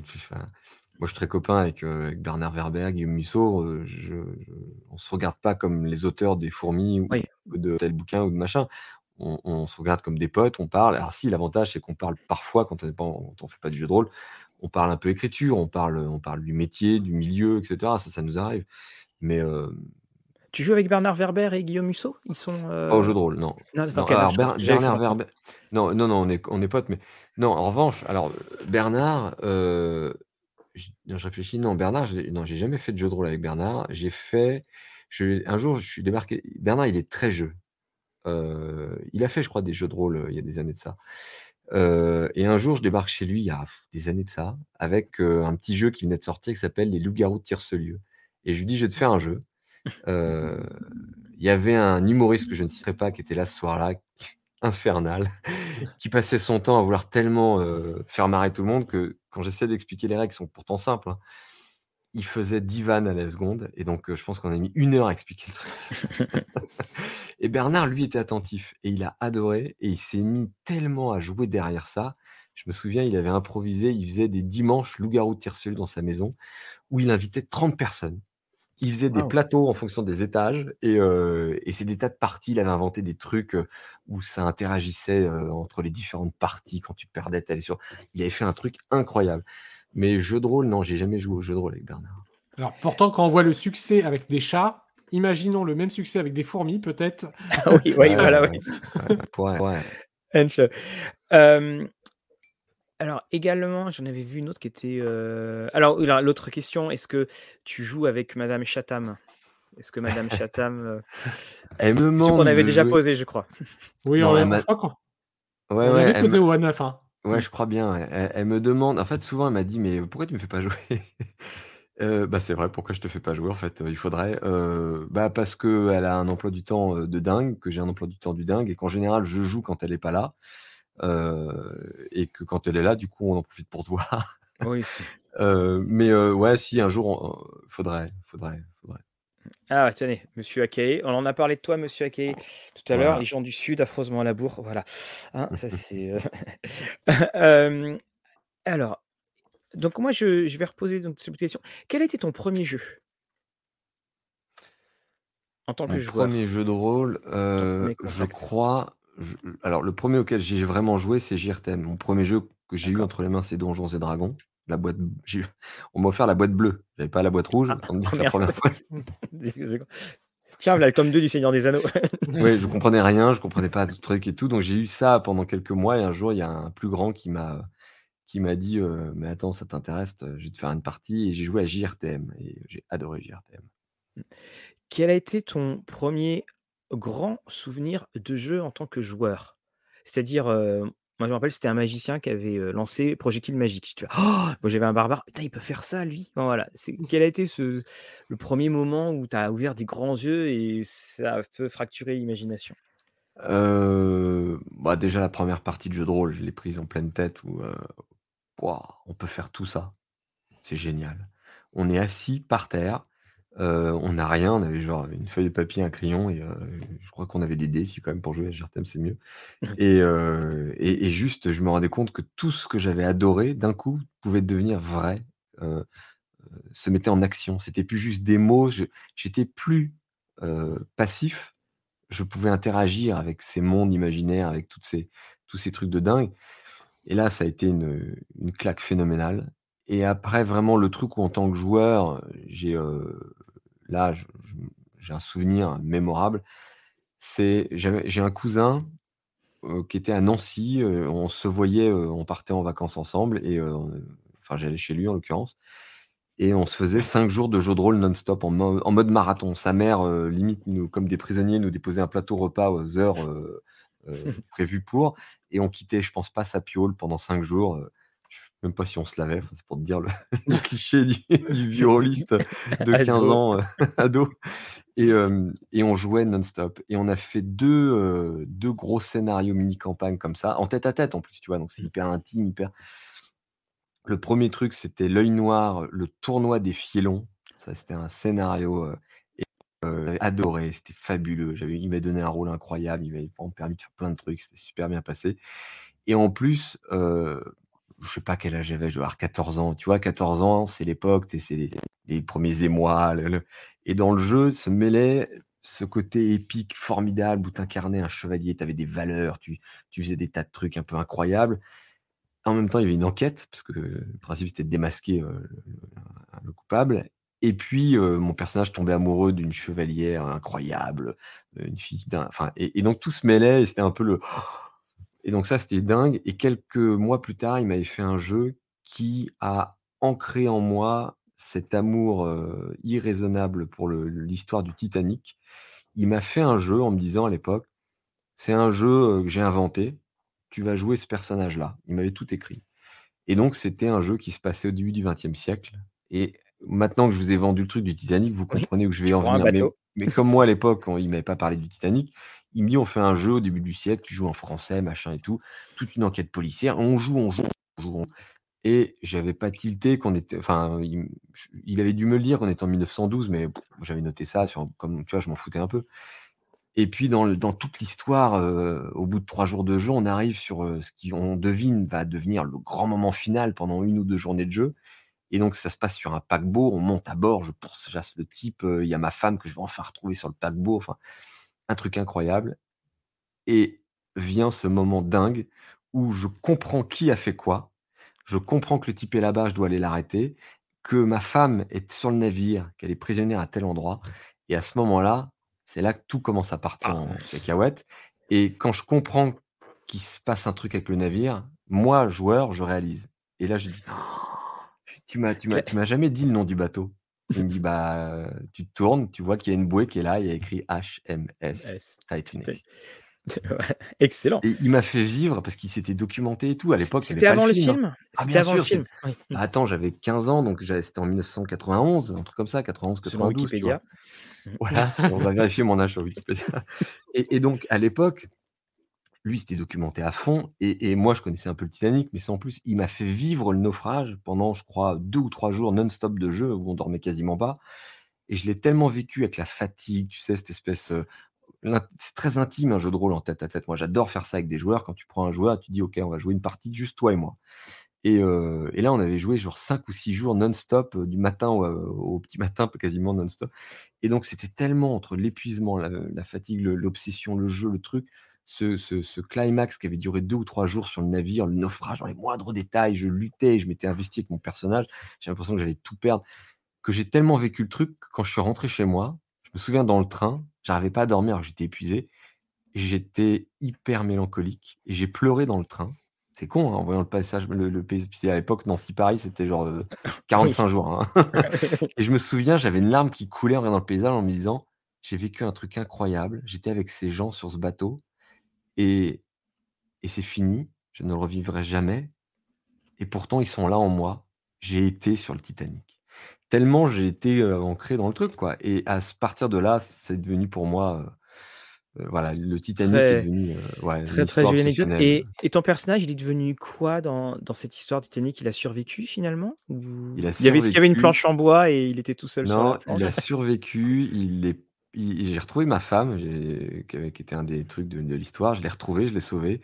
je suis très copain avec, euh, avec Bernard Werber, Guillaume Musso, euh, je, je- on se regarde pas comme les auteurs des fourmis ou Oui. ou de tel bouquin ou de machin. On, on se regarde comme des potes, on parle. Alors si, l'avantage c'est qu'on parle parfois quand on quand on fait pas du jeu de rôle, on parle un peu écriture, on parle, on parle du métier, du milieu, etc. Ça, ça nous arrive. Mais euh, Tu joues avec Bernard Werber et Guillaume Musso? Ils sont. pas au euh, jeu de rôle, non. Non, alors Ber- Bernard Werber. Non, non, non, on est, on est potes, mais non, en revanche, alors Bernard, euh, je réfléchis, non, Bernard, non, j'ai jamais fait de jeu de rôle avec Bernard. J'ai fait, je, un jour, je suis débarqué. Bernard, il est très jeu. Euh, il a fait, je crois, des jeux de rôle il y a des années de ça. Euh, et un jour, je débarque chez lui, il y a des années de ça, avec euh, un petit jeu qui venait de sortir qui s'appelle Les Loups-garous de Tire-ce-lieu. Et je lui dis, je vais te faire un jeu. Euh, Il y avait un humoriste que je ne citerai pas qui était là ce soir-là, infernal, qui passait son temps à vouloir tellement, heu, faire marrer tout le monde que quand j'essaie d'expliquer les règles qui sont pourtant simples, hein, il faisait 10 vannes à la seconde et donc heu, je pense qu'on a mis 1 heure à expliquer le truc. Et Bernard, lui, était attentif et il a adoré et il s'est mis tellement à jouer derrière ça. Je me souviens, il avait improvisé, il faisait des dimanches loup-garou de tire dans sa maison où il invitait 30 personnes. Il faisait des plateaux en fonction des étages et c'est des tas de parties. Il avait inventé des trucs, où ça interagissait, entre les différentes parties. Quand tu perdais, tu allais sur il avait fait un truc incroyable. Mais jeu de rôle, non, j'ai jamais joué au jeu de rôle avec Bernard. Alors pourtant, quand on voit le succès avec des chats, imaginons le même succès avec des fourmis, peut-être. Ah oui, oui, Ouais, voilà, ouais, oui. ouais, ouais, alors également, j'en avais vu une autre qui était, alors alors l'autre question, est-ce que tu joues avec madame Chatham? Est-ce que madame Chatham, Elle me question qu'on demande avait de déjà jouer posée, je crois. Oui, Non, on, elle m'a je crois qu'on ouais, on ouais, l'avait elle posé m'a au A9. Hein. ouais, je crois bien. Elle elle me demande en fait, souvent, elle m'a dit: «Mais pourquoi tu me fais pas jouer?» Heu, bah, c'est vrai, pourquoi je te fais pas jouer, en fait, il faudrait, bah, parce qu'elle a un emploi du temps, de dingue, que j'ai un emploi du temps du dingue et qu'en général, je joue quand elle est pas là, et que quand elle est là, du coup, on en profite pour se voir. Oui. Heu, mais heu, ouais, si un jour, on faudrait faudrait faudrait. Ah tenez, monsieur Akei, on en a parlé de toi, monsieur Akei, tout à l'heure, Voilà. les gens du sud, affreusement à la bourre, voilà. Hein, ça c'est, alors, donc moi je je vais reposer donc cette question. Quel a été ton 1er jeu? En tant que Mon joueur? 1er jeu de rôle, Ton heu, 1er je crois, je alors le 1er auquel j'ai vraiment joué, c'est JRTM. Mon 1er jeu que j'ai eu entre les mains, c'est Donjons et Dragons. La boîte on m'a offert la boîte bleue, j'avais pas la boîte rouge, Ah, la 1re première fois Tiens, v'là le tome 2 du Seigneur des Anneaux. ouais, je comprenais rien, je comprenais pas de trucs et tout, donc j'ai eu ça pendant quelques mois et un jour, il y a un plus grand qui m'a qui m'a dit, heu: «Mais attends, ça t'intéresse? T je vais te faire une partie» et j'ai joué à JRTM et j'ai adoré JRTM. Quel a été ton 1er grand souvenir de jeu en tant que joueur? C'est-à-dire, heu, moi je me rappelle, c'était un magicien qui avait, heu, lancé projectile magique. Tu vois? Moi j'avais un barbare: «Putain, il peut faire ça lui?» enfin voilà, c'est quel a été ce le 1er moment où tu as ouvert des grands yeux et ça a un peu fracturé l'imagination? Heu, bah, déjà la 1re partie de jeu de rôle, je l'ai prise en pleine tête où, heu, waouh, on peut faire tout ça. C'est génial. On est assis par terre, heu, on n'a rien, on avait genre une feuille de papier, un crayon et heu, je crois qu'on avait des dés aussi quand même pour jouer à JRTM, c'est mieux. Et heu et et juste, je me rendais compte que tout ce que j'avais adoré, d'un coup, pouvait devenir vrai, heu heu, se mettait en action. C'était plus juste des mots, je j'étais plus, heu, passif, je pouvais interagir avec ces mondes imaginaires, avec toutes ces tous ces trucs de dingue. Et là, ça a été une, une claque phénoménale. Et après vraiment le truc où en tant que joueur, j'ai, heu, là, j'ai un souvenir mémorable, c'est j'ai un cousin, heu, qui était à Nancy, heu, on se voyait, heu, on partait en vacances ensemble et enfin j'allais chez lui en l'occurrence. Et on se faisait 5 jours de jeu de rôle non-stop en mo en mode marathon. Sa mère, limite nous comme des prisonniers, nous déposait un plateau repas aux heures, heu heu, prévues pour. Et on quittait, je pense pas sa piole pendant 5 jours, même pas si on se lavait, c'est pour te dire le le cliché du du vieux rôliste de 15 Ado. ans, heu, ado et et on jouait non-stop et on a fait 2, heu, 2 gros scénarios mini campagne comme ça, en tête à tête en plus, tu vois? Donc c'est Mmh. hyper intime, hyper le 1er truc, c'était L'Œil Noir, le tournoi des Fielons. Ça, c'était un scénario, et j'avais adoré, c'était fabuleux. J'avais il m'avait donné un rôle incroyable, il vraiment permis de faire plein de trucs, c'était super bien passé et en plus, je sais pas quel âge j'avais, je devais avoir 14 ans. Tu vois? 14 ans, c'est l'époque, c'est les les 1ers émois, et dans le jeu se mêlait ce côté épique formidable où tu incarnais un chevalier, tu avais des valeurs, tu faisais des tas de trucs un peu incroyables. En même temps, il y avait une enquête parce que le principe, c'était de démasquer, heu, le le le coupable et puis, heu, mon personnage tombait amoureux d'une chevalière incroyable, heu, une fille d'un enfin et et donc tout se mêlait et c'était un peu le et donc ça, c'était dingue. Et quelques mois plus tard, il m'avait fait un jeu qui a ancré en moi cet amour, irraisonnable pour l'histoire du Titanic. Il m'a fait un jeu en me disant à l'époque: «C'est un jeu, que j'ai inventé, tu vas jouer ce personnage-là». Il m'avait tout écrit. Et donc c'était un jeu qui se passait au début du 20e siècle. Et maintenant que je vous ai vendu le truc du Titanic, vous comprenez où je vais en venir. Mais mais comme moi à l'époque, il m'avait pas parlé du Titanic, Il me dit: «On fait un jeu au début du siècle, tu joues en français, machin et tout, toute une enquête policière». On joue, on joue, on joue, on et j'avais pas tilté qu'on était enfin, il avait dû me le dire qu'on était en 1912, mais j'avais noté ça sur comme tu vois, je m'en foutais un peu. Et puis dans dans toute l'histoire, heu, au bout de trois jours de jeu, on arrive sur, heu, ce qu'on devine va devenir le grand moment final pendant une ou deux journées de jeu. Et donc ça se passe sur un paquebot, on monte à bord, je pourchasse le type, il y a ma femme que je vais enfin retrouver sur le paquebot, enfin, un truc incroyable et vient ce moment dingue où je comprends qui a fait quoi. Je comprends que le type est là-bas, je dois aller l'arrêter, que ma femme est sur le navire, qu'elle est prisonnière à tel endroit et à ce moment-là, c'est là que tout commence à partir Ah. en cacahuète et quand je comprends qu'il se passe un truc avec le navire, moi, joueur, je réalise et là, je dis: «Tu m'as tu m'as tu m'as jamais dit le nom du bateau». Il me dit: «Bah, tu te tournes, tu vois qu'il y a une bouée qui est là, il y a écrit HMS S Titanic». Excellent. Et il m'a fait vivre parce qu'il s'était documenté et tout. À l'époque, C'était avant le film, hein. Ah C'était avant le sûr, film? Oui. Mmh. bah, attends, j'avais 15 ans, donc c'était en 1991, un truc comme ça, Selon 91-92, tu vois? Wikipédia. Mmh. Voilà, on va vérifier mon âge sur Wikipédia et et donc à l'époque, lui, s'était documenté à fond et moi, je connaissais un peu le Titanic, mais en plus, il m'a fait vivre le naufrage pendant, je crois, 2 ou 3 jours non-stop de jeu où on dormait quasiment pas et je l'ai tellement vécu avec la fatigue, tu sais, cette espèce, l'int c'est très intime un jeu de rôle en tête à tête. Moi, j'adore faire ça avec des joueurs. Quand tu prends un joueur, tu dis: «OK, on va jouer une partie juste toi et moi» et et là, on avait joué genre 5 ou 6 jours non-stop, du matin au, petit matin, quasiment non-stop et donc c'était tellement entre l'épuisement, la fatigue, l'obsession, le jeu, le truc, ce ce ce climax qui avait duré 2 ou 3 jours sur le navire, le naufrage dans les moindres détails, je luttais, je m'étais investi avec mon personnage, j'ai l'impression que j'allais tout perdre, que j'ai tellement vécu le truc que quand je suis rentré chez moi, je me souviens dans le train, j'arrivais pas à dormir j'étais épuisé, j'étais hyper mélancolique et j'ai pleuré dans le train. C'est con, hein, en voyant le passage, le le à l'époque, Nancy-Paris, c'était genre, Oui. 45 jours, hein et je me souviens, j'avais une larme qui coulait en regardant le paysage en me disant: «J'ai vécu un truc incroyable, j'étais avec ces gens sur ce bateau et et c'est fini, je ne le revivrai jamais et pourtant ils sont là en moi. J'ai été sur le Titanic». Tellement j'ai été, heu, ancré dans le truc, quoi et à partir de là, c'est devenu pour moi, heu heu, voilà, le Titanic est devenu, heu, ouais, très, très et et ton personnage, il est devenu quoi dans dans cette histoire du Titanic? Il a survécu finalement? Ou Il a il y avait y une survécu. planche en bois et il était tout seul sur la Non, planche? il a survécu, il est il j'ai retrouvé ma femme, j'ai qui avait qui était un des trucs de de l'histoire, je l'ai retrouvée, je l'ai sauvée.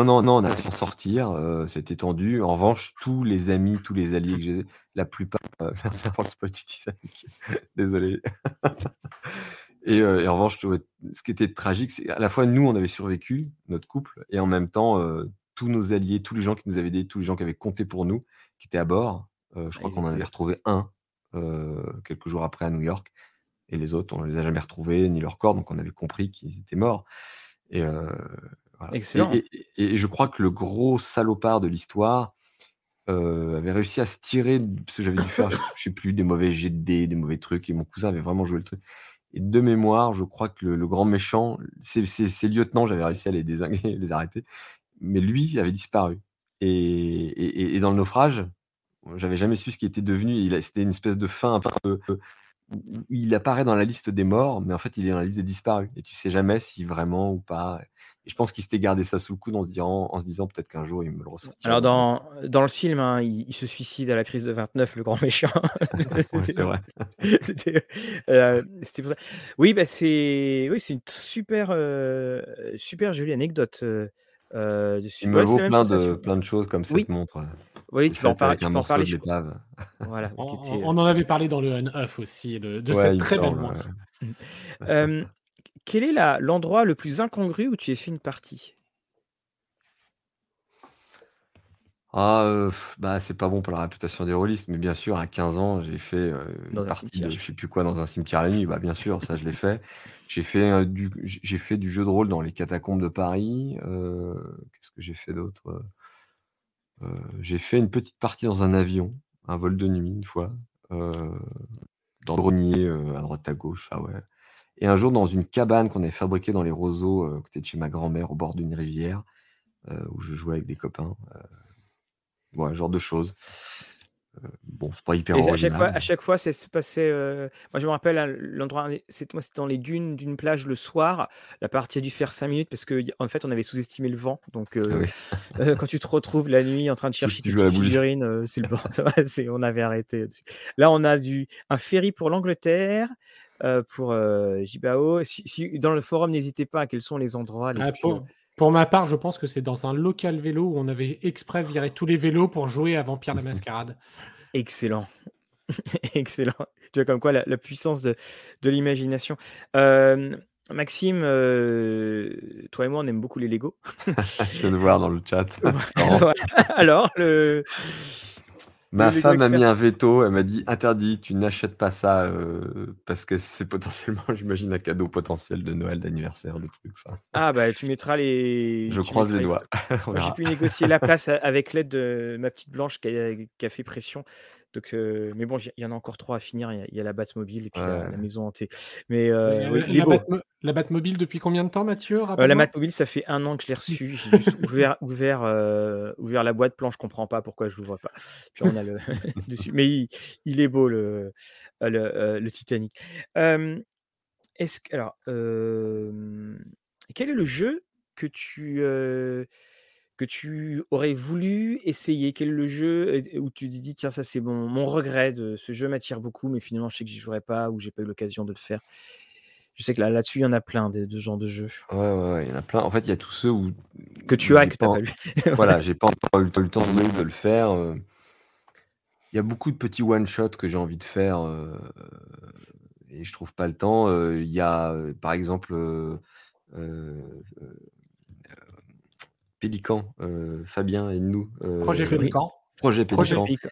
Non, non, non, on a à s'en sortir, heu, c'était tendu. En revanche, tous les amis, tous les alliés que j'ai, la plupart, heu, merci pour le du Titanic, désolé et heu et en revanche, je trouvais ce qui était tragique, c'est à la fois nous, on avait survécu, notre couple et en même temps, tous nos alliés, tous les gens qui nous avaient aidés, tous les gens qui avaient compté pour nous, qui étaient à bord, je Ah, crois ils qu'on en avait retrouvé 1, heu, quelques jours après à New York et les autres, on les a jamais retrouvés ni leurs corps, donc on avait compris qu'ils étaient morts et voilà Excellent. et et et et je crois que le gros salopard de l'histoire, heu, avait réussi à se tirer parce que j'avais dû faire, je je sais plus, des mauvais jets de dés, des mauvais trucs et mon cousin avait vraiment joué le truc et de mémoire, je crois que le le grand méchant, ses ses ses lieutenants, j'avais réussi à les dézinguer, les arrêter, mais lui avait disparu et et dans le naufrage, j'avais jamais su ce qu'il était devenu. C'était une espèce de fin un peu, il apparaît dans la liste des morts, mais en fait, il est dans la liste des disparus et tu sais jamais si vraiment ou pas et je pense qu'il s'était gardé ça sous le coude en se dirant en se disant: «Peut-être qu'un jour, il me le ressortira Alors dans un autre». dans le film, hein, il il se suicide à la crise de 29, le grand méchant. C'est vrai. c'était, pour ça. Oui, bah, c'est oui, c'est une super, heu, super jolie anecdote, heu, Il me Ouais, vaut plein de plein de choses comme Oui. cette montre, Oui, tu en parler tu peux en parler, je. Voilà, On qui on était, heu on en avait parlé dans le on-off aussi de de Ouais, cette très belle montre. Hem, quel est l'endroit le plus incongru où tu aies fait une partie? Ah, heu, bah, c'est pas bon pour la réputation des rôlistes, mais bien sûr, à 15 ans, j'ai fait, heu, une un partie de je sais plus quoi dans un cimetière la nuit. Bah, bien sûr, ça, je l'ai fait. J'ai fait, du j'ai j'ai fait du jeu de rôle dans les catacombes de Paris, qu'est-ce que j'ai fait d'autre, j'ai fait une petite partie dans un avion, un vol de nuit, une fois, heu, dans le grenier, heu, à droite à gauche, ah ouais et un jour dans une cabane qu'on avait fabriquée dans les roseaux, côté de chez ma grand-mère, au bord d'une rivière, où je jouais avec des copains, ouais, ce genre de choses. Bon, c'est pas hyper Et à chaque fois, original. à chaque fois, ça se passait. euh, Moi, je me rappelle hein, l'endroit. C'est moi, dans les dunes d'une plage le soir. La partie a dû faire 5 minutes parce que en fait, on avait sous-estimé le vent. Donc, Ah euh, oui. euh, quand tu te retrouves la nuit en train de chercher tes figurines, euh, c'est le c'est- on avait arrêté. Là, on a du un ferry pour l'Angleterre. euh, pour euh, Jibao. Si, si- dans le forum, n'hésitez pas à quels sont les endroits les Ah, plus, pour, pour ma part, je pense que c'est dans un local vélo où on avait exprès viré tous les vélos pour jouer à Vampire la Mascarade. Excellent. Excellent. Tu vois comme quoi la, la puissance de, de l'imagination. Euh, Maxime, euh, toi et moi, on aime beaucoup les Lego. Je viens de voir dans le chat. Voilà. Alors, le, Ma femme a mis un veto, elle m'a dit interdit, tu n'achètes pas ça euh, parce que c'est potentiellement, j'imagine, un cadeau potentiel de Noël, d'anniversaire, de trucs. Enfin, Ah, bah, tu mettras les. je tu croise les doigts. j'ai pu négocier la place avec l'aide de ma petite Blanche qui a, qui a fait pression. Donc, euh, mais bon, il y en a encore trois à finir. Il y a, il y a la Batmobile et puis la, Ouais. la maison hantée. Mais euh, oui, la. Batmo- la Batmobile depuis combien de temps, Mathieu Euh, la. Batmobile, ça fait un an que je l'ai reçue. J'ai juste ouvert, ouvert, euh, ouvert la boîte plan. Je comprends pas pourquoi je l'ouvre pas. Puis on a le dessus. Mais il, il est beau le, euh, le, euh, le Titanic. Euh, est-ce que alors euh, quel est le jeu que tu euh, que tu aurais voulu essayer? Quel est le jeu où tu te dis tiens ça c'est mon, mon regret de ce jeu m'attire beaucoup mais finalement je sais que j'y jouerai pas ou j'ai pas eu l'occasion de le faire. Je sais que là là-dessus il y en a plein de, de ce genre de jeux Ouais, ouais, il y en a plein. En fait, il y a tous ceux où, que tu as que tu pas, pas lu. voilà, j'ai pas encore eu le, temps de, le faire. euh. Il y a beaucoup de petits one-shots que j'ai envie de faire euh, et je trouve pas le temps. Euh, Il y a, par exemple, euh, Pélican, euh, Fabien et nous. Projet euh, Oui. Pélican. Projet Projet Pélican.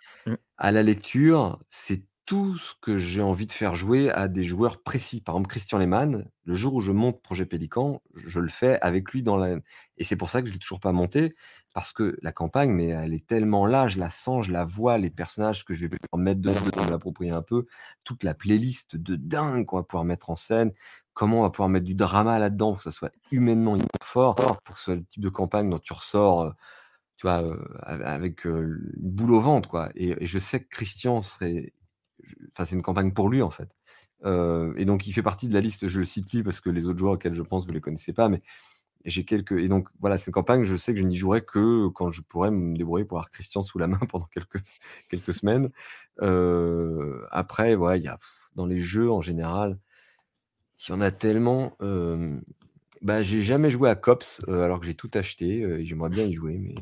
À la lecture, c'est tout ce que j'ai envie de faire jouer à des joueurs précis. Par exemple, Christian Lehmann, le jour où je monte Projet Pélican, je le fais avec lui dans la. Et c'est pour ça que je ne l'ai toujours pas monté, parce que la campagne, mais elle est tellement là, je la sens, je la vois, les personnages que je vais pouvoir mettre dedans, me l'approprier un peu, toute la playlist de dingue qu'on va pouvoir mettre en scène, comment on va pouvoir mettre du drama là-dedans pour que ça soit humainement fort, pour que ce soit le type de campagne dont tu ressors. euh, tu vois, euh, avec euh, une boule au ventre, quoi. Et je sais que Christian serait. Enfin, c'est une campagne pour lui, en fait. Euh, et donc, il fait partie de la liste. Je le cite lui parce que les autres joueurs auxquels je pense, vous les connaissez pas, mais j'ai quelques. Et donc, voilà, c'est une campagne, je sais que je n'y jouerai que quand je pourrais me débrouiller pour avoir Christian sous la main pendant quelques, quelques semaines. Euh, après, ouais, il y a dans les jeux en général, il y en a tellement. euh, bah, j'ai jamais joué à Cops euh, alors que j'ai tout acheté et j'aimerais bien y jouer, mais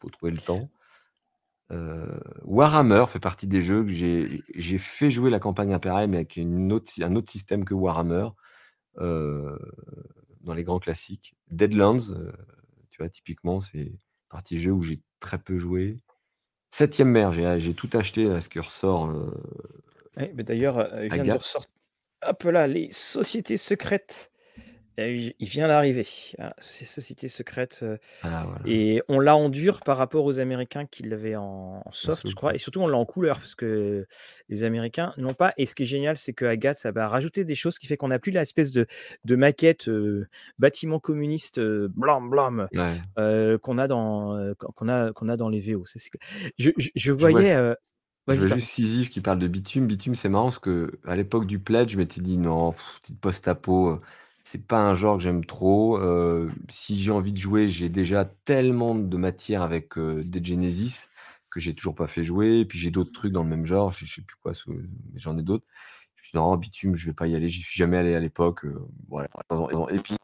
faut trouver le temps. Euh, Warhammer fait partie des jeux que j'ai fait jouer la campagne Imperial, mais avec une autre, un autre système que Warhammer euh, dans les grands classiques. Deadlands, euh, tu vois, typiquement, c'est partie jeu où j'ai très peu joué. Septième mer, j'ai tout acheté là, ce qui ressort. Ouais, mais D'ailleurs, il vient de ressortir. Hop là, les sociétés secrètes. Il vient d'arriver. Ces sociétés secrètes. ah, voilà. Et on l'a en dur par rapport aux Américains qui l'avaient en, en soft, je crois. ouais. Et surtout, on l'a en couleur parce que les Américains n'ont pas. Et ce qui est génial, c'est que Agathe, ça va rajouter des choses qui fait qu'on n'a plus l'espèce de, de maquette euh, bâtiment communiste euh, blam blam Ouais. euh, qu'on a dans qu'on a qu'on a dans les VO. C'est. Je, je, je voyais. Je veux pardon. juste Sisyphe qui parle de bitume. Bitume, c'est marrant parce que à l'époque du pledge, je m'étais dit non, pff, petite post-apo, c'est pas un genre que j'aime trop. Euh, si j'ai envie de jouer, j'ai déjà tellement de matière avec euh, des Genesis que j'ai toujours pas fait jouer. Et puis j'ai d'autres trucs dans le même genre, je, sais plus quoi, mais j'en ai d'autres. Je suis dit non, bitume, je vais pas y aller. J'y suis jamais allé à l'époque. euh, voilà. Et puis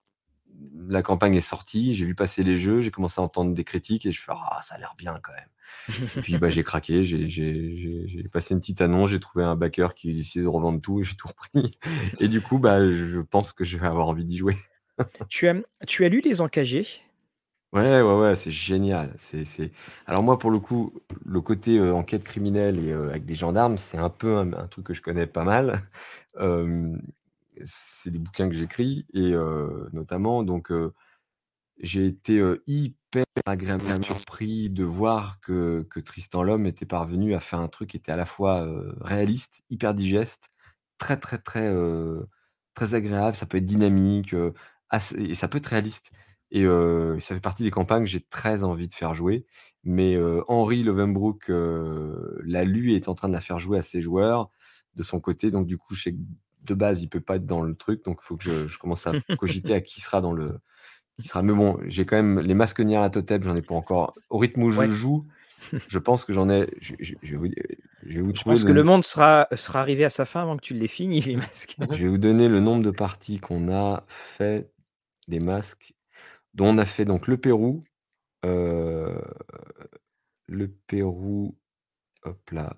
la campagne est sortie, j'ai vu passer les jeux, j'ai commencé à entendre des critiques et je fais ah ça a l'air bien quand même. Et puis bah, j'ai craqué, j'ai- passé une petite annonce, j'ai trouvé un backer qui essayait de revendre tout et j'ai tout repris. Et du coup, bah, je pense que je vais avoir envie d'y jouer. Tu as, tu as lu Les Encagés? Ouais, ouais, ouais, c'est génial. C'est, c'est... Alors moi, pour le coup, le côté euh, enquête criminelle et euh, avec des gendarmes, c'est un peu un, un truc que je connais pas mal. Euh, c'est des bouquins que j'écris et notamment, donc j'ai été hyper agréablement surpris de voir que, que Tristan Lhomme était parvenu à faire un truc qui était à la fois réaliste, hyper digeste, très très très très agréable. Ça peut être dynamique et ça peut être réaliste. Et ça fait partie des campagnes que j'ai très envie de faire jouer. Mais Henri Lovenbrook euh, l'a lu et est en train de la faire jouer à ses joueurs de son côté. Donc, du coup, je de base, il peut pas être dans le truc. Donc, il faut que je, je commence à cogiter à qui sera dans le. Qui sera... Mais bon, j'ai quand même les masques Nier à Totem, j'en ai pas encore. Au rythme où je Ouais. joue, je pense que j'en ai. Je, je- je vais vous, je vais vous que le monde sera, sera arrivé à sa fin avant que tu l'aies fini, les masques. Je vais vous donner le nombre de parties qu'on a fait des masques, dont on a fait donc le Pérou, euh, le Pérou, hop là,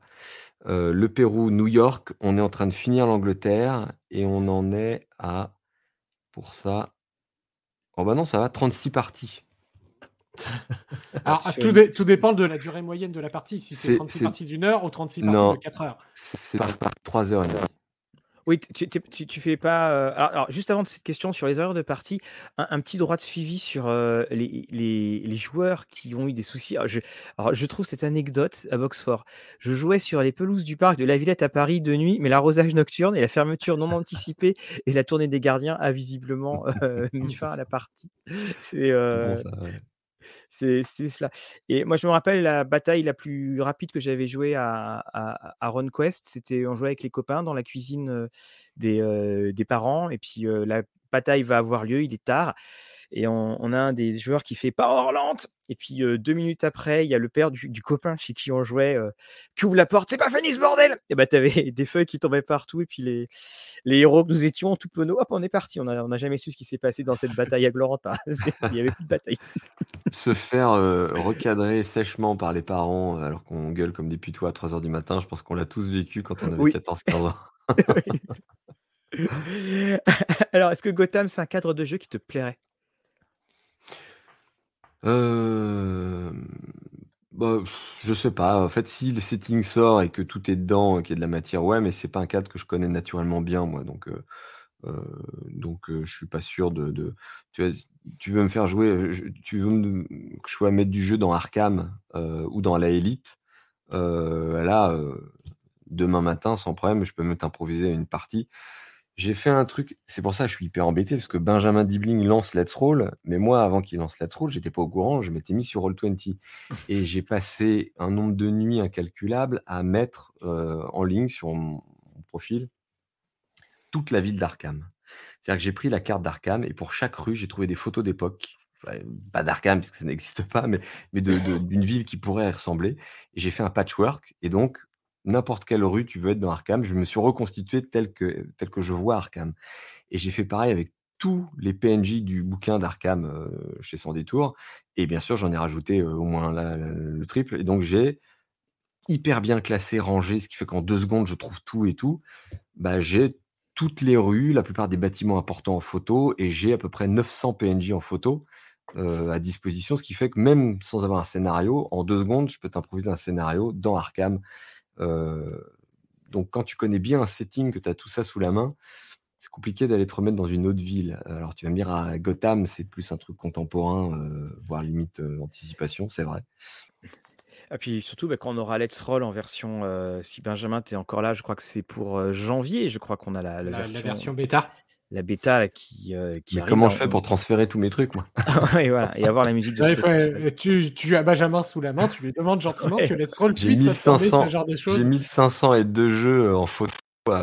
euh, le Pérou, New York. On est en train de finir l'Angleterre et on en est à, pour ça, oh bah non, ça va, 36 parties. Alors, tout, dé- tout dépend de la durée moyenne de la partie. Si c'est C'est- 36 c'est- parties d'une heure ou 36 Non. parties de 4 heures. C'est par 3 heures et demie. Oui, tu, tu, tu- fais pas. euh, alors, alors, juste avant de cette question sur les heures de partie, un, un petit droit de suivi sur euh, les, les- les joueurs qui ont eu des soucis. Alors, je, alors, je trouve cette anecdote à Boxfort. Je jouais sur les pelouses du parc de la Villette à Paris de nuit, mais l'arrosage nocturne et la fermeture non anticipée et la tournée des gardiens a visiblement euh, mis fin à la partie. C'est euh, Bon, ouais. C'est cela. Et moi, je me rappelle la bataille la plus rapide que j'avais jouée à, à, RunQuest. C'était on jouait avec les copains dans la cuisine des, des parents. Et puis la bataille va avoir lieu, il est tard. Et on, on a un des joueurs qui fait pas lente. Et puis euh, deux minutes après, il y a le père du, du copain chez qui on jouait euh, qui ouvre la porte. C'est pas fini ce bordel Et bah t'avais des feuilles qui tombaient partout. Et puis les, les héros que nous étions, tout penaud, hop, on est parti. On n'a on a jamais su ce qui s'est passé dans cette bataille à Gloranta. Il y avait plus de bataille. Se faire euh, recadrer sèchement par les parents alors qu'on gueule comme des putois à 3h du matin, je pense qu'on l'a tous vécu quand on avait Oui. 14-15 ans. Alors, est-ce que Gotham, c'est un cadre de jeu qui te plairait? Euh, bah, je sais pas. En fait, si le setting sort et que tout est dedans, qu'il y a de la matière, ouais, mais c'est pas un cadre que je connais naturellement bien, moi. Donc, euh, euh, donc euh, je suis pas sûr de, Tu, veux me faire jouer, tu veux que je sois mettre du jeu dans Arkham ou dans la Elite. euh, là, demain matin, sans problème, je peux me t'improviser une partie. J'ai fait un truc, c'est pour ça que je suis hyper embêté, parce que Benjamin Dibling lance Let's Roll, mais moi, avant qu'il lance Let's Roll, j'étais pas au courant, je m'étais mis sur Roll20. Et j'ai passé un nombre de nuits incalculable à mettre euh, en ligne sur mon, mon profil toute la ville d'Arkham. C'est-à-dire que j'ai pris la carte d'Arkham et pour chaque rue, j'ai trouvé des photos d'époque. Ouais, Pas d'Arkham, parce que ça n'existe pas, mais, mais de- de- d'une ville qui pourrait y ressembler. Et j'ai fait un patchwork. Et donc, n'importe quelle rue tu veux être dans Arkham, je me suis reconstitué tel que, tel que je vois Arkham. Et j'ai fait pareil avec tous les PNJ du bouquin d'Arkham euh, chez Sans Détour. Et bien sûr, j'en ai rajouté euh, au moins le triple. Et donc, j'ai hyper bien classé, rangé, ce qui fait qu'en deux secondes, je trouve tout et tout. Bah, j'ai toutes les rues, la plupart des bâtiments importants en photo, et j'ai à peu près 900 PNJ en photo euh, à disposition, ce qui fait que même sans avoir un scénario, en deux secondes, je peux t'improviser un scénario dans Arkham. Euh, donc quand tu connais bien un setting, que tu as tout ça sous la main, c'est compliqué d'aller te remettre dans une autre ville. Alors tu vas me dire, à Gotham, c'est plus un truc contemporain, euh, voire limite euh, anticipation, c'est vrai. Et puis surtout, bah, quand on aura Let's Roll en version, euh, si Benjamin, tu es encore là, je crois que c'est pour euh, janvier, je crois qu'on a la, la La, la version, version bêta. La bêta là, qui, euh, qui Mais arrive. comment je fais pour transférer tous mes trucs, moi? Ouais, voilà, et avoir la musique de Ouais, tu, tu as Benjamin sous la main, tu lui demandes gentiment Ouais. que Let's Roll J'ai puisse absorber 1500, ce genre de j'ai choses. 1500 et deux jeux euh, en photo,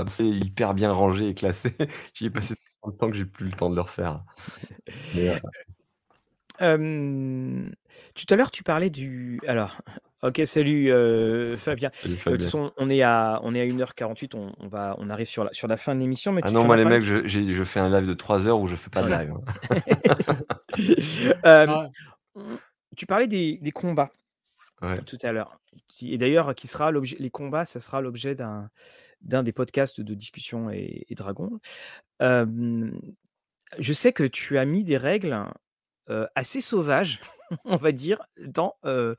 c'est hyper bien rangé et classé. J'y ai passé tellement de temps que j'ai plus le temps de le refaire. Mais, euh, Euh, tout à l'heure, tu parlais du. Alors, ok, salut euh, Fabien. salut Euh, de toute façon, on est à, on est à 1h48, on, on va, on arrive sur la, sur la fin de l'émission. Mais Ah tu, non, moi les mecs, je, j'ai- je fais un live de 3 heures où je fais pas de Voilà. live. hein. Euh, Ah, tu parlais des, des combats Ouais. tout à l'heure. Qui- Et d'ailleurs, qui sera l'objet, les combats, ça sera l'objet d'un, d'un des podcasts de discussion et, et dragon. Euh, je sais que tu as mis des règles euh, assez sauvages, on va dire, dans, euh,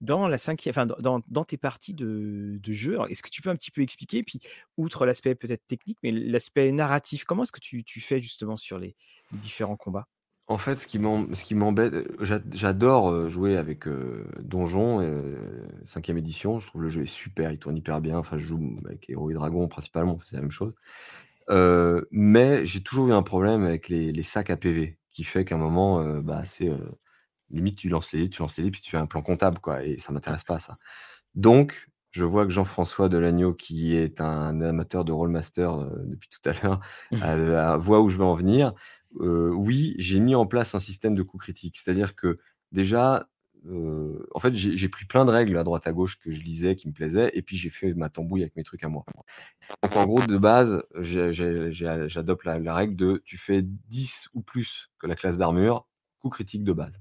dans la cinquième, enfin, dans, dans- tes parties de, de jeu. Est-ce que tu peux un petit peu expliquer, puis outre l'aspect peut-être technique, mais l'aspect narratif, comment est-ce que tu, tu fais justement sur les, différents combats? En fait, ce qui m'embête, euh, j'a- j'adore euh, jouer avec euh, Donjon, euh, 5 édition. Je trouve le jeu est super, il tourne hyper bien. Enfin, je joue avec Héros et Dragons principalement, c'est la même chose. Euh, mais j'ai toujours eu un problème avec les, les sacs à PV qui fait qu'à un moment, euh, bah, c'est euh, limite, tu lances les tu lances les puis tu fais un plan comptable, quoi, et ça m'intéresse pas, ça. Donc, je vois que Jean-François Delagneau, qui est un amateur de Rollmaster euh, depuis tout à l'heure, voit où je veux en venir. oui, j'ai mis en place un système de coups critiques. C'est-à-dire que déjà, en fait, j'ai pris plein de règles à droite à gauche que je lisais, qui me plaisaient, et puis j'ai fait ma tambouille avec mes trucs à moi. Donc en gros, de base, j'adopte la, règle de tu fais 10 ou plus que la classe d'armure, coup critique de base.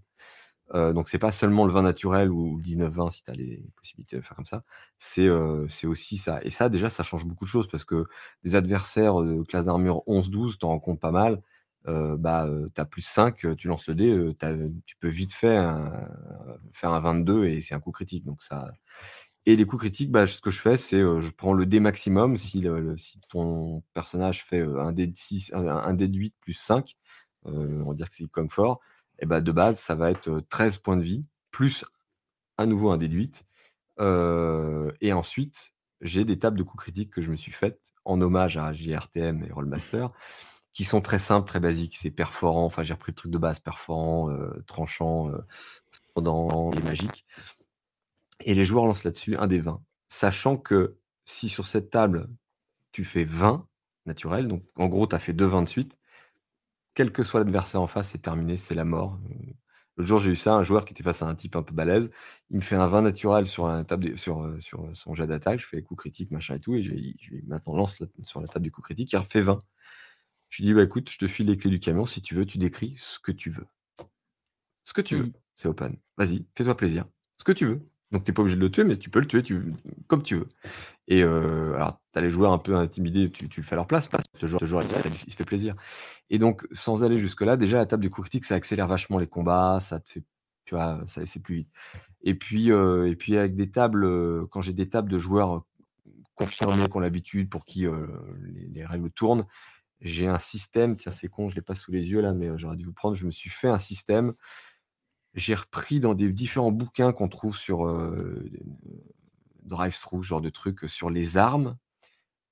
Donc c'est pas seulement le vin naturel ou le 19-20 si tu as les possibilités de faire comme ça, c'est aussi ça. Et ça, déjà, ça change beaucoup de choses parce que des adversaires de classe d'armure 11-12, t'en compte pas mal bah, tu as plus 5, tu lances le dé, tu peux vite fait faire un 22 et c'est un coup critique. Donc ça... Et les coups critiques, bah, ce que je fais, c'est je prends le dé maximum. Si, si ton personnage fait un dé de 6, un, dé de 8 plus 5, on va dire que c'est comme fort, et bah, de base, ça va être 13 points de vie, plus à nouveau un dé de 8. et ensuite, j'ai des tables de coups critiques que je me suis faites en hommage à JRTM et Rollmaster qui sont très simples, très basiques. C'est perforant, enfin j'ai repris le truc de base, perforant, euh, tranchant, euh, et magique. Et les joueurs lancent là-dessus un des 20. Sachant que si sur cette table, tu fais 20 naturel, donc en gros, tu as fait deux 20 de suite, quel que soit l'adversaire en face, c'est terminé, c'est la mort. Le jour, j'ai eu ça, un joueur qui était face à un type un peu balèze, il me fait un 20 naturel sur, la table sur, euh, sur son jet d'attaque, je fais coup critique, machin et tout, et je, lui maintenant lance sur la table du coup critique, il refait 20. Je lui dis: «Bah, écoute, je te file les clés du camion, si tu veux, tu décris ce que tu veux». Ce que tu veux, c'est open. Vas-y, fais-toi plaisir. Ce que tu veux. Donc tu n'es pas obligé de le tuer, mais tu peux le tuer tu comme tu veux. Et alors, tu as les joueurs un peu intimidés, tu tu le fais à leur place, parce que ce joueur, il se fait plaisir. Et donc, sans aller jusque-là, déjà, la table du coup critique, ça accélère vachement les combats, ça te fait tu vois, ça c'est plus vite. Et puis, et puis avec des tables, quand j'ai des tables de joueurs, confirmés, qui ont l'habitude, pour qui, les les règles tournent, j'ai un système, tiens, c'est con, je ne l'ai pas sous les yeux là, mais j'aurais dû vous prendre. Je me suis fait un système. J'ai repris dans des différents bouquins qu'on trouve sur Drive-Thru, ce genre de trucs, sur les armes.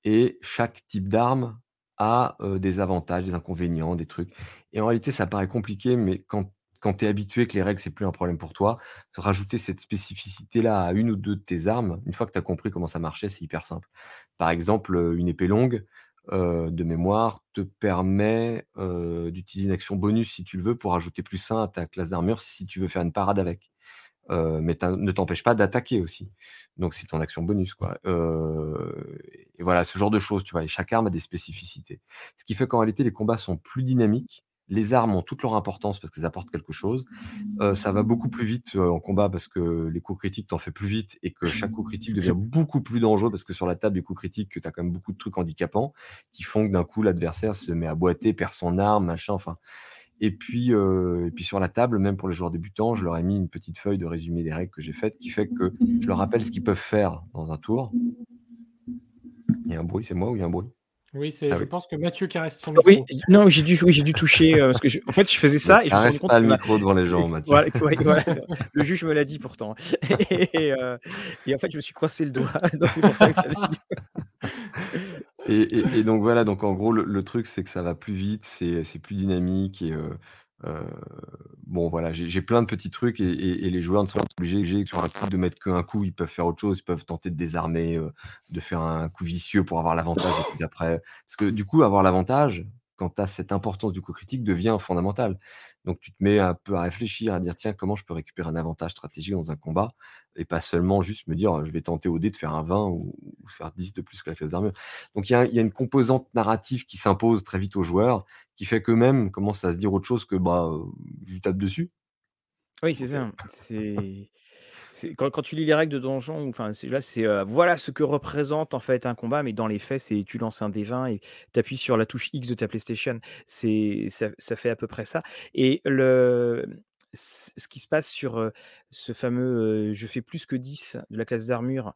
Et chaque type d'arme a des avantages, des inconvénients, des trucs. Et en réalité, ça paraît compliqué, mais quand, quand tu es habitué que les règles, c'est plus un problème pour toi, rajouter cette spécificité-là à une ou deux de tes armes, une fois que tu as compris comment ça marchait, c'est hyper simple. Par exemple, une épée longue, de mémoire te permet d'utiliser une action bonus si tu le veux pour ajouter plus 1 à ta classe d'armure si tu veux faire une parade avec. mais ne t'empêche pas d'attaquer aussi. Donc c'est ton action bonus quoi. et voilà, ce genre de choses, tu vois? Et chaque arme a des spécificités. Ce qui fait qu'en réalité les combats sont plus dynamiques les armes ont toute leur importance parce qu'elles apportent quelque chose. ça va beaucoup plus vite en combat parce que les coups critiques t'en fais plus vite et que chaque coup critique devient beaucoup plus dangereux parce que sur la table des coups critiques, tu as quand même beaucoup de trucs handicapants qui font que d'un coup l'adversaire se met à boiter, perd son arme, machin, enfin. Et puis, et puis sur la table, même pour les joueurs débutants, je leur ai mis une petite feuille de résumé des règles que j'ai faites qui fait que je leur rappelle ce qu'ils peuvent faire dans un tour. Il y a un bruit, c'est moi ou il y a un bruit? Oui, c'est, ah je pense que Mathieu caresse son micro. Oui, non, j'ai dû, oui, j'ai dû toucher euh, parce que en fait, je faisais ça et je me suis pas le micro devant les gens, Mathieu. Voilà, voilà, le juge me l'a dit pourtant. Et, euh, et, en fait, je me suis coincé le doigt. Donc c'est pour ça que ça. et, et, donc voilà, donc en gros, le, le truc, c'est que ça va plus vite, c'est, c'est plus dynamique et euh, bon, voilà, j'ai plein de petits trucs et, les joueurs ne sont pas obligés sur un coup de mettre qu'un coup, ils peuvent faire autre chose, ils peuvent tenter de désarmer, euh, de faire un coup vicieux pour avoir l'avantage. Parce que du coup, avoir l'avantage, quand tu as cette importance du coup critique, devient fondamental. Donc tu te mets un peu à réfléchir, à dire tiens, comment je peux récupérer un avantage stratégique dans un combat et pas seulement juste me dire je vais tenter au dé de faire un 20 ou, faire 10 de plus que la classe d'armure. Donc il y, a une composante narrative qui s'impose très vite aux joueurs qui fait qu'eux-mêmes commencent à se dire autre chose que bah je tape dessus. Oui, c'est ça. C'est quand, quand, tu lis les règles de donjon, enfin, là, c'est voilà ce que représente en fait un combat, mais dans les faits, c'est tu lances un D20 et tu appuies sur la touche X de ta PlayStation. C'est ça, ça, fait à peu près ça. Et le ce qui se passe sur ce fameux je fais plus que 10 de la classe d'armure,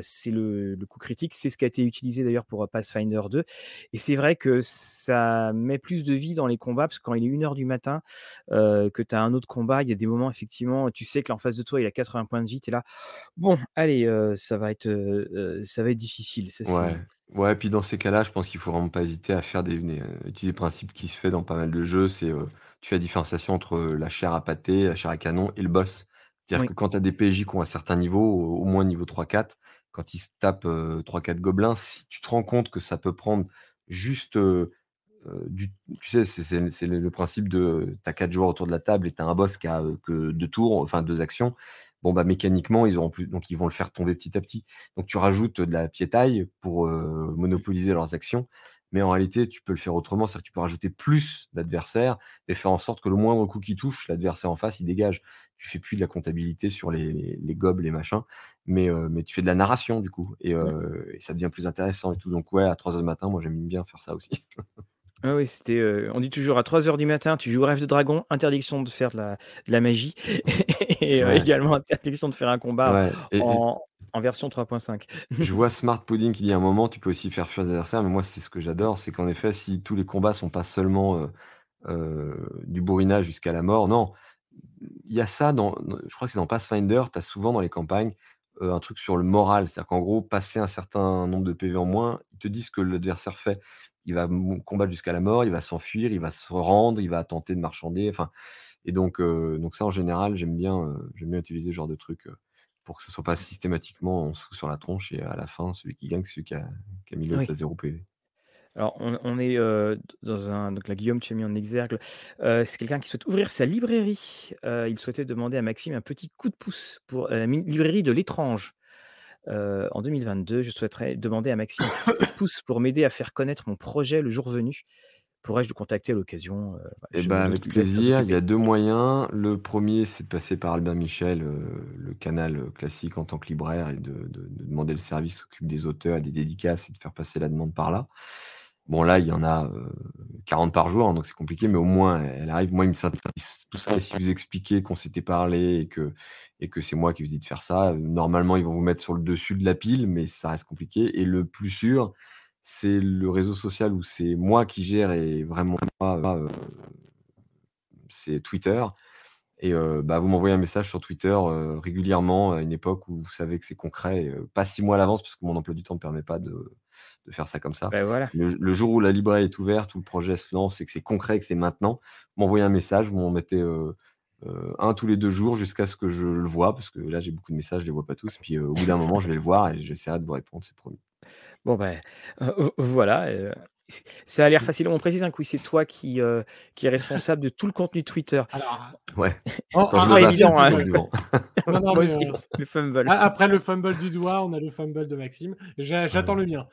c'est le, coup critique. C'est ce qui a été utilisé d'ailleurs pour Pathfinder 2. Et c'est vrai que ça met plus de vie dans les combats parce que quand il est 1h du matin, que tu as un autre combat, il y a des moments effectivement, tu sais que en face de toi il a 80 points de vie, tu es là, bon, allez, ça, va être, ça va être difficile. ouais. Ouais, puis dans ces cas-là, je pense qu'il faut vraiment pas hésiter à faire des, utiliser le principe qui se fait dans pas mal de jeux, c'est tu fais la différenciation entre la chair à pâté, la chair à canon et le boss. C'est-à-dire que quand tu as des PJ qui ont un certain niveau, au moins niveau 3-4, quand ils se tapent 3-4 gobelins, si tu te rends compte que ça peut prendre juste du. Tu sais, c'est le principe de. Tu as 4 joueurs autour de la table et tu as un boss qui a que deux tours, enfin deux actions bon bah mécaniquement ils auront plus donc ils vont le faire tomber petit à petit. Donc tu rajoutes de la piétaille pour monopoliser leurs actions, mais en réalité tu peux le faire autrement, c'est-à-dire que tu peux rajouter plus d'adversaires et faire en sorte que le moindre coup qui touche, l'adversaire en face il dégage. Tu fais plus de la comptabilité sur les, les, les gobs, les machins, mais, mais tu fais de la narration du coup et, et, ça devient plus intéressant et tout. Donc ouais à 3h du matin, moi j'aime bien faire ça aussi. Ah oui, c'était, on dit toujours à 3h du matin, tu joues Rêve de Dragon, interdiction de faire de la, de la magie et également interdiction de faire un combat en, en version 3.5. Je vois Smart Pudding qui dit à un moment, tu peux aussi faire fuir les adversaires, mais moi, c'est ce que j'adore, c'est qu'en effet, si tous les combats sont pas seulement du bourrinage jusqu'à la mort, non, il y a ça dans, je crois que c'est dans Pathfinder, tu as souvent dans les campagnes un truc sur le moral, c'est-à-dire qu'en gros, passer un certain nombre de PV en moins, ils te disent ce que l'adversaire fait il va combattre jusqu'à la mort, il va s'enfuir, il va se rendre, il va tenter de marchander. Enfin, et donc, donc ça, en général, j'aime bien, j'aime bien utiliser ce genre de truc pour que ce soit pas systématiquement on se fout sur la tronche et à la fin, celui qui gagne, celui qui a, qui a mis le 0 PV. Alors, on, est dans un. Donc, la Guillaume, tu as mis en exergue. c'est quelqu'un qui souhaite ouvrir sa librairie. il souhaitait demander à Maxime un petit coup de pouce pour la librairie de l'étrange en 2022, je souhaiterais demander à Maxime un pouce pour m'aider à faire connaître mon projet le jour venu. Pourrais-je le contacter à l'occasion eh ben, Avec plaisir. Il y a deux moyens. Le premier, c'est de passer par Albert Michel, le canal classique en tant que libraire, et de, de demander le service s'occupe des auteurs et des dédicaces et de faire passer la demande par là. Bon, là, il y en a 40 par jour, hein, donc c'est compliqué, mais au moins, elle arrive. Moi, il me synthèse tout ça. Et si vous expliquez qu'on s'était parlé et que, et que c'est moi qui vous dis de faire ça, normalement, ils vont vous mettre sur le dessus de la pile, mais ça reste compliqué. Et le plus sûr, c'est le réseau social où c'est moi qui gère et vraiment moi, c'est Twitter. Et bah, vous m'envoyez un message sur Twitter régulièrement à une époque où vous savez que c'est concret, pas six mois à l'avance, parce que mon emploi du temps ne permet pas de, de faire ça comme ça. Ben le, jour où la librairie est ouverte, où le projet se lance et que c'est concret, que c'est maintenant, m'envoyez un message, vous m'en mettez euh, euh, un tous les deux jours jusqu'à ce que je le vois, parce que là j'ai beaucoup de messages, je les vois pas tous. Puis euh, au bout d'un moment, je vais le voir et j'essaierai de vous répondre, c'est promis. Bon ben voilà. Ça a l'air facile. On précise un coup, c'est toi qui, qui est responsable de tout le contenu de Twitter. Alors, ouais. Oh, évident, hein. le fumble. Après le fumble du doigt, on a le fumble de Maxime. J'attends le mien.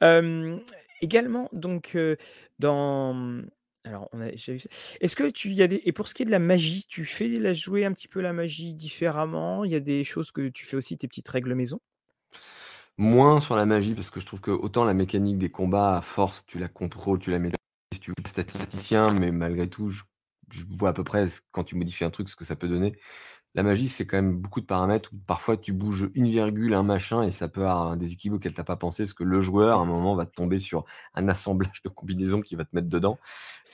également, donc, dans. Alors, on a, Est-ce que tu y a des et pour ce qui est de la magie, tu fais la jouer un petit peu la magie différemment? Il y a des choses que tu fais aussi tes petites règles maison? Moins sur la magie, parce que je trouve que autant la mécanique des combats, à force, tu la contrôles, tu la mets si tu es statisticien, mais malgré tout, je, vois à peu près quand tu modifies un truc ce que ça peut donner. La magie, c'est quand même beaucoup de paramètres. parfois, tu bouges une virgule, un machin, et ça peut avoir un déséquilibre auquel tu n'as pas pensé, parce que le joueur, à un moment, va te tomber sur un assemblage de combinaisons qui va te mettre dedans,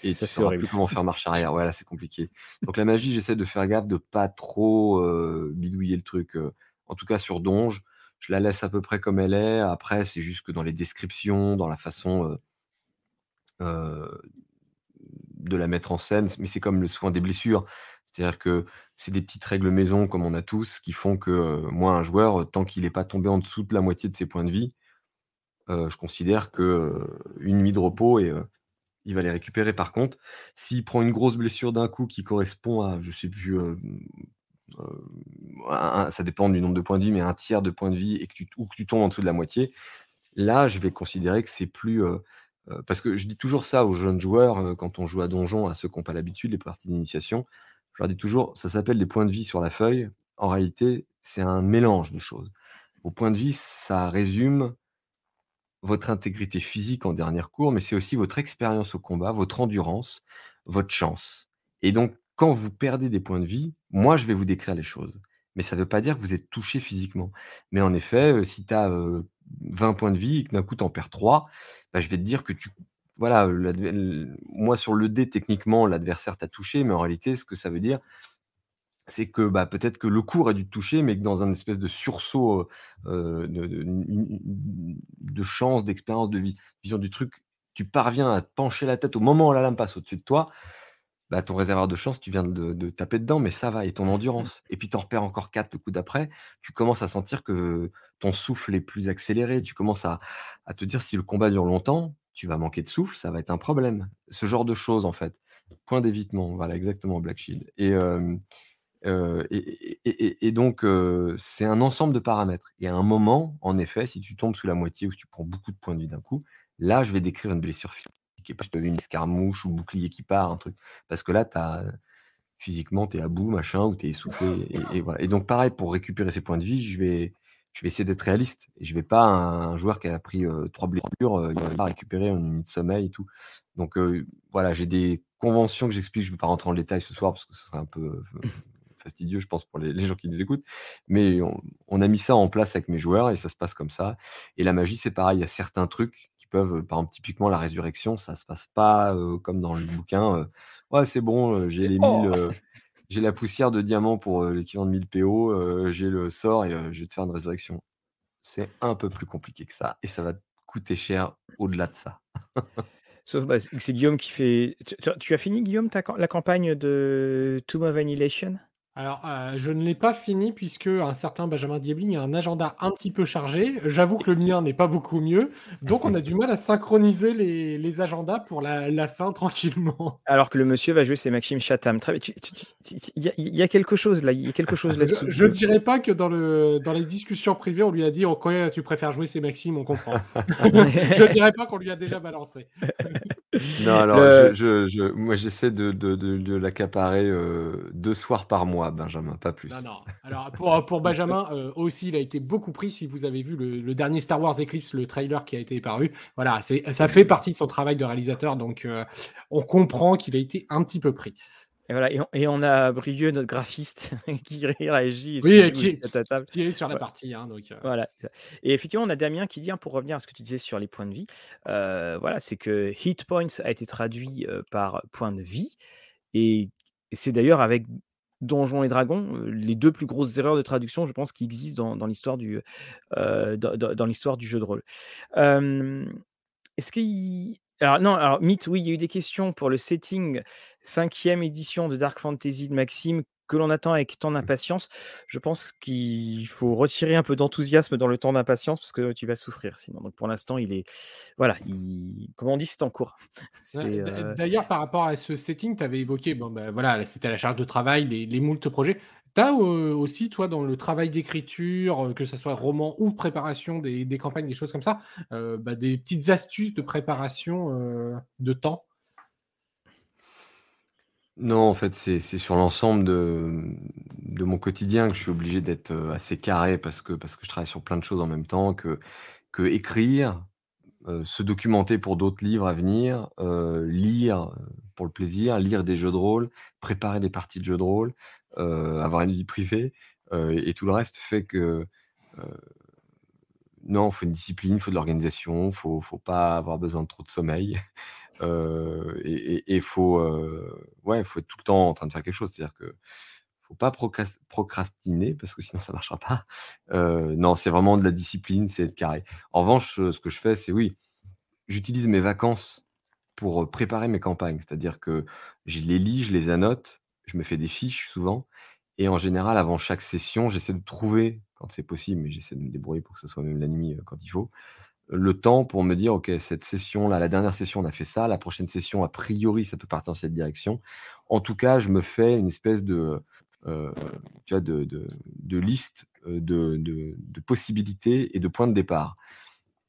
et tu ne sauras plus comment faire marche arrière. Voilà, c'est compliqué. Donc la magie, j'essaie de faire gaffe de pas trop euh, bidouiller le truc. Euh, en tout cas, sur Donge, je la laisse à peu près comme elle est. Après, c'est juste que dans les descriptions, dans la façon de la mettre en scène, mais c'est comme le soin des blessures. C'est-à-dire que c'est des petites règles maison, comme on a tous, qui font que moi, un joueur, tant qu'il n'est pas tombé en dessous de la moitié de ses points de vie, je considère que une nuit de repos et il va les récupérer. Par contre, s'il prend une grosse blessure d'un coup qui correspond à, je sais plus, ça dépend du nombre de points de vie, mais un tiers de points de vie et que tu, ou que tu tombes en dessous de la moitié, là, je vais considérer que c'est plus. parce que je dis toujours ça aux jeunes joueurs quand on joue à donjon, à ceux qui n'ont pas l'habitude, les parties d'initiation. Je leur dis toujours, ça s'appelle des points de vie sur la feuille. En réalité, c'est un mélange de choses. Vos points de vie, ça résume votre intégrité physique en dernière cours, mais c'est aussi votre expérience au combat, votre endurance, votre chance. Et donc, quand vous perdez des points de vie, moi, je vais vous décrire les choses. Mais ça ne veut pas dire que vous êtes touché physiquement. Mais en effet, euh, si tu as 20 points de vie et que d'un coup, tu en perds 3, bah, je vais te dire que tu. Voilà, moi sur le dé, techniquement, l'adversaire t'a touché, mais en réalité, ce que ça veut dire, c'est que bah, peut-être que le cours a dû te toucher, mais que dans un espèce de sursaut de, chance, d'expérience, de vision du truc, tu parviens à pencher la tête au moment où la lame passe au-dessus de toi, bah, ton réservoir de chance, tu viens de, taper dedans, mais ça va, et ton endurance. Et puis tu en repères encore quatre le coup d'après, tu commences à sentir que ton souffle est plus accéléré, tu commences à, te dire si le combat dure longtemps, tu vas manquer de souffle, ça va être un problème. Ce genre de choses, en fait. Point d'évitement, voilà, exactement, Black Shield. Et, et, donc, c'est un ensemble de paramètres. Et à un moment, en effet, si tu tombes sous la moitié ou si tu prends beaucoup de points de vie d'un coup, là, je vais décrire une blessure physique qui est pas une escarmouche ou bouclier qui part, un truc. Parce que là, as, physiquement, tu es à bout, machin, ou tu es essoufflé. Et, voilà. et donc, pareil, pour récupérer ces points de vie, je vais, je vais essayer d'être réaliste. Je vais pas, un, joueur qui a pris trois blessures, euh, il va pas récupérer une minute de sommeil et tout. Donc, voilà, j'ai des conventions que j'explique. Je ne vais pas rentrer en détail ce soir parce que ce serait un peu fastidieux, je pense, pour les, gens qui nous écoutent. Mais on, a mis ça en place avec mes joueurs et ça se passe comme ça. Et la magie, c'est pareil. Il y a certains trucs peuvent, par exemple, typiquement la résurrection, ça se passe pas comme dans le bouquin. ouais, c'est bon, j'ai les j'ai la poussière de diamant pour l'équivalent de 1000 PO, j'ai le sort et je vais te faire une résurrection. C'est un peu plus compliqué que ça et ça va coûter cher au-delà de ça. Sauf bah, c'est Guillaume qui fait. Tu, as fini, Guillaume, la campagne de Tomb of Annihilation? Alors, euh, je ne l'ai pas fini puisque un certain Benjamin Diabling a un agenda un petit peu chargé. J'avoue que le mien n'est pas beaucoup mieux. Donc, on a du mal à synchroniser les, agendas pour la, fin tranquillement. Alors que le monsieur va jouer, c'est Maxime Chatham. Il y, a quelque chose là. Il y a quelque chose là-dessus. Je ne dirais pas que dans, le, dans les discussions privées, on lui a dit oh, quand tu préfères jouer, c'est Maxime, on comprend. je ne dirais pas qu'on lui a déjà balancé. Non, alors, je, moi, j'essaie de, de, l'accaparer euh, deux soirs par mois. Benjamin, pas plus. Non, non. Alors, pour, pour Benjamin, euh, aussi, il a été beaucoup pris. Si vous avez vu le, dernier Star Wars Eclipse, le trailer qui a été paru, voilà, ça fait partie de son travail de réalisateur. Donc, euh, on comprend qu'il a été un petit peu pris. Et, voilà, et, on, a Brieux, notre graphiste, qui réagit. Oui, qui, qui, est sur la partie. Hein, donc, euh. Voilà. Et effectivement, on a Damien qui dit, hein, pour revenir à ce que tu disais sur les points de vie, voilà, c'est que Hit Points a été traduit par point de vie. Et c'est d'ailleurs avec Donjons et Dragons, les deux plus grosses erreurs de traduction, je pense, qui existent dans, l'histoire du, dans, l'histoire du jeu de rôle. Est-ce qu'il. Alors, non, alors, Mythe, oui, il y a eu des questions pour le setting 5e édition de Dark Fantasy de Maxime que l'on attend avec tant d'impatience. Je pense qu'il faut retirer un peu d'enthousiasme dans le temps d'impatience parce que tu vas souffrir sinon. Donc pour l'instant, il est. Voilà, il... comment on dit, c'est en cours. Euh, d'ailleurs, par rapport à ce setting, tu avais évoqué, bon, ben, voilà, c'était la charge de travail, les, les moultes projets. Tu as euh, aussi, toi, dans le travail d'écriture, euh, que ce soit roman ou préparation des, campagnes, des choses comme ça, bah, des petites astuces de préparation de temps? Non, en fait, c'est sur l'ensemble de mon quotidien que je suis obligé d'être, euh, assez carré parce que parce que je travaille sur plein de choses en même temps, que que écrire, euh, se documenter pour d'autres livres à venir, euh, lire, pour le plaisir, lire des jeux de rôle, préparer des parties de jeux de rôle, avoir une vie privée, et tout le reste fait que, non, il faut une discipline, il faut de l'organisation, il faut faut pas avoir besoin de trop de sommeil. et il faut, ouais, faut être tout le temps en train de faire quelque chose. C'est-à-dire que faut pas procrastiner parce que sinon ça marchera pas. non, c'est vraiment de la discipline, c'est être carré. En revanche, ce que je fais, c'est oui, j'utilise mes vacances pour préparer mes campagnes. C'est-à-dire que je les lis, je les annote, je me fais des fiches souvent. Et en général, avant chaque session, j'essaie de trouver, quand c'est possible, mais j'essaie de me débrouiller pour que ce soit même la nuit quand il faut, le temps pour me dire, OK, cette session-là, la dernière session, on a fait ça, la prochaine session, a priori, ça peut partir dans cette direction. En tout cas, je me fais une espèce de, euh, tu vois, de, de, liste euh, de, de, possibilités et de points de départ.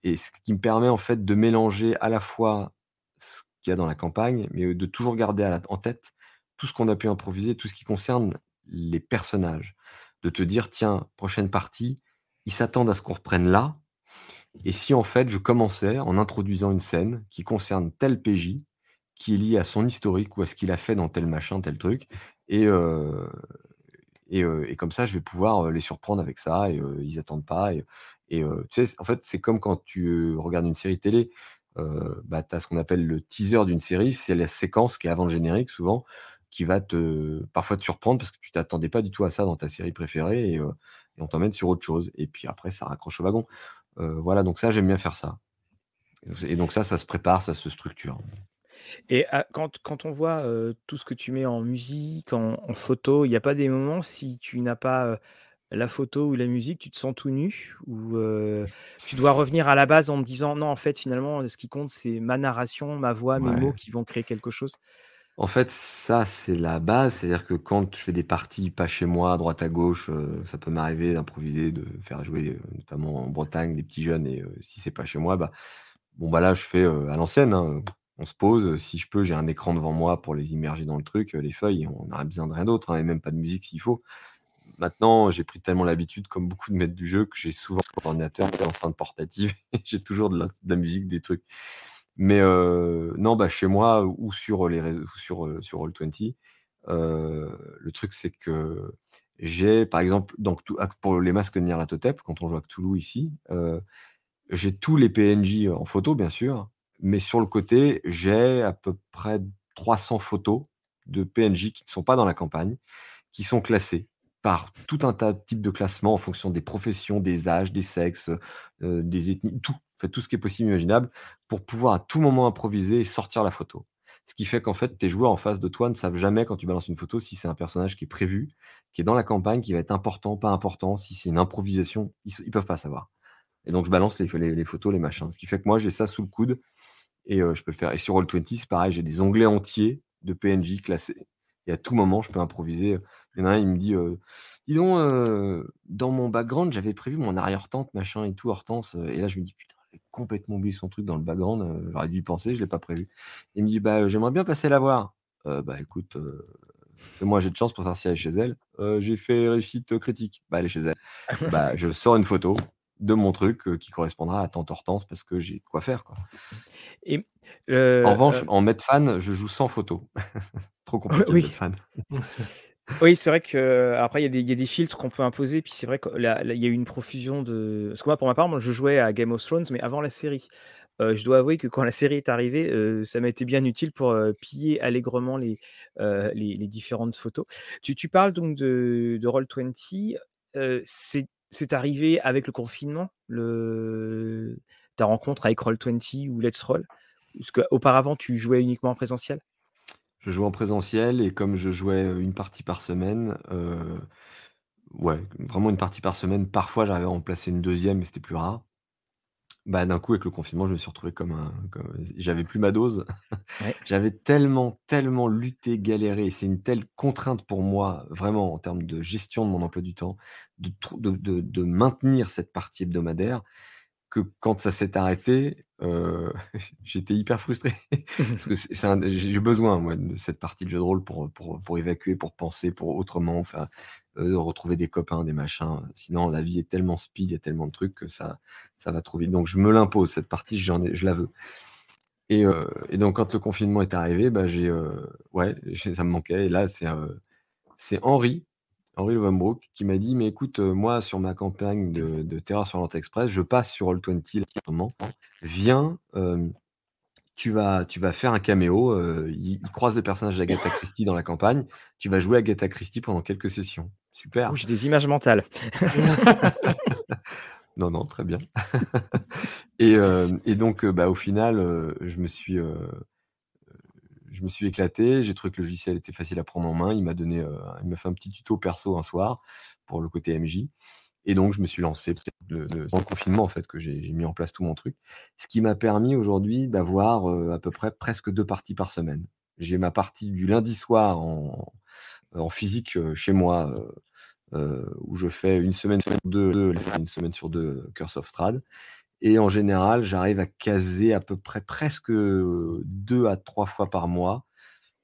Et ce qui me permet en fait de mélanger à la fois ce qu'il y a dans la campagne, mais de toujours garder en tête tout ce qu'on a pu improviser, tout ce qui concerne les personnages. De te dire, tiens, prochaine partie, ils s'attendent à ce qu'on reprenne là, et si en fait je commençais en introduisant une scène qui concerne tel PJ qui est lié à son historique ou à ce qu'il a fait dans tel machin, tel truc. Et, et, comme ça, je vais pouvoir les surprendre avec ça et ils attendent pas. Et, tu sais, en fait, c'est comme quand tu regardes une série télé. bah, tu as ce qu'on appelle le teaser d'une série, c'est la séquence qui est avant le générique souvent, qui va te parfois te surprendre parce que tu t'attendais pas du tout à ça dans ta série préférée et, on t'emmène sur autre chose. Et puis après, ça raccroche au wagon. voilà, donc ça, j'aime bien faire ça. Et donc ça, ça se prépare, ça se structure. Et quand, quand on voit tout ce que tu mets en musique, en, photo, il n'y a pas des moments si tu n'as pas la photo ou la musique, tu te sens tout nu ou tu dois revenir à la base en te disant non, en fait, finalement, ce qui compte, c'est ma narration, ma voix, mes mots qui vont créer quelque chose? En fait, ça, c'est la base. C'est-à-dire que quand je fais des parties pas chez moi, droite à gauche, ça peut m'arriver d'improviser, de faire jouer, notamment en Bretagne, des petits jeunes. Et si c'est pas chez moi, bah, bon, bah là, je fais à l'ancienne. Hein, on se pose. Si je peux, j'ai un écran devant moi pour les immerger dans le truc. Les feuilles, on n'a besoin de rien d'autre, hein, et même pas de musique s'il faut. Maintenant, j'ai pris tellement l'habitude, comme beaucoup de maîtres du jeu, que j'ai souvent un ordinateur, des enceintes portatives, j'ai toujours de la, musique, des trucs. Mais non, bah, chez moi ou sur les réseaux, sur, sur Roll20, le truc, c'est que j'ai, par exemple, donc, pour les masques de Nyarlathotep, quand on joue à Cthulhu ici, j'ai tous les PNJ en photo, bien sûr, mais sur le côté, j'ai à peu près 300 photos de PNJ qui ne sont pas dans la campagne, qui sont classées par tout un tas de types de classements en fonction des professions, des âges, des sexes, euh, des ethnies, tout, fait, tout ce qui est possible imaginable, pour pouvoir à tout moment improviser et sortir la photo. Ce qui fait qu'en fait, tes joueurs en face de toi ne savent jamais quand tu balances une photo si c'est un personnage qui est prévu, qui est dans la campagne, qui va être important, pas important, si c'est une improvisation, ils ne peuvent pas savoir. Et donc, je balance les, photos, les machins. Ce qui fait que moi, j'ai ça sous le coude et je peux le faire. Et sur Roll20, c'est pareil, j'ai des onglets entiers de PNJ classés. Et à tout moment, je peux improviser. Il y en a un, il me dit Dis donc, dans mon background, j'avais prévu mon arrière-tante, machin et tout, Hortense. Et là, je me dis Putain, complètement oublié son truc dans le background. J'aurais dû y penser, je ne l'ai pas prévu. Il me dit Bah, j'aimerais bien passer la voir. bah, écoute, moi j'ai de chance pour savoir si elle est chez elle. j'ai fait réussite critique. Bah, elle est chez elle. bah, je sors une photo de mon truc qui correspondra à tante Hortense parce que j'ai de quoi faire. Quoi. Et, en revanche, en mettre fan, je joue sans photo. Trop compliqué oui. de fan. oui, c'est vrai que après il y, a des filtres qu'on peut imposer, puis c'est vrai qu'il y a eu une profusion de. Parce que moi, pour ma part, moi, je jouais à Game of Thrones, mais avant la série. je dois avouer que quand la série est arrivée, ça m'a été bien utile pour piller allègrement les, différentes photos. Tu, parles donc de, de Roll20. c'est arrivé avec le confinement, ta rencontre avec Roll20 ou Let's Roll? Parce qu'auparavant, tu jouais uniquement en présentiel? Je jouais en présentiel et comme je jouais une partie par semaine, ouais, vraiment une partie par semaine, parfois j'arrivais à en placer une deuxième, mais c'était plus rare. Bah, d'un coup, avec le confinement, je me suis retrouvé comme un j'avais plus ma dose. J'avais tellement, tellement lutté, galéré c'est une telle contrainte pour moi, vraiment en termes de gestion de mon emploi du temps, de de maintenir cette partie hebdomadaire que quand ça s'est arrêté, j'étais hyper frustré parce que j'ai besoin moi de cette partie de jeu de rôle pour, pour pour évacuer, pour penser, pour autrement, enfin euh, retrouver des copains, des machins. Sinon, la vie est tellement speed, il y a tellement de trucs que ça, ça va trop vite. Donc, je me l'impose, cette partie, j'en ai, je la veux. Et, euh, et, donc, quand le confinement est arrivé, bah, j'ai, euh, ouais, ça me manquait. Et là, c'est, c'est Henri, Henri Levenbrook, qui m'a dit Mais écoute, moi, sur ma campagne de, de Terreur sur l'Antre Express, je passe sur All20 moment. Viens, tu vas, tu vas faire un caméo. il, croise le personnage d'Agatha Christie dans la campagne. Tu vas jouer Agatha Christie pendant quelques sessions. Super. J'ai des images mentales. non, non, très bien. et, et, donc, bah, au final, je me suis, je me suis éclaté. J'ai trouvé que le logiciel était facile à prendre en main. Il m'a donné, il m'a fait un petit tuto perso un soir pour le côté MJ. Et donc, je me suis lancé de, le confinement, en fait, que j'ai mis en place tout mon truc. Ce qui m'a permis aujourd'hui d'avoir à peu près presque deux parties par semaine. J'ai ma partie du lundi soir en, physique chez moi, où je fais une semaine sur deux, une semaine sur deux Curse of Strad. Et en général, j'arrive à caser à peu près presque deux à trois fois par mois,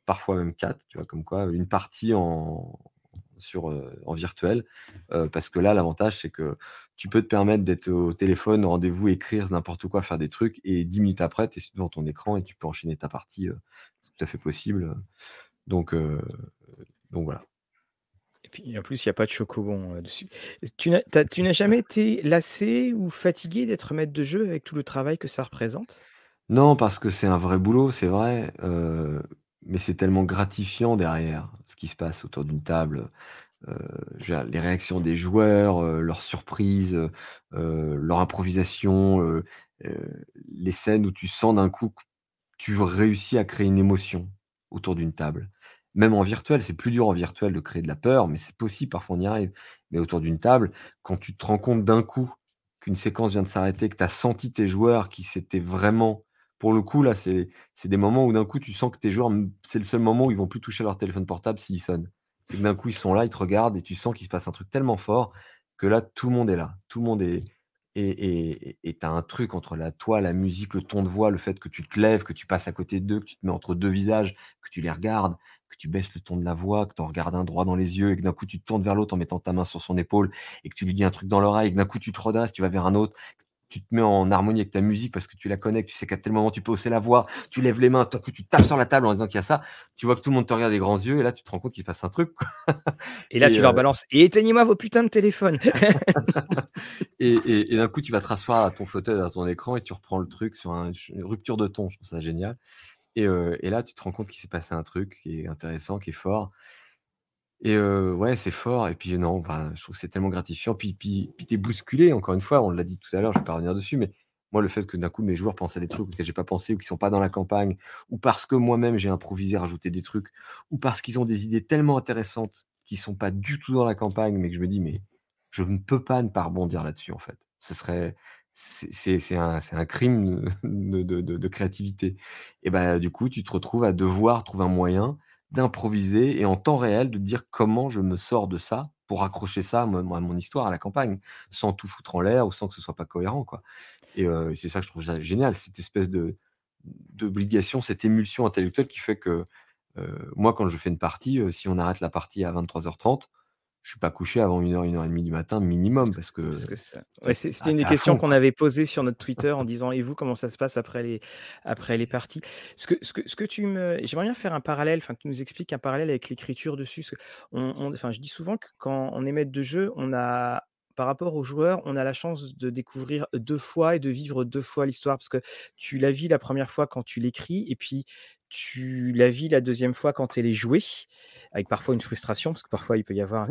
parfois même quatre, tu vois, comme quoi, une partie en, sur, en virtuel. parce que là, l'avantage, c'est que tu peux te permettre d'être au téléphone, rendez-vous, écrire n'importe quoi, faire des trucs, et 10 minutes après, tu es devant ton écran et tu peux enchaîner ta partie. c'est tout à fait possible. Donc, donc voilà. Puis en plus, il n'y a pas de chocobon dessus. Tu n'as jamais été lassé ou fatigué d'être maître de jeu avec tout le travail que ça représente? Non, parce que c'est un vrai boulot, c'est vrai. mais c'est tellement gratifiant derrière ce qui se passe autour d'une table. les réactions des joueurs, leurs surprises, leur improvisation, les scènes où tu sens d'un coup que tu réussis à créer une émotion autour d'une table. Même en virtuel, c'est plus dur en virtuel de créer de la peur, mais c'est possible, parfois on y arrive. Mais autour d'une table, quand tu te rends compte d'un coup qu'une séquence vient de s'arrêter, que tu as senti tes joueurs qui s'étaient vraiment. Pour le coup, là, c'est des moments où d'un coup, tu sens que tes joueurs, c'est le seul moment où ils vont plus toucher leur téléphone portable s'ils sonnent. C'est que d'un coup, ils sont là, ils te regardent et tu sens qu'il se passe un truc tellement fort que là, tout le monde est là. Tout le monde est. Et tu as un truc entre la, toi, la musique, le ton de voix, le fait que tu te lèves, que tu passes à côté d'eux, que tu te mets entre deux visages, que tu les regardes, que tu baisses le ton de la voix, que tu en regardes un droit dans les yeux et que d'un coup tu te tournes vers l'autre en mettant ta main sur son épaule et que tu lui dis un truc dans l'oreille et que d'un coup tu te redasses, tu vas vers un autre, tu te mets en harmonie avec ta musique parce que tu la connais, que tu sais qu'à tel moment tu peux hausser la voix, tu lèves les mains, tout coup tu tapes sur la table en disant qu'il y a ça, tu vois que tout le monde te regarde des grands yeux et là tu te rends compte qu'il se passe un truc. Et là tu leur euh, balances et éteignez-moi vos putains de téléphones. et, d'un coup tu vas te rasseoir à ton fauteuil, à ton écran et tu reprends le truc sur une rupture de ton, je trouve ça génial. Et, là, tu te rends compte qu'il s'est passé un truc qui est intéressant, qui est fort. Et ouais, c'est fort. Et puis non, je trouve que c'est tellement gratifiant. Puis, puis, puis tu es bousculé, encore une fois, on l'a dit tout à l'heure, je vais pas revenir dessus, mais moi, le fait que d'un coup, mes joueurs pensent à des trucs auxquels j'ai pas pensé ou qui sont pas dans la campagne, ou parce que moi-même j'ai improvisé, rajouté des trucs, ou parce qu'ils ont des idées tellement intéressantes qui sont pas du tout dans la campagne, mais que je me dis, mais je ne peux pas ne pas rebondir là-dessus, en fait. Ce serait, c'est un, crime de, créativité. Et bah, du coup, tu te retrouves à devoir trouver un moyen d'improviser et en temps réel de dire comment je me sors de ça pour accrocher ça à mon, histoire, à la campagne, sans tout foutre en l'air ou sans que ce soit pas cohérent. Quoi. Et c'est ça que je trouve génial, cette espèce de d'obligation, cette émulsion intellectuelle qui fait que moi, quand je fais une partie, si on arrête la partie à 23h30, je suis pas couché avant une heure, une heure et demie du matin minimum parce que. c'était une des questions qu'on avait posées sur notre Twitter en disant et vous comment ça se passe après les après les parties? Ce que ce que, ce que tu me, j'aimerais bien faire un parallèle, enfin que tu nous expliques un parallèle avec l'écriture dessus. on, enfin, je dis souvent que quand on est maître de jeu, on a par rapport aux joueurs, on a la chance de découvrir deux fois et de vivre deux fois l'histoire parce que tu la vis la première fois quand tu l'écris et puis tu la vis la deuxième fois quand elle est jouée, avec parfois une frustration, parce que parfois il peut y avoir.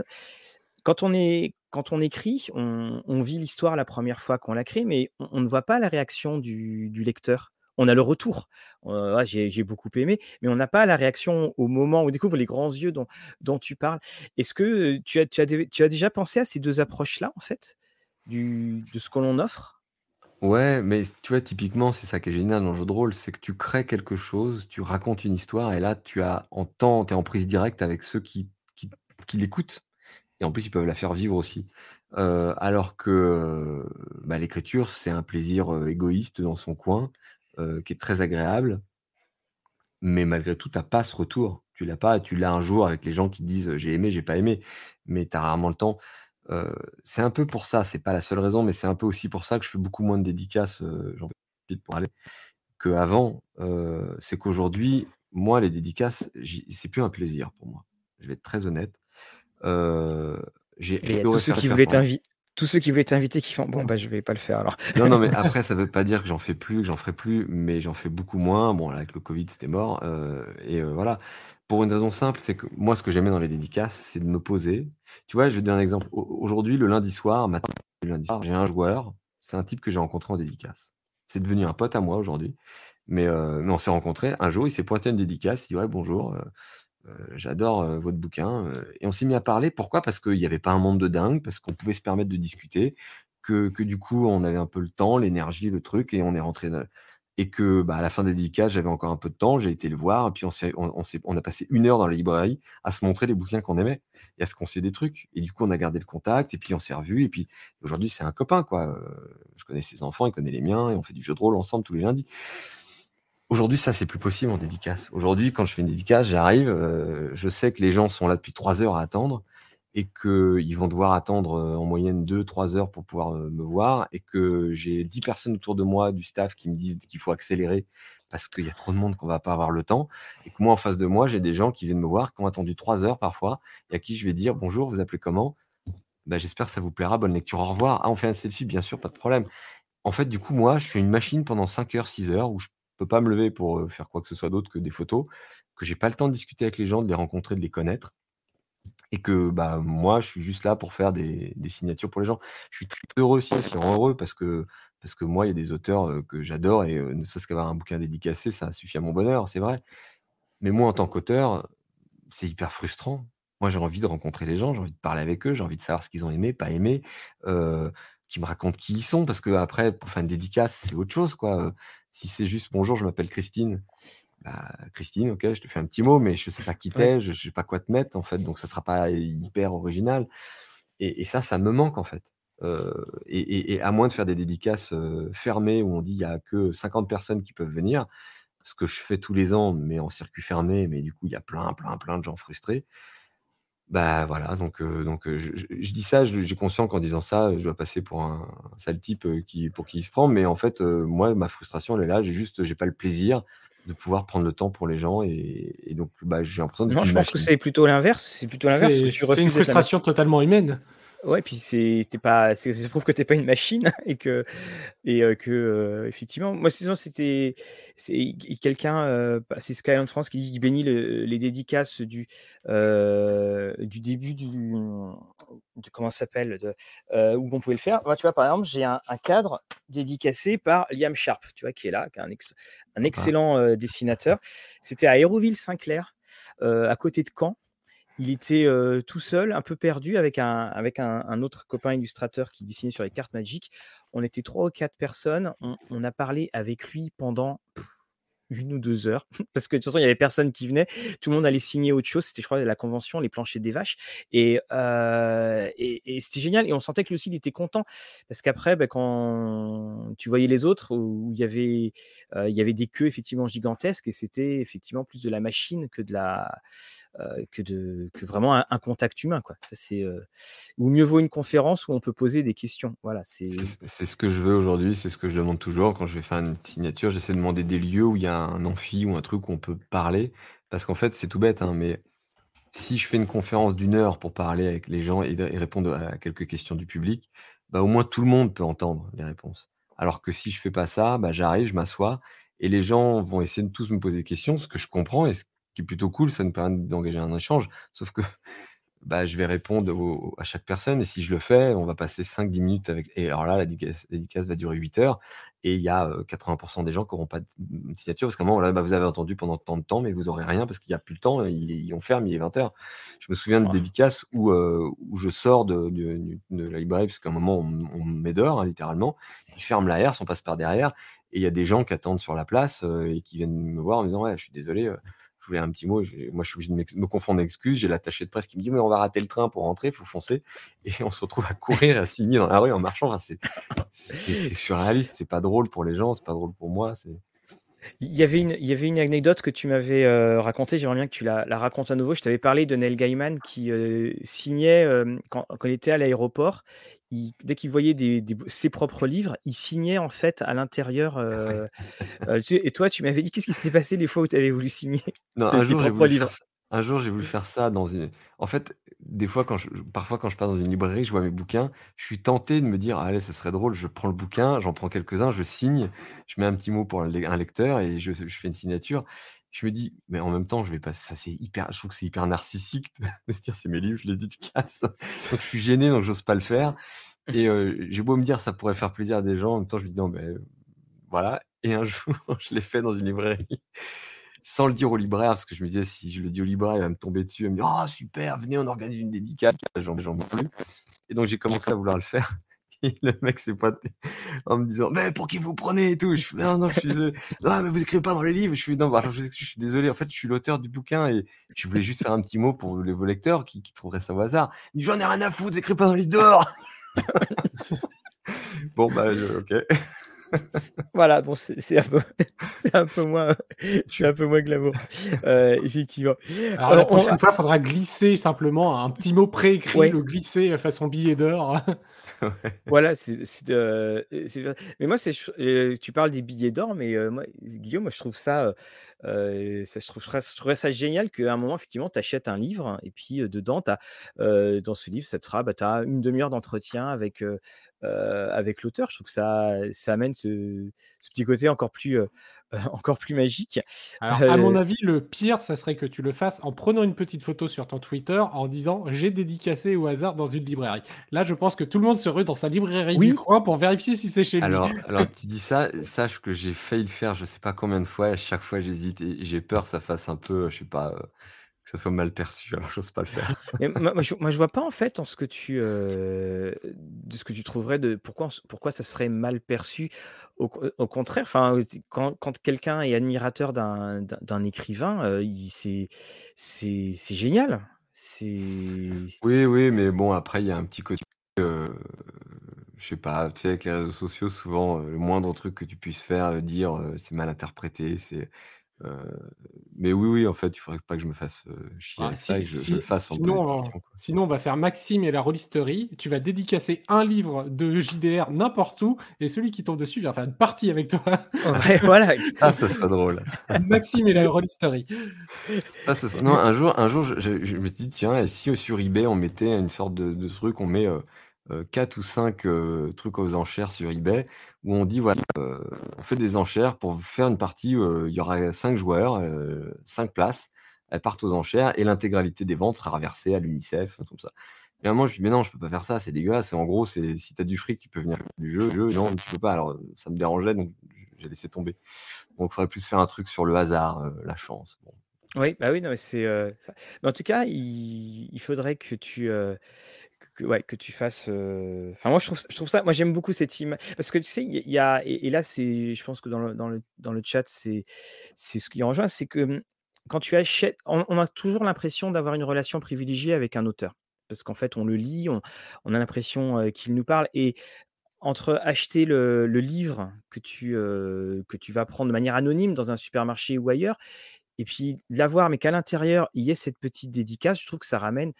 Quand on, est, quand on écrit, on, vit l'histoire la première fois qu'on la crée, mais on, ne voit pas la réaction du, lecteur. On a le retour. Euh, j'ai beaucoup aimé, mais on n'a pas la réaction au moment où on découvre les grands yeux dont, tu parles. Est-ce que tu as, tu, as, déjà pensé à ces deux approches-là, en fait, de ce que l'on offre? Ouais, mais tu vois, typiquement, c'est ça qui est génial dans le jeu de rôle, c'est que tu crées quelque chose, tu racontes une histoire, et là, tu as en temps, tu es en prise directe avec ceux qui, qui, l'écoutent. Et en plus, ils peuvent la faire vivre aussi. Euh, alors que bah, l'écriture, c'est un plaisir euh, égoïste dans son coin, euh, qui est très agréable. Mais malgré tout, tu n'as pas ce retour. Tu l'as pas, tu l'as un jour avec les gens qui disent j'ai aimé, j'ai pas aimé, mais tu as rarement le temps c'est un peu pour ça, c'est pas la seule raison, mais c'est un peu aussi pour ça que je fais beaucoup moins de dédicaces, j'en profite pour aller, qu'avant. c'est qu'aujourd'hui, moi, les dédicaces, c'est plus un plaisir pour moi. Je vais être très honnête. j'ai tous ceux qui voulaient t'inviter tous ceux qui voulaient t'inviter qui font bon bah je vais pas le faire alors. Non non mais après ça veut pas dire que j'en fais plus, que j'en ferai plus, mais j'en fais beaucoup moins. Bon avec le Covid c'était mort et voilà. Pour une raison simple, c'est que moi, ce que j'aimais dans les dédicaces, c'est de me poser. Tu vois, je vais te donner un exemple. Aujourd'hui, le lundi soir, matin, lundi soir, j'ai un joueur. C'est un type que j'ai rencontré en dédicace. C'est devenu un pote à moi aujourd'hui. Mais, euh, on s'est rencontré. Un jour, il s'est pointé une dédicace. Il dit Ouais, bonjour, euh, euh, j'adore votre bouquin. Et on s'est mis à parler. Pourquoi? Parce qu'il n'y avait pas un monde de dingue, parce qu'on pouvait se permettre de discuter, que, que, du coup, on avait un peu le temps, l'énergie, le truc, et on est rentré dans, et que bah, à la fin des dédicaces, j'avais encore un peu de temps, j'ai été le voir, et puis on, on, on, a passé une heure dans la librairie à se montrer les bouquins qu'on aimait et à se conseiller des trucs. Et du coup, on a gardé le contact, et puis on s'est revus, et puis aujourd'hui, c'est un copain, quoi. Euh, je connais ses enfants, il connaît les miens, et on fait du jeu de rôle ensemble tous les lundis. Aujourd'hui, ça, c'est plus possible en dédicace. Aujourd'hui, quand je fais une dédicace, j'arrive, euh, je sais que les gens sont là depuis trois heures à attendre, et qu'ils vont devoir attendre en moyenne 2-3 heures pour pouvoir me voir et que j'ai 10 personnes autour de moi du staff qui me disent qu'il faut accélérer parce qu'il y a trop de monde qu'on va pas avoir le temps et que moi en face de moi j'ai des gens qui viennent me voir qui ont attendu 3 heures parfois et à qui je vais dire bonjour vous appelez comment? Bah, j'espère que ça vous plaira bonne lecture au revoir. Ah on fait un selfie bien sûr pas de problème. En fait du coup moi je suis une machine pendant 5 heures 6 heures où je peux pas me lever pour faire quoi que ce soit d'autre que des photos que j'ai pas le temps de discuter avec les gens de les rencontrer de les connaître et que bah, moi, je suis juste là pour faire des, signatures pour les gens. Je suis très heureux aussi, aussi heureux parce que, parce que moi, il y a des auteurs que j'adore et ne serait-ce qu'avoir un bouquin dédicacé, ça suffit à mon bonheur, c'est vrai. Mais moi, en tant qu'auteur, c'est hyper frustrant. Moi, j'ai envie de rencontrer les gens, j'ai envie de parler avec eux, j'ai envie de savoir ce qu'ils ont aimé, pas aimé, euh, qu'ils me racontent qui ils sont, parce que après, pour faire une dédicace, c'est autre chose, quoi. Si c'est juste bonjour, je m'appelle Christine, bah, Christine, ok, je te fais un petit mot, mais je sais pas qui t'es, je, sais pas quoi te mettre en fait, donc ça sera pas hyper original. Et, ça, ça me manque en fait. Euh, et, à moins de faire des dédicaces euh, fermées où on dit il y a que 50 personnes qui peuvent venir, ce que je fais tous les ans, mais en circuit fermé, mais du coup il y a plein, plein, plein de gens frustrés. Bah voilà, donc, euh, donc je, dis ça, j'ai conscience qu'en disant ça, je dois passer pour un, sale type qui, pour qui il se prend, mais en fait, moi, ma frustration, elle est là, j'ai juste, j'ai pas le plaisir de pouvoir prendre le temps pour les gens et, donc bah, j'ai l'impression de non je pense que c'est plutôt l'inverse. C'est plutôt l'inverse c'est une frustration totalement humaine Ouais, puis c'est pas, ça prouve que t'es pas une machine et que et euh, que euh, effectivement, moi sinon c'était c'est quelqu'un, euh, c'est Skyline France qui, bénit les dédicaces du du début du, de, comment ça s'appelle où on pouvait le faire. tu vois par exemple, j'ai un, cadre dédicacé par Liam Sharp, tu vois qui est là, qui est un, un excellent dessinateur. C'était à Aéroville-Saint-Clair, à côté de Caen il était tout seul, un peu perdu, avec un, autre copain illustrateur qui dessinait sur les cartes magiques. On était trois ou quatre personnes. On, a parlé avec lui pendant une ou deux heures, parce que de toute façon, il y avait personne qui venait. Tout le monde allait signer autre chose. C'était, je crois, la convention, les planchers des vaches. Et, et, c'était génial. Et on sentait que aussi, il était content. Parce qu'après, bah, quand tu voyais les autres, où il y avait, il y avait des queues effectivement gigantesques, et c'était effectivement plus de la machine que de la que de que vraiment un, contact humain quoi. Ça c'est ou mieux vaut une conférence où on peut poser des questions. Voilà, c'est c'est ce que je veux aujourd'hui, c'est ce que je demande toujours quand je vais faire une signature, j'essaie de demander des lieux où il y a un amphi ou un truc où on peut parler parce qu'en fait, c'est tout bête hein, mais si je fais une conférence d'une heure pour parler avec les gens et, répondre à quelques questions du public, bah, au moins tout le monde peut entendre les réponses. Alors que si je fais pas ça, bah, j'arrive, je m'assois et les gens vont essayer de tous me poser des questions, ce que je comprends et ce qui est plutôt cool, ça nous permet d'engager un échange. Sauf que bah, je vais répondre à chaque personne et si je le fais, on va passer 5-10 minutes avec. Et alors là, la dédicace, va durer 8 heures et il y a 80% des gens qui n'auront pas de signature parce qu'à un moment, là, bah, vous avez entendu pendant tant de temps, mais vous n'aurez rien parce qu'il n'y a plus le temps, ils, ont ferme, il est 20 heures. Je me souviens de dédicaces où, où je sors de, de, la librairie parce qu'à un moment, on, on met dehors, hein, littéralement. Ils ferment la herse, on passe par derrière et il y a des gens qui attendent sur la place et qui viennent me voir en me disant Ouais, je suis désolé je voulais un petit mot. moi, je suis obligé de me confondre d'excuses. J'ai l'attaché de presse qui me dit, mais on va rater le train pour rentrer, il faut foncer. Et on se retrouve à courir, à signer dans la rue en marchant. c'est surréaliste. C'est pas drôle pour les gens, c'est pas drôle pour moi. C'est il y, avait une, il y avait une anecdote que tu m'avais euh, racontée, j'aimerais bien que tu la, racontes à nouveau. Je t'avais parlé de Neil Gaiman qui euh, signait, euh, quand, il était à l'aéroport, dès qu'il voyait ses propres livres, il signait en fait à l'intérieur. et toi, tu m'avais dit qu'est-ce qui s'était passé les fois où tu avais voulu signer Non, un jour, j'ai voulu, un jour, j'ai voulu faire ça dans une. En fait, des fois, quand je... parfois, quand je passe dans une librairie, je vois mes bouquins, je suis tenté de me dire, allez, ce serait drôle, je prends le bouquin, j'en prends quelques-uns, je signe, je mets un petit mot pour un lecteur et je, fais une signature. Je me dis, mais en même temps, je vais pas. Ça, c'est hyper. Je trouve que c'est hyper narcissique de se dire, c'est mes livres, je les dédicace. donc, je suis gêné, donc j'ose pas le faire. Et euh, j'ai beau me dire, ça pourrait faire plaisir à des gens, en même temps, je me dis, non, mais voilà. Et un jour, je l'ai fait dans une librairie sans le dire au libraire, parce que je me disais, si je le dis au libraire, il va me tomber dessus, il va me dire, oh super, venez, on organise une dédicace, j'en plus. Et donc j'ai commencé à vouloir le faire. Le mec s'est pointé en me disant, mais pour qui vous prenez et tout? Je fais, non, non, je suis. Non, mais vous écrivez pas dans les livres. Je suis, non, bah, je, je, suis désolé. En fait, je suis l'auteur du bouquin et je voulais juste faire un petit mot pour les, vos lecteurs qui, trouveraient ça au hasard. J'en ai rien à foutre, écris pas dans les livres dehors. bon, bah, ok. Voilà, bon, c'est un peu c'est un peu moins c'est un peu moins glamour, heu, effectivement. Alors Heu, la on va prochaine fois, il faudra glisser simplement un petit mot préécrit, Ouais. le glisser, heu, façon billet d'or. Voilà, c'est c'est mais moi, heu, tu parles des billets d'or, mais moi, Guillaume, moi, je trouve ça, ça je trouverais ça génial qu'à un moment, effectivement, tu achètes un livre et puis, dedans, as, dans ce livre, ça te fera, bah, as 1/2 heure d'entretien avec, avec l'auteur. Je trouve que ça ça amène ce petit côté encore plus, encore plus magique. Alors, à mon Heu avis, le pire, ça serait que tu le fasses en prenant une petite photo sur ton Twitter, en disant: «J'ai dédicacé au hasard dans une librairie». Là, je pense que tout le monde se rue dans sa librairie du Oui. coin pour vérifier si c'est chez lui. Alors alors tu dis ça, sache que j'ai failli le faire, je sais pas combien de fois, et à chaque fois j'hésite et j'ai peur que ça fasse un peu, je sais pas, que ça soit mal perçu, alors j'ose pas le faire. Mais moi moi je moi je vois pas en fait en ce que tu, heu, de ce que tu trouverais de pourquoi pourquoi ça serait mal perçu? Au con au contraire, enfin, quand quand quelqu'un est admirateur d'un écrivain, il c'est génial. Oui, oui, mais bon après il y a un petit côté, heu, je sais pas, tu sais avec les réseaux sociaux souvent, heu, le moindre truc que tu puisses faire, heu, dire, c'est mal interprété, c'est, mais oui, oui, en fait, il faudrait pas que je me fasse, chier Ah ça et que je je fasse me sinon quoi. sinon on va faire Maxime et la rôlisterie. Tu vas dédicacer un livre de JDR n'importe où et celui qui tombe dessus vient faire une partie avec toi. Ouais, voilà, Ah, ça serait drôle. Maxime et la rôlisterie. Ah serait non, un jour un jour, je je je m'étais dit: «Tiens et si, heu, sur eBay, on mettait une sorte de de truc, on met, heu, 4 ou 5, heu, trucs aux enchères sur eBay où on dit voilà, heu, on fait des enchères pour faire une partie, heu, il y aura 5 joueurs, heu, 5 places, elles partent aux enchères et l'intégralité des ventes sera reversée à l'UNICEF», comme ça. Et à un moment, je dis: «Mais non, je peux pas faire ça, c'est dégueulasse» en gros, c'est si tu as du fric, tu peux venir du jeu jeu, non, tu peux pas. Alors, ça me dérangeait donc j'ai laissé tomber. Donc il faudrait plus faire un truc sur le hasard, la chance. Oui, bah, oui, non mais c'est, mais en tout cas, il faudrait que tu, que tu fasses, heu, enfin moi je trouve je trouve ça moi j'aime beaucoup cette ima parce que tu sais, il y a et là c'est je pense que dans le dans le dans le chat, c'est c'est ce qui rejoint, c'est que, quand tu achètes on a toujours l'impression d'avoir une relation privilégiée avec un auteur. Parce qu'en fait, on le lit, on on a l'impression, heu, qu'il nous parle et entre acheter le le livre que tu, heu, que tu vas prendre de manière anonyme dans un supermarché ou ailleurs et puis l'avoir, mais qu'à l'intérieur, il y ait cette petite dédicace, je trouve que ça ramène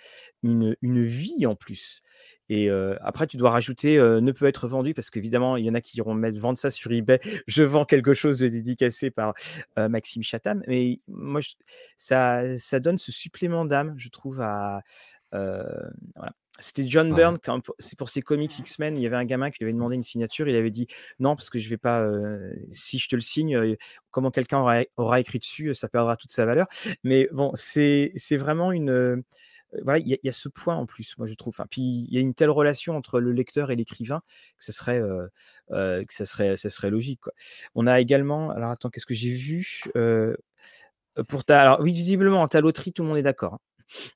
une une vie en plus et après tu dois rajouter, ne peut être vendu parce qu'évidemment, il y en a qui iront mettre vendre ça sur eBay. Je vends quelque chose dédicacé par, Maxime Chatham, mais moi ça ça donne ce supplément d'âme, je trouve voilà. C'était John. Byrne c'est pour ses comics X-Men, il y avait un gamin qui lui avait demandé une signature, il avait dit: «Non, parce que je vais pas, heu, si je te le signe, heu, comment quelqu'un aura aura écrit dessus, ça perdra toute sa valeur». Mais bon, c'est c'est vraiment une, heu, voilà, il y a il y a ce point en plus, moi je trouve, enfin, puis il y a une telle relation entre le lecteur et l'écrivain que serait, ça serait ça serait logique, quoi. On a également alors attends, qu'est-ce que j'ai vu? Pour ta alors oui, visiblement, ta loterie, tout le monde est d'accord, hein.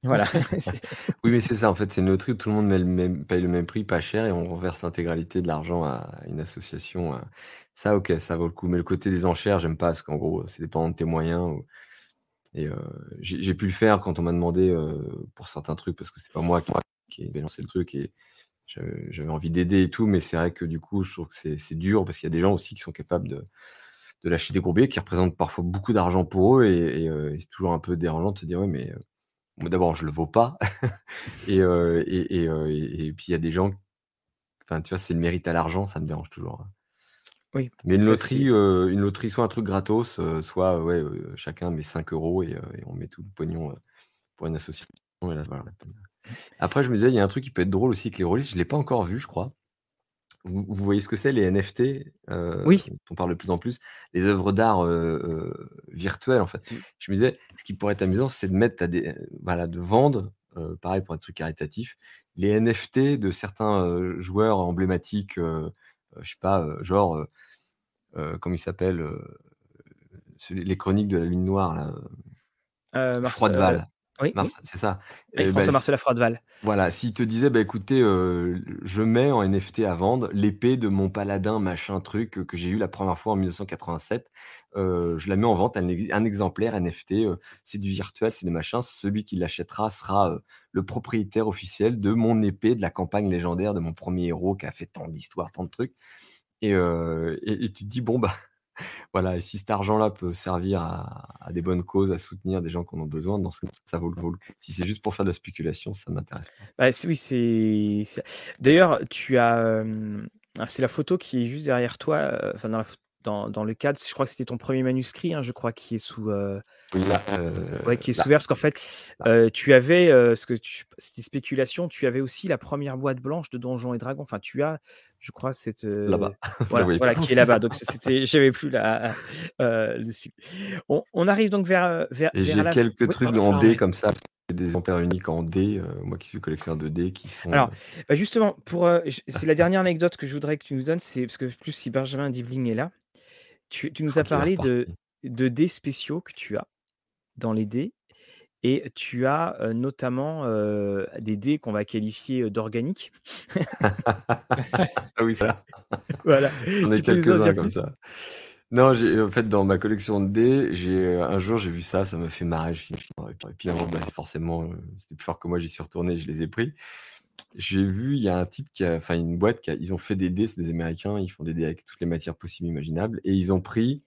Voilà, Oui, mais c'est ça, en fait, c'est une loterie où tout le monde le même paye le même prix, pas cher et on reverse l'intégralité de l'argent à une association, ça OK, ça vaut le coup. Mais le côté des enchères, j'aime pas parce qu'en gros, c'est dépendant de tes moyens et heu, j'ai pu le faire quand on m'a demandé, heu, pour certains trucs parce que c'est pas moi qui ai lancé le truc et j'avais envie d'aider et tout, mais c'est vrai que du coup, je trouve que c'est dur parce qu'il y a des gens aussi qui sont capables de de lâcher des gros qui représentent parfois beaucoup d'argent pour eux et et c'est toujours un peu dérangeant de se dire: «Ouais, mais d'abord je le vaux pas» et heu, et puis il y a des gens enfin, tu vois, c'est le mérite à l'argent, ça me dérange toujours, hein. Oui, Mais une loterie, heu, une loterie, soit un truc gratos, soit, ouais, chacun met 5 € et heu, et on met tout le pognon, pour une association et là, voilà. Après, je me disais, il y a un truc qui peut être drôle aussi avec les rôlistes, je l'ai pas encore vu, je crois. Vous vous voyez ce que c'est les NFT? Heu, Oui. dont on parle de plus en plus, les œuvres d'art, heu heu, virtuelles, en fait. Mmh. Je me disais, ce qui pourrait être amusant, c'est de mettre à des voilà, de vendre, pareil pour un truc caritatif, les NFT de certains, joueurs emblématiques, je sais pas, genre, comment il s'appelle, les Chroniques de la Lune Noire là, Froideval. Oui, c'est ça. Avec Et François Froideval. voilà, s'il te disait: «Bah, écoutez, heu, je mets en NFT à vendre l'épée de mon paladin machin truc, que j'ai eu la 1re fois en 1987. Heu, je la mets en vente, un un exemplaire NFT, heu, c'est du virtuel, c'est du machin. Celui qui l'achètera sera, le propriétaire officiel de mon épée de la campagne légendaire de mon 1er héros qui a fait tant d'histoires, tant de trucs» Et, euh, et, et tu te dis, bon, bah, voilà, et si cet argent-là peut servir à, des bonnes causes, à soutenir des gens qui en ont besoin, dans ce cas, ça vaut le coup. Si c'est juste pour faire de la spéculation, ça m'intéresse pas. Bah, oui, c'est. D'ailleurs, tu as. c'est la photo qui est juste derrière toi, euh, enfin dans la dans, le cadre, je crois que c'était ton premier manuscrit, hein, je crois, qui est sous. Euh, euh, qui est sous verre, parce qu'en fait, euh, tu avais, ce que c'était spéculation, tu avais aussi la première boîte blanche de Donjons et Dragons. Enfin, tu as, je crois, cette. Là-bas. Voilà, qui est là-bas. Donc, c'était, j'avais plus là dessus. On, arrive donc vers. vers, j'ai quelques trucs en D comme ça des ampères uniques en D, moi qui suis collectionneur de D, qui sont. Alors, bah, justement, pour, c'est la dernière anecdote que je voudrais que tu nous donnes, c'est parce que plus si Benjamin Dibling est là, tu, nous as parlé de, de dés spéciaux que tu as dans les dés. Et tu as notamment des dés qu'on va qualifier d'organiques. ah oui, ça. voilà. J'en ai quelques-uns comme ça. Non, en fait, dans ma collection de dés, j'ai un jour j'ai vu ça, ça m'a fait marrer. et puis, bah, forcément, c'était plus fort que moi, j'y suis retourné, je les ai pris. J'ai vu, il y a un type qui a, enfin une boîte qui a, ils ont fait des dés, c'est des Américains, ils font des dés avec toutes les matières possibles imaginables, et ils ont pris,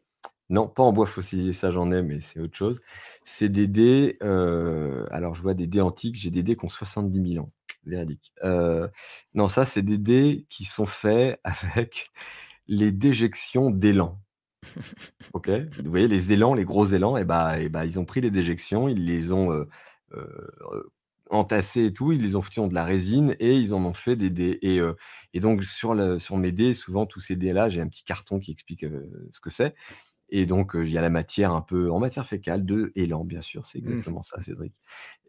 non, pas en bois fossilisé, ça j'en ai, mais c'est autre chose. C'est des dés, euh, alors je vois des dés antiques, j'ai des dés qui ont 70 000 ans, véridique. Euh, non, ça c'est des dés qui sont faits avec les déjections d'élan. Ok, vous voyez les élans, les gros élans, et bah, et bah ils ont pris les déjections, ils les ont euh, entassés et tout, ils les ont foutus dans de la résine et ils en ont fait des dés. Et, et donc, sur, sur mes dés, souvent, tous ces dés-là, j'ai un petit carton qui explique ce que c'est. Et donc, il y a la matière un peu en matière fécale de élan, bien sûr, c'est mmh. exactement ça, Cédric.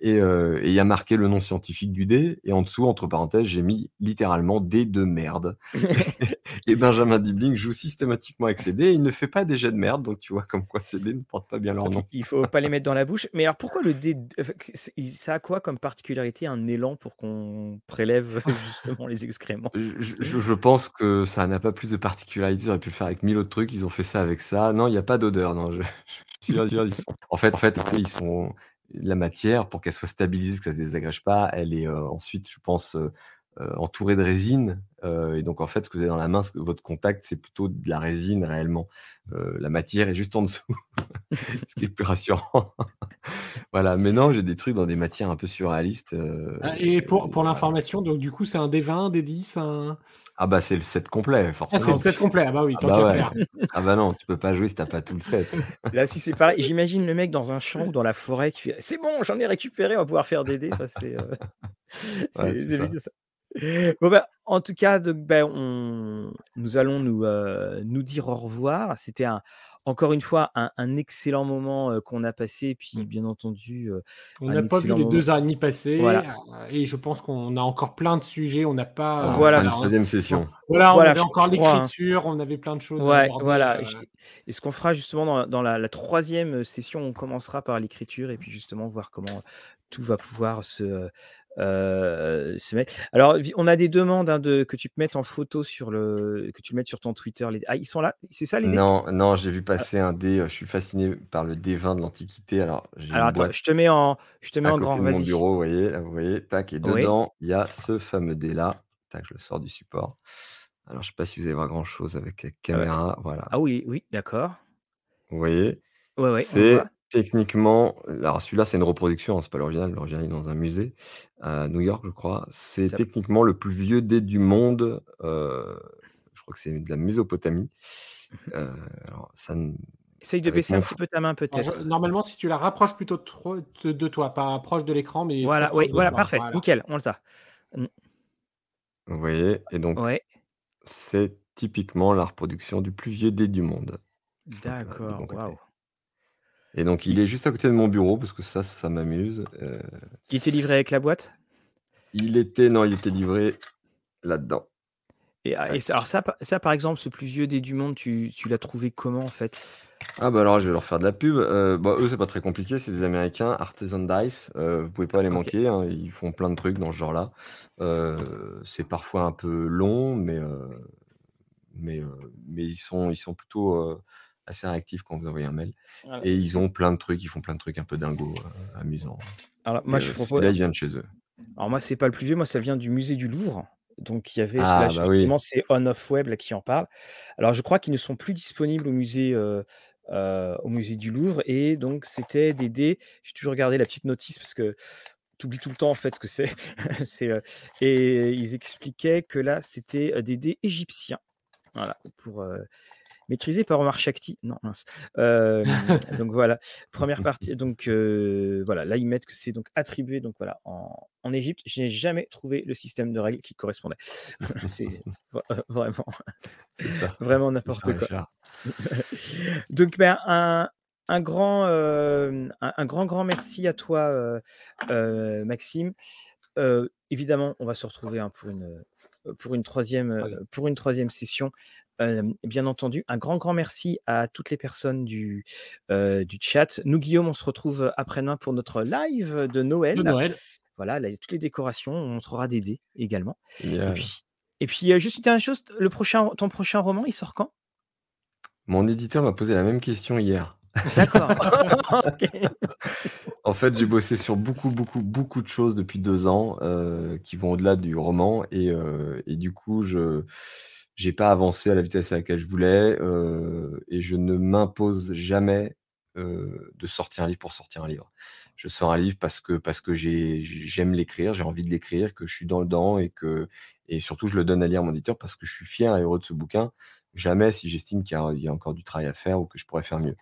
Et il y a marqué le nom scientifique du dé, et en dessous, entre parenthèses, j'ai mis littéralement dé de merde. et Benjamin Dibling joue systématiquement avec ses dés, il ne fait pas des jets de merde, donc tu vois comme quoi ces dés ne portent pas bien leur nom. Il faut pas les mettre dans la bouche. Mais alors, pourquoi le dé, ça a quoi comme particularité, un élan pour qu'on prélève justement les excréments? Je, pense que ça n'a pas plus de particularité, ils auraient pu le faire avec mille autres trucs, ils ont fait ça avec ça. Non, il n'y a pas d'odeur. Non, je, en fait, en fait, ils sont la matière pour qu'elle soit stabilisée, que ça se désagrège pas. Elle est euh, ensuite, je pense, euh, euh, entourée de résine. et donc, en fait, ce que vous avez dans la main, votre contact, c'est plutôt de la résine réellement. la matière est juste en dessous, ce qui est plus rassurant. voilà. Mais non, j'ai des trucs dans des matières un peu surréalistes. Ah, et pour, pour l'information, donc du coup, c'est un D20, D10, un. Ah bah c'est le set complet, forcément. Ah, c'est le set complet, ah bah oui, ah tant bah faire. Ah bah non, tu peux pas jouer si t'as pas tout le set. Là, si c'est pareil, j'imagine le mec dans un champ ou dans la forêt qui fait C'est bon, j'en ai récupéré, on va pouvoir faire des dés. c'est euh... ça. Bon bah, en tout cas, donc, bah, on... nous allons nous, euh, nous dire au revoir. C'était un, encore une fois, un, excellent moment qu'on a passé. Puis, bien entendu, on n'a pas vu les deux heures et demie passer. Et je pense qu'on a encore plein de sujets. On n'a pas. Voilà. La troisième session. Voilà, on avait encore hein. l'écriture. On avait plein de choses. Ouais, voilà. Et ce qu'on fera justement dans, la, troisième session, on commencera par l'écriture et puis justement voir comment tout va pouvoir se, euh, Alors, on a des demandes hein, de, que tu peux mettre en photo sur le, que tu mettes sur ton Twitter. Les... Ah, ils sont là C'est ça les dés? Non, non, j'ai vu passer un dé. Je suis fasciné par le D20 de l'Antiquité. Alors, Alors attends, je te mets en, je te mets en grand. De mon bureau, vous voyez, vous voyez, tac, et dedans, il y a ce fameux dé là. Tac, je le sors du support. Alors, je sais pas si vous allez voir grand chose avec la caméra. Voilà. Ah oui, oui, d'accord. Vous voyez? Ouais, ouais. C'est Techniquement, alors celui-là, c'est une reproduction, hein, c'est pas l'original. L'original est dans un musée à New York, je crois. C'est techniquement le plus vieux dé du monde. Euh, je crois que c'est de la Mésopotamie. Mmh euh, alors, ça Essaye de baisser un petit peu ta main, peut-être. normalement, si tu la rapproches plutôt de, toi, pas proche de l'écran, mais. Voilà, oui, voilà, parfait, nickel, on le sait. Vous voyez, et donc, c'est typiquement la reproduction du plus vieux dé du monde. D'accord, waouh. Et donc, il est juste à côté de mon bureau parce que ça, ça m'amuse. Euh. Il était livré avec la boîte? Il était, non, il était livré là-dedans. Et, ah, alors, ça, ça, par exemple, ce plus vieux des du monde, tu, tu l'as trouvé comment en fait? Ah, bah alors, je vais leur faire de la pub. Euh, bah, eux, c'est pas très compliqué, c'est des Américains, Artisan Dice. Euh, vous pouvez pas les manquer, hein, ils font plein de trucs dans ce genre-là. c'est parfois un peu long, mais, mais, mais ils, sont, ils sont plutôt assez réactifs quand vous envoyez un mail. Et ils ont plein de trucs, ils font plein de trucs un peu dingo, euh, amusants. Alors moi, je propose. Là, ils viennent de chez eux. Alors moi, c'est pas le plus vieux, moi, ça vient du musée du Louvre. Donc il y avait Ah là bah oui. justement c'est On Off Web là qui en parle. Alors je crois qu'ils ne sont plus disponibles au musée, heu, au musée du Louvre et donc c'était des dés j'ai toujours gardé la petite notice parce que tu oublies tout le temps en fait ce que c'est. C'est, et ils expliquaient que là c'était, des dés égyptiens. Voilà pour, maîtrisés par Omar Shakti. Non mince. Hem, donc voilà, 1re partie donc heu, voilà, là ils mettent que c'est donc attribué donc voilà en en Égypte. Je n'ai jamais trouvé le système de règles qui correspondait. C'est vra vraiment ça, vraiment n'importe quoi. Donc ben un un grand, un un grand, grand merci à toi, Maxime. Évidemment, on va se retrouver, hein, pour une, pour une 3e, Troisième. pour une 3e session. Bien entendu, un grand, grand merci à toutes les personnes du, du chat. Nous, Guillaume, on se retrouve après-demain pour notre live de De Noël. Noël. Voilà, là toutes les décorations, on montrera des dés également et puis et puis, juste une dernière chose, le prochain ton prochain roman, il sort quand? Mon éditeur m'a posé la même question hier. D'accord. En fait, j'ai bossé sur beaucoup, beaucoup, beaucoup de choses depuis 2 ans, qui vont au-delà du roman et et du coup, je j'ai pas avancé à la vitesse à laquelle je voulais, heu et je ne m'impose jamais, heu, de sortir un livre pour sortir un livre. Je sors un livre parce que parce que j'ai j'aime l'écrire, j'ai envie de l'écrire, que je suis dans dedans et que et surtout je le donne à lire à mon éditeur parce que je suis fier et heureux de ce bouquin. Jamais si j'estime qu'il y a encore du travail à faire ou que je pourrais faire mieux.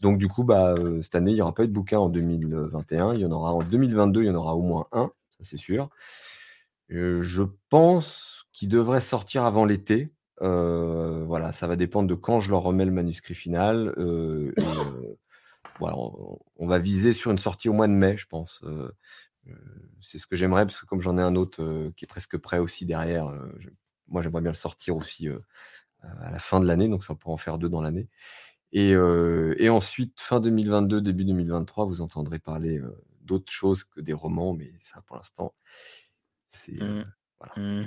Donc du coup, bah, heu, cette année, il y aura pas eu de bouquin en 2021, il y en aura en 2022, il y en aura au moins 1, ça c'est sûr. Je pense qu'il devrait sortir avant l'été. Heu, voilà, ça va dépendre de quand je leur remets le manuscrit final, heu, voilà, on va viser sur une sortie au mois de mai, je pense, c'est ce que j'aimerais parce que comme j'en ai un autre, qui est presque prêt aussi derrière, moi j'aimerais bien le sortir aussi, à la fin de l'année, donc ça pourrait en faire 2 dans l'année et ensuite fin 2022, début 2023, vous entendrez parler, d'autres choses que des romans, mais ça pour l'instant, c'est, Mmh. Voilà. Mmh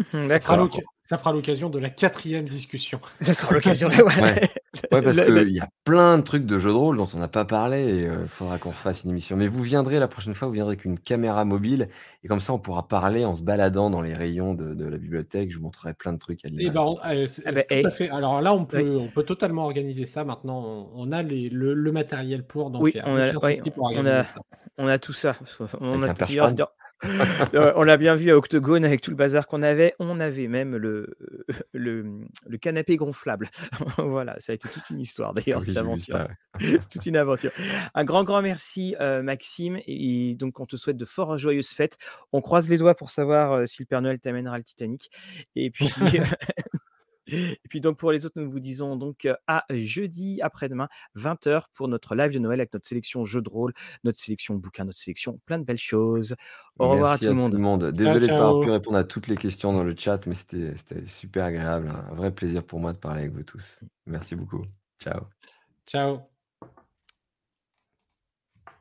mh. Ça fera ça l'occasion de la 4e discussion. Ça sera l'occasion de ouais, Ouais. Ouais, parce qu'il y a plein de trucs de jeux de rôle dont on n'a pas parlé et il faudra qu'on refasse une émission. Mais vous viendrez la prochaine fois, vous viendrez avec une caméra mobile et comme ça on pourra parler en se baladant dans les rayons de de la bibliothèque. Je vous montrerai plein de trucs à Et ben, l'image. c'est Ah bah, tout à eh fait. Alors là, on oui. peut on peut totalement organiser ça maintenant, on on a les le le matériel pour, donc Oui, on a on a ça. on a tout ça. On Avec a un perche-pan? heu, on l'a bien vu à Octogone avec tout le bazar qu'on avait. On avait même le le, le canapé gonflable. Voilà, ça a été toute une histoire d'ailleurs Oui, cette aventure. C'est toute une aventure. Un grand, grand merci, heu, Maxime et donc on te souhaite de fort joyeuses fêtes. On croise les doigts pour savoir, si le Père Noël t'amènera le Titanic et puis et puis donc pour les autres, nous vous disons donc, à jeudi après-demain 20:00 pour notre live de Noël avec notre sélection jeux de rôle, notre sélection bouquins, notre sélection plein de belles choses. Au revoir à Merci tout à le tout le monde. monde. Ciao, Désolé de pas avoir pu répondre à toutes les questions dans le chat, mais c'était c'était super agréable, un vrai plaisir pour moi de parler avec vous tous. Merci beaucoup. Ciao. Ciao.